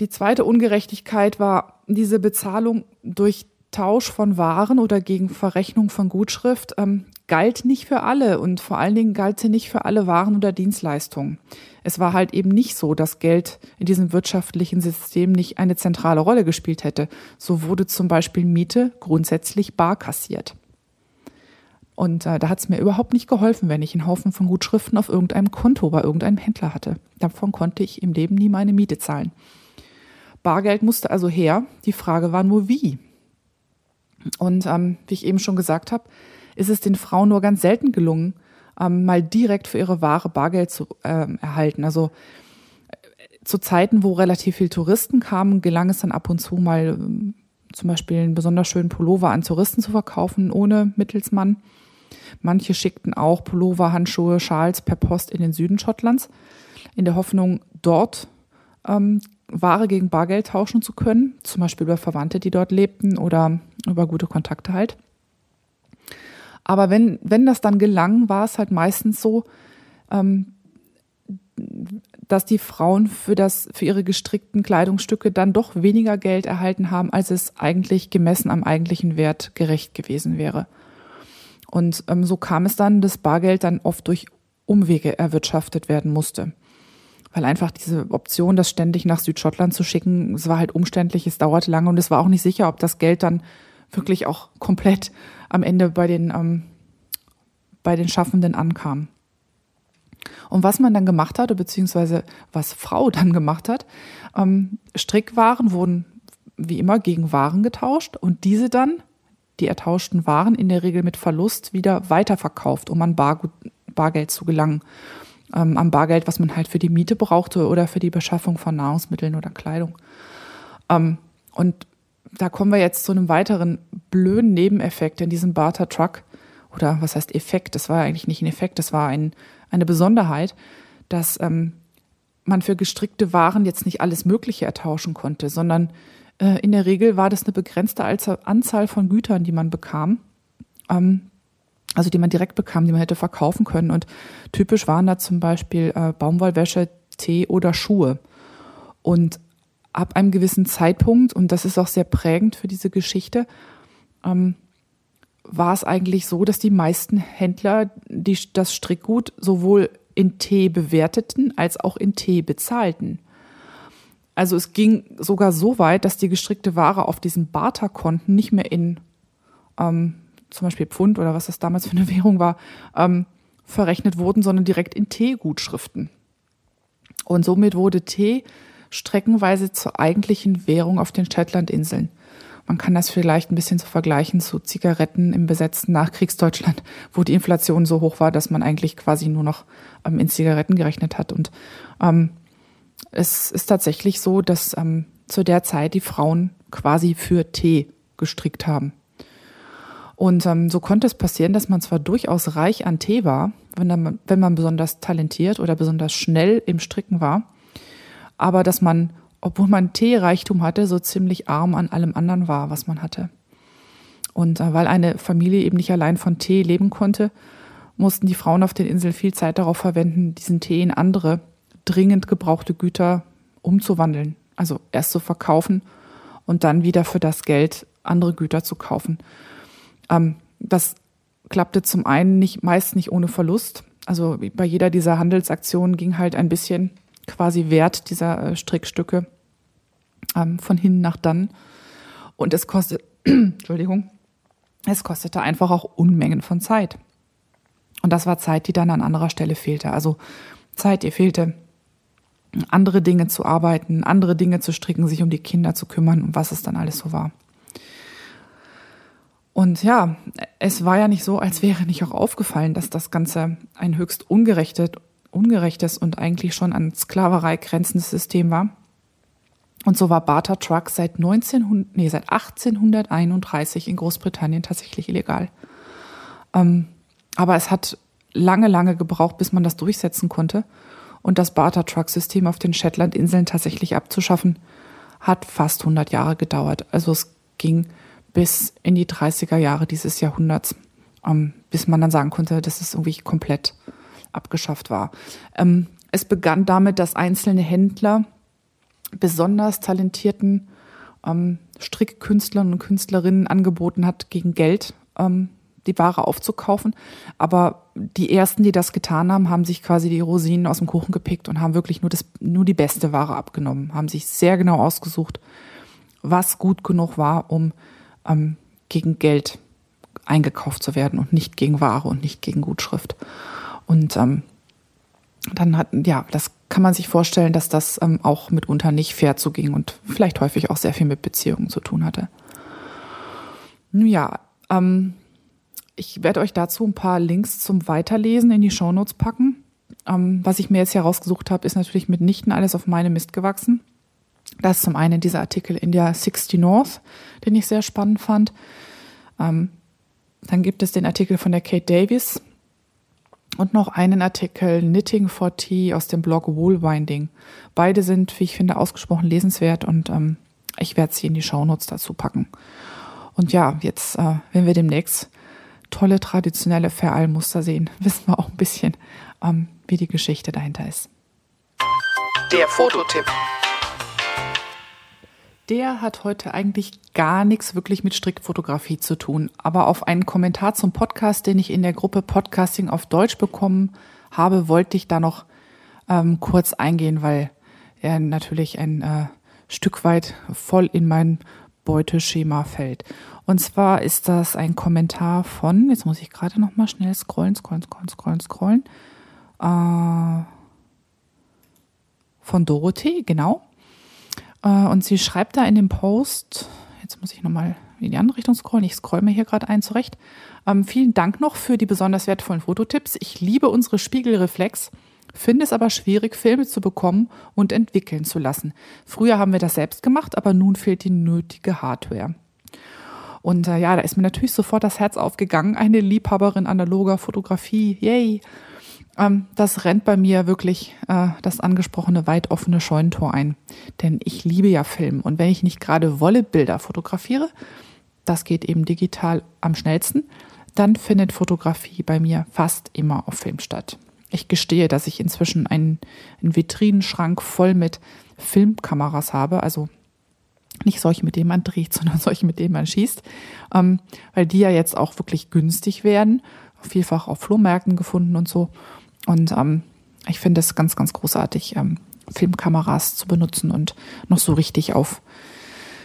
Die zweite Ungerechtigkeit war diese Bezahlung durch Tausch von Waren oder gegen Verrechnung von Gutschrift ähm, galt nicht für alle und vor allen Dingen galt sie nicht für alle Waren oder Dienstleistungen. Es war halt eben nicht so, dass Geld in diesem wirtschaftlichen System nicht eine zentrale Rolle gespielt hätte. So wurde zum Beispiel Miete grundsätzlich bar kassiert. Und äh, da hat es mir überhaupt nicht geholfen, wenn ich einen Haufen von Gutschriften auf irgendeinem Konto bei irgendeinem Händler hatte. Davon konnte ich im Leben nie meine Miete zahlen. Bargeld musste also her. Die Frage war nur wie. Und ähm, wie ich eben schon gesagt habe, ist es den Frauen nur ganz selten gelungen, ähm, mal direkt für ihre Ware Bargeld zu ähm, erhalten. Also äh, zu Zeiten, wo relativ viel Touristen kamen, gelang es dann ab und zu mal ähm, zum Beispiel einen besonders schönen Pullover an Touristen zu verkaufen, ohne Mittelsmann. Manche schickten auch Pullover, Handschuhe, Schals per Post in den Süden Schottlands, in der Hoffnung, dort ähm, Ware gegen Bargeld tauschen zu können, zum Beispiel über Verwandte, die dort lebten oder über gute Kontakte halt. Aber wenn, wenn das dann gelang, war es halt meistens so, ähm, dass die Frauen für das, für ihre gestrickten Kleidungsstücke dann doch weniger Geld erhalten haben, als es eigentlich gemessen am eigentlichen Wert gerecht gewesen wäre. Und ähm, so kam es dann, dass Bargeld dann oft durch Umwege erwirtschaftet werden musste. Weil einfach diese Option, das ständig nach Südschottland zu schicken, es war halt umständlich, es dauerte lange und es war auch nicht sicher, ob das Geld dann wirklich auch komplett am Ende bei den, ähm, bei den Schaffenden ankam. Und was man dann gemacht hatte, beziehungsweise was Frau dann gemacht hat, ähm, Strickwaren wurden wie immer gegen Waren getauscht und diese dann, die ertauschten Waren, in der Regel mit Verlust wieder weiterverkauft, um an Bar, Bargeld zu gelangen. Ähm, am Bargeld, was man halt für die Miete brauchte oder für die Beschaffung von Nahrungsmitteln oder Kleidung. Ähm, und da kommen wir jetzt zu einem weiteren blöden Nebeneffekt in diesem Barter Truck. Oder was heißt Effekt? Das war eigentlich nicht ein Effekt, das war ein, eine Besonderheit, dass ähm, man für gestrickte Waren jetzt nicht alles Mögliche ertauschen konnte, sondern äh, in der Regel war das eine begrenzte Anzahl von Gütern, die man bekam. Ähm, also die man direkt bekam, die man hätte verkaufen können. Und typisch waren da zum Beispiel äh, Baumwollwäsche, Tee oder Schuhe. Und ab einem gewissen Zeitpunkt, und das ist auch sehr prägend für diese Geschichte, ähm, war es eigentlich so, dass die meisten Händler die, das Strickgut sowohl in Tee bewerteten als auch in Tee bezahlten. Also es ging sogar so weit, dass die gestrickte Ware auf diesen Barterkonten nicht mehr in ähm, zum Beispiel Pfund oder was das damals für eine Währung war, ähm, verrechnet wurden, sondern direkt in Teegutschriften. Und somit wurde Tee streckenweise zur eigentlichen Währung auf den Shetlandinseln. Man kann das vielleicht ein bisschen so vergleichen zu Zigaretten im besetzten Nachkriegsdeutschland, wo die Inflation so hoch war, dass man eigentlich quasi nur noch ähm, in Zigaretten gerechnet hat. Und ähm, es ist tatsächlich so, dass ähm, zu der Zeit die Frauen quasi für Tee gestrickt haben. Und ähm, so konnte es passieren, dass man zwar durchaus reich an Tee war, wenn, dann, wenn man besonders talentiert oder besonders schnell im Stricken war, aber dass man, obwohl man Teereichtum hatte, so ziemlich arm an allem anderen war, was man hatte. Und äh, weil eine Familie eben nicht allein von Tee leben konnte, mussten die Frauen auf den Inseln viel Zeit darauf verwenden, diesen Tee in andere dringend gebrauchte Güter umzuwandeln. Also erst zu verkaufen und dann wieder für das Geld andere Güter zu kaufen. Ähm, das klappte zum einen nicht, meist nicht ohne Verlust. Also bei jeder dieser Handelsaktionen ging halt ein bisschen quasi Wert dieser äh, Strickstücke ähm, von hin nach dann. Und es kostet, Entschuldigung, es kostete einfach auch Unmengen von Zeit. Und das war Zeit, die dann an anderer Stelle fehlte. Also Zeit, ihr fehlte, andere Dinge zu arbeiten, andere Dinge zu stricken, sich um die Kinder zu kümmern und was es dann alles so war. Und ja, es war ja nicht so, als wäre nicht auch aufgefallen, dass das Ganze ein höchst ungerechtes ungerechtes und eigentlich schon an Sklaverei grenzendes System war. Und so war Barter Truck seit 1900, nee, seit 1831 in Großbritannien tatsächlich illegal. Ähm, aber es hat lange, lange gebraucht, bis man das durchsetzen konnte. Und das Barter Truck System auf den Shetlandinseln tatsächlich abzuschaffen, hat fast 100 Jahre gedauert. Also es ging bis in die 30er Jahre dieses Jahrhunderts, ähm, bis man dann sagen konnte, das ist irgendwie komplett abgeschafft war. Ähm, es begann damit, dass einzelne Händler besonders talentierten ähm, Strickkünstlern und Künstlerinnen angeboten hat, gegen Geld ähm, die Ware aufzukaufen. Aber die ersten, die das getan haben, haben sich quasi die Rosinen aus dem Kuchen gepickt und haben wirklich nur, das, nur die beste Ware abgenommen, haben sich sehr genau ausgesucht, was gut genug war, um ähm, gegen Geld eingekauft zu werden und nicht gegen Ware und nicht gegen Gutschrift. Und ähm, dann hat, ja, das kann man sich vorstellen, dass das ähm, auch mitunter nicht fair zuging und vielleicht häufig auch sehr viel mit Beziehungen zu tun hatte. Nun ja, ähm, ich werde euch dazu ein paar Links zum Weiterlesen in die Shownotes packen. Ähm, was ich mir jetzt hier rausgesucht habe, ist natürlich mitnichten alles auf meine Mist gewachsen. Das ist zum einen dieser Artikel in der 60 North, den ich sehr spannend fand. Ähm, dann gibt es den Artikel von der Kate Davis und noch einen Artikel Knitting for Tea aus dem Blog Woolwinding. Beide sind, wie ich finde, ausgesprochen lesenswert und ähm, ich werde sie in die Shownotes dazu packen. Und ja, jetzt, äh, wenn wir demnächst tolle traditionelle Verallmuster sehen, wissen wir auch ein bisschen, ähm, wie die Geschichte dahinter ist. Der Fototipp. Der hat heute eigentlich gar nichts wirklich mit Strickfotografie zu tun. Aber auf einen Kommentar zum Podcast, den ich in der Gruppe Podcasting auf Deutsch bekommen habe, wollte ich da noch ähm, kurz eingehen, weil er natürlich ein äh, Stück weit voll in mein Beuteschema fällt. Und zwar ist das ein Kommentar von, jetzt muss ich gerade noch mal schnell scrollen, scrollen, scrollen, scrollen, scrollen, äh, von Dorothee, genau. Äh, und sie schreibt da in dem Post, jetzt muss ich nochmal in die andere Richtung scrollen, ich scroll mir hier gerade ein zurecht. Ähm, vielen Dank noch für die besonders wertvollen Fototipps. Ich liebe unsere Spiegelreflex, finde es aber schwierig, Filme zu bekommen und entwickeln zu lassen. Früher haben wir das selbst gemacht, aber nun fehlt die nötige Hardware. Und äh, ja, da ist mir natürlich sofort das Herz aufgegangen. Eine Liebhaberin analoger Fotografie, yay! Ähm, das rennt bei mir wirklich äh, das angesprochene weit offene Scheunentor ein. Denn ich liebe ja Film. Und wenn ich nicht gerade Wollebilder fotografiere, das geht eben digital am schnellsten, dann findet Fotografie bei mir fast immer auf Film statt. Ich gestehe, dass ich inzwischen einen, einen Vitrinenschrank voll mit Filmkameras habe, also nicht solche, mit denen man dreht, sondern solche, mit denen man schießt, ähm, weil die ja jetzt auch wirklich günstig werden, vielfach auf Flohmärkten gefunden und so. Und ähm, ich finde es ganz, ganz großartig, ähm, Filmkameras zu benutzen und noch so richtig auf,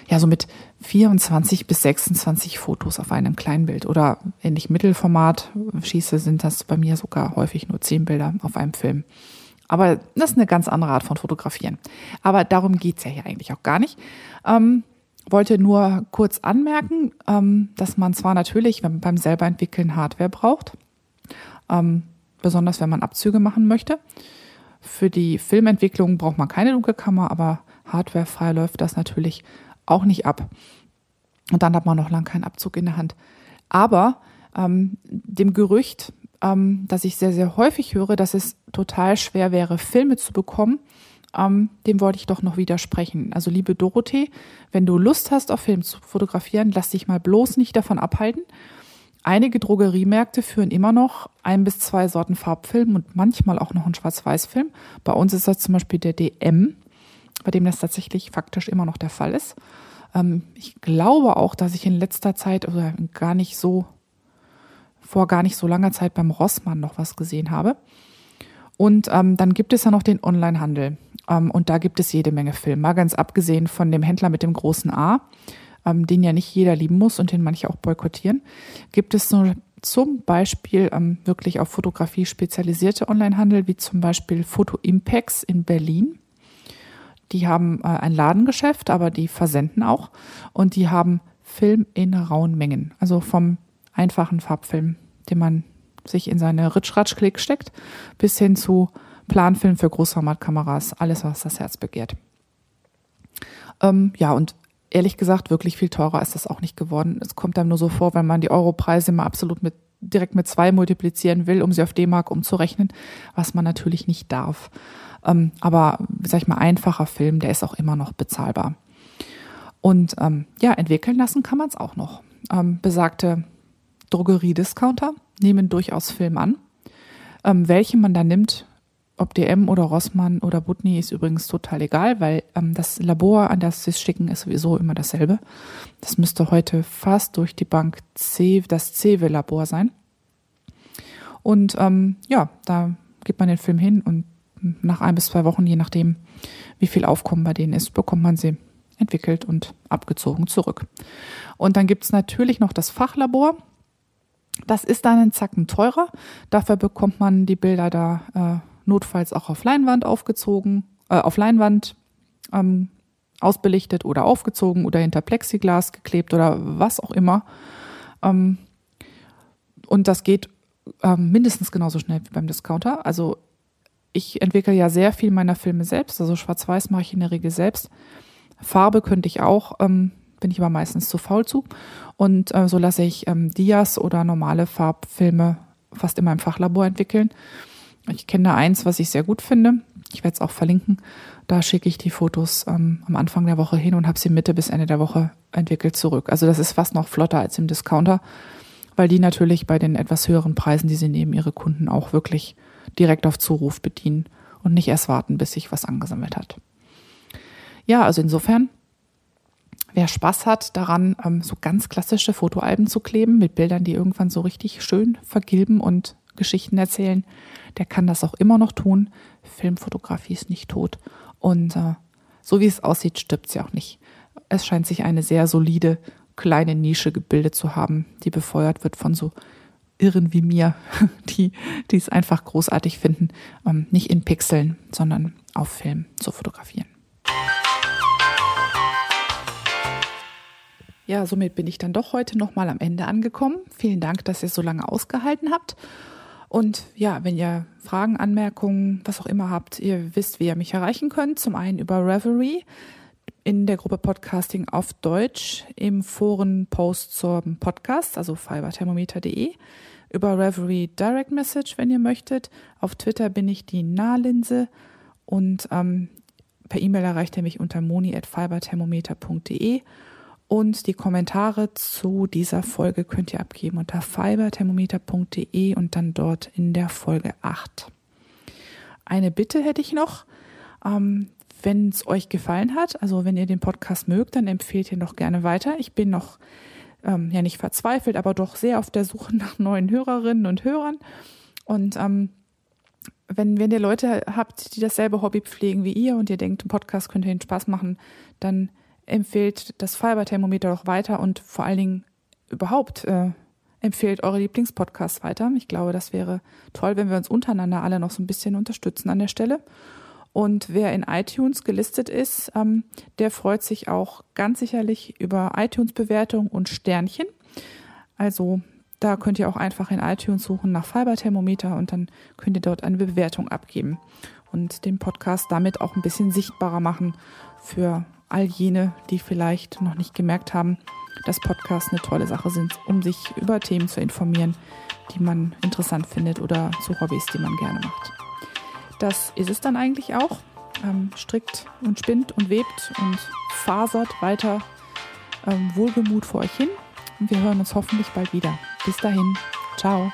ja, so mit 24 bis 26 Fotos auf einem kleinen Bild. Oder wenn ich Mittelformat schieße, sind das bei mir sogar häufig nur 10 Bilder auf einem Film. Aber das ist eine ganz andere Art von Fotografieren. Aber darum geht's ja hier eigentlich auch gar nicht. Ähm, wollte nur kurz anmerken, ähm, dass man zwar natürlich beim selber entwickeln Hardware braucht. Ähm, besonders wenn man Abzüge machen möchte. Für die Filmentwicklung braucht man keine Dunkelkammer, aber hardwarefrei läuft das natürlich auch nicht ab. Und dann hat man noch lang keinen Abzug in der Hand. Aber ähm, dem Gerücht, ähm, das ich sehr, sehr häufig höre, dass es total schwer wäre, Filme zu bekommen, ähm, dem wollte ich doch noch widersprechen. Also liebe Dorothee, wenn du Lust hast, auf Film zu fotografieren, lass dich mal bloß nicht davon abhalten. Einige Drogeriemärkte führen immer noch ein bis zwei Sorten Farbfilm und manchmal auch noch einen Schwarz-Weiß-Film. Bei uns ist das zum Beispiel der DM, bei dem das tatsächlich faktisch immer noch der Fall ist. Ähm, ich glaube auch, dass ich in letzter Zeit oder gar nicht so, vor gar nicht so langer Zeit beim Rossmann noch was gesehen habe. Und ähm, dann gibt es ja noch den Onlinehandel. Ähm, und da gibt es jede Menge Filme. Mal ganz abgesehen von dem Händler mit dem großen A ähm, den ja nicht jeder lieben muss und den manche auch boykottieren, gibt es so zum Beispiel ähm, wirklich auf Fotografie spezialisierte Onlinehandel, wie zum Beispiel Photo Impacts in Berlin. Die haben äh, ein Ladengeschäft, aber die versenden auch und die haben Film in rauen Mengen. Also vom einfachen Farbfilm, den man sich in seine Ritsch-Ratsch-Klick steckt, bis hin zu Planfilm für Großformatkameras, alles, was das Herz begehrt. Ähm, ja, und ehrlich gesagt, wirklich viel teurer ist das auch nicht geworden. Es kommt einem nur so vor, wenn man die Europreise immer absolut mit direkt mit zwei multiplizieren will, um sie auf D-Mark umzurechnen, was man natürlich nicht darf. Ähm, aber, sag ich mal, einfacher Film, der ist auch immer noch bezahlbar. Und ähm, ja, entwickeln lassen kann man es auch noch. Ähm, besagte Drogeriediscounter nehmen durchaus Film an. Ähm, welche man da nimmt, ob DM oder Rossmann oder Butni ist übrigens total egal, weil ähm, das Labor, an das sie es schicken, ist sowieso immer dasselbe. Das müsste heute fast durch die Bank C, das CEWE-Labor sein. Und ähm, ja, da gibt man den Film hin und nach ein bis zwei Wochen, je nachdem, wie viel Aufkommen bei denen ist, bekommt man sie entwickelt und abgezogen zurück. Und dann gibt es natürlich noch das Fachlabor. Das ist dann einen Zacken teurer. Dafür bekommt man die Bilder da äh, notfalls auch auf Leinwand aufgezogen, äh, auf Leinwand ähm, ausbelichtet oder aufgezogen oder hinter Plexiglas geklebt oder was auch immer. Ähm, und das geht ähm, mindestens genauso schnell wie beim Discounter. Also ich entwickle ja sehr viel meiner Filme selbst. Also Schwarz-Weiß mache ich in der Regel selbst. Farbe könnte ich auch, ähm, bin ich aber meistens zu faul zu. Und äh, so lasse ich ähm, Dias oder normale Farbfilme fast immer im Fachlabor entwickeln. Ich kenne da eins, was ich sehr gut finde. Ich werde es auch verlinken. Da schicke ich die Fotos ähm, am Anfang der Woche hin und habe sie Mitte bis Ende der Woche entwickelt zurück. Also das ist fast noch flotter als im Discounter, weil die natürlich bei den etwas höheren Preisen, die sie nehmen, ihre Kunden auch wirklich direkt auf Zuruf bedienen und nicht erst warten, bis sich was angesammelt hat. Ja, also insofern, wer Spaß hat daran, ähm, so ganz klassische Fotoalben zu kleben mit Bildern, die irgendwann so richtig schön vergilben und Geschichten erzählen, der kann das auch immer noch tun. Filmfotografie ist nicht tot. Und äh, so wie es aussieht, stirbt sie auch nicht. Es scheint sich eine sehr solide kleine Nische gebildet zu haben, die befeuert wird von so Irren wie mir, die, die es einfach großartig finden, ähm, nicht in Pixeln, sondern auf Film zu fotografieren. Ja, somit bin ich dann doch heute nochmal am Ende angekommen. Vielen Dank, dass ihr so lange ausgehalten habt. Und ja, wenn ihr Fragen, Anmerkungen, was auch immer habt, ihr wisst, wie ihr mich erreichen könnt. Zum einen über Reverie in der Gruppe Podcasting auf Deutsch im Forenpost zum Podcast, also fiberthermometer.de, über Reverie Direct Message, wenn ihr möchtet. Auf Twitter bin ich die Nahlinse und ähm, per E-Mail erreicht ihr mich unter moni.fiberthermometer.de und die Kommentare zu dieser Folge könnt ihr abgeben unter fiberthermometer.de und dann dort in der Folge 8. Eine Bitte hätte ich noch. Ähm, wenn es euch gefallen hat, also wenn ihr den Podcast mögt, dann empfehlt ihr noch gerne weiter. Ich bin noch ähm, ja nicht verzweifelt, aber doch sehr auf der Suche nach neuen Hörerinnen und Hörern. Und ähm, wenn, wenn ihr Leute habt, die dasselbe Hobby pflegen wie ihr und ihr denkt, ein Podcast könnte Ihnen Spaß machen, dann empfehlt das Fiberthermometer doch weiter und vor allen Dingen überhaupt äh, empfehlt eure Lieblingspodcasts weiter. Ich glaube, das wäre toll, wenn wir uns untereinander alle noch so ein bisschen unterstützen an der Stelle. Und wer in iTunes gelistet ist, ähm, der freut sich auch ganz sicherlich über iTunes-Bewertung und Sternchen. Also da könnt ihr auch einfach in iTunes suchen nach Fiberthermometer und dann könnt ihr dort eine Bewertung abgeben und den Podcast damit auch ein bisschen sichtbarer machen für all jene, die vielleicht noch nicht gemerkt haben, dass Podcasts eine tolle Sache sind, um sich über Themen zu informieren, die man interessant findet oder zu Hobbys, die man gerne macht. Das ist es dann eigentlich auch. Ähm, strickt und spinnt und webt und fasert weiter ähm, Wohlgemut vor euch hin. Und wir hören uns hoffentlich bald wieder. Bis dahin. Ciao.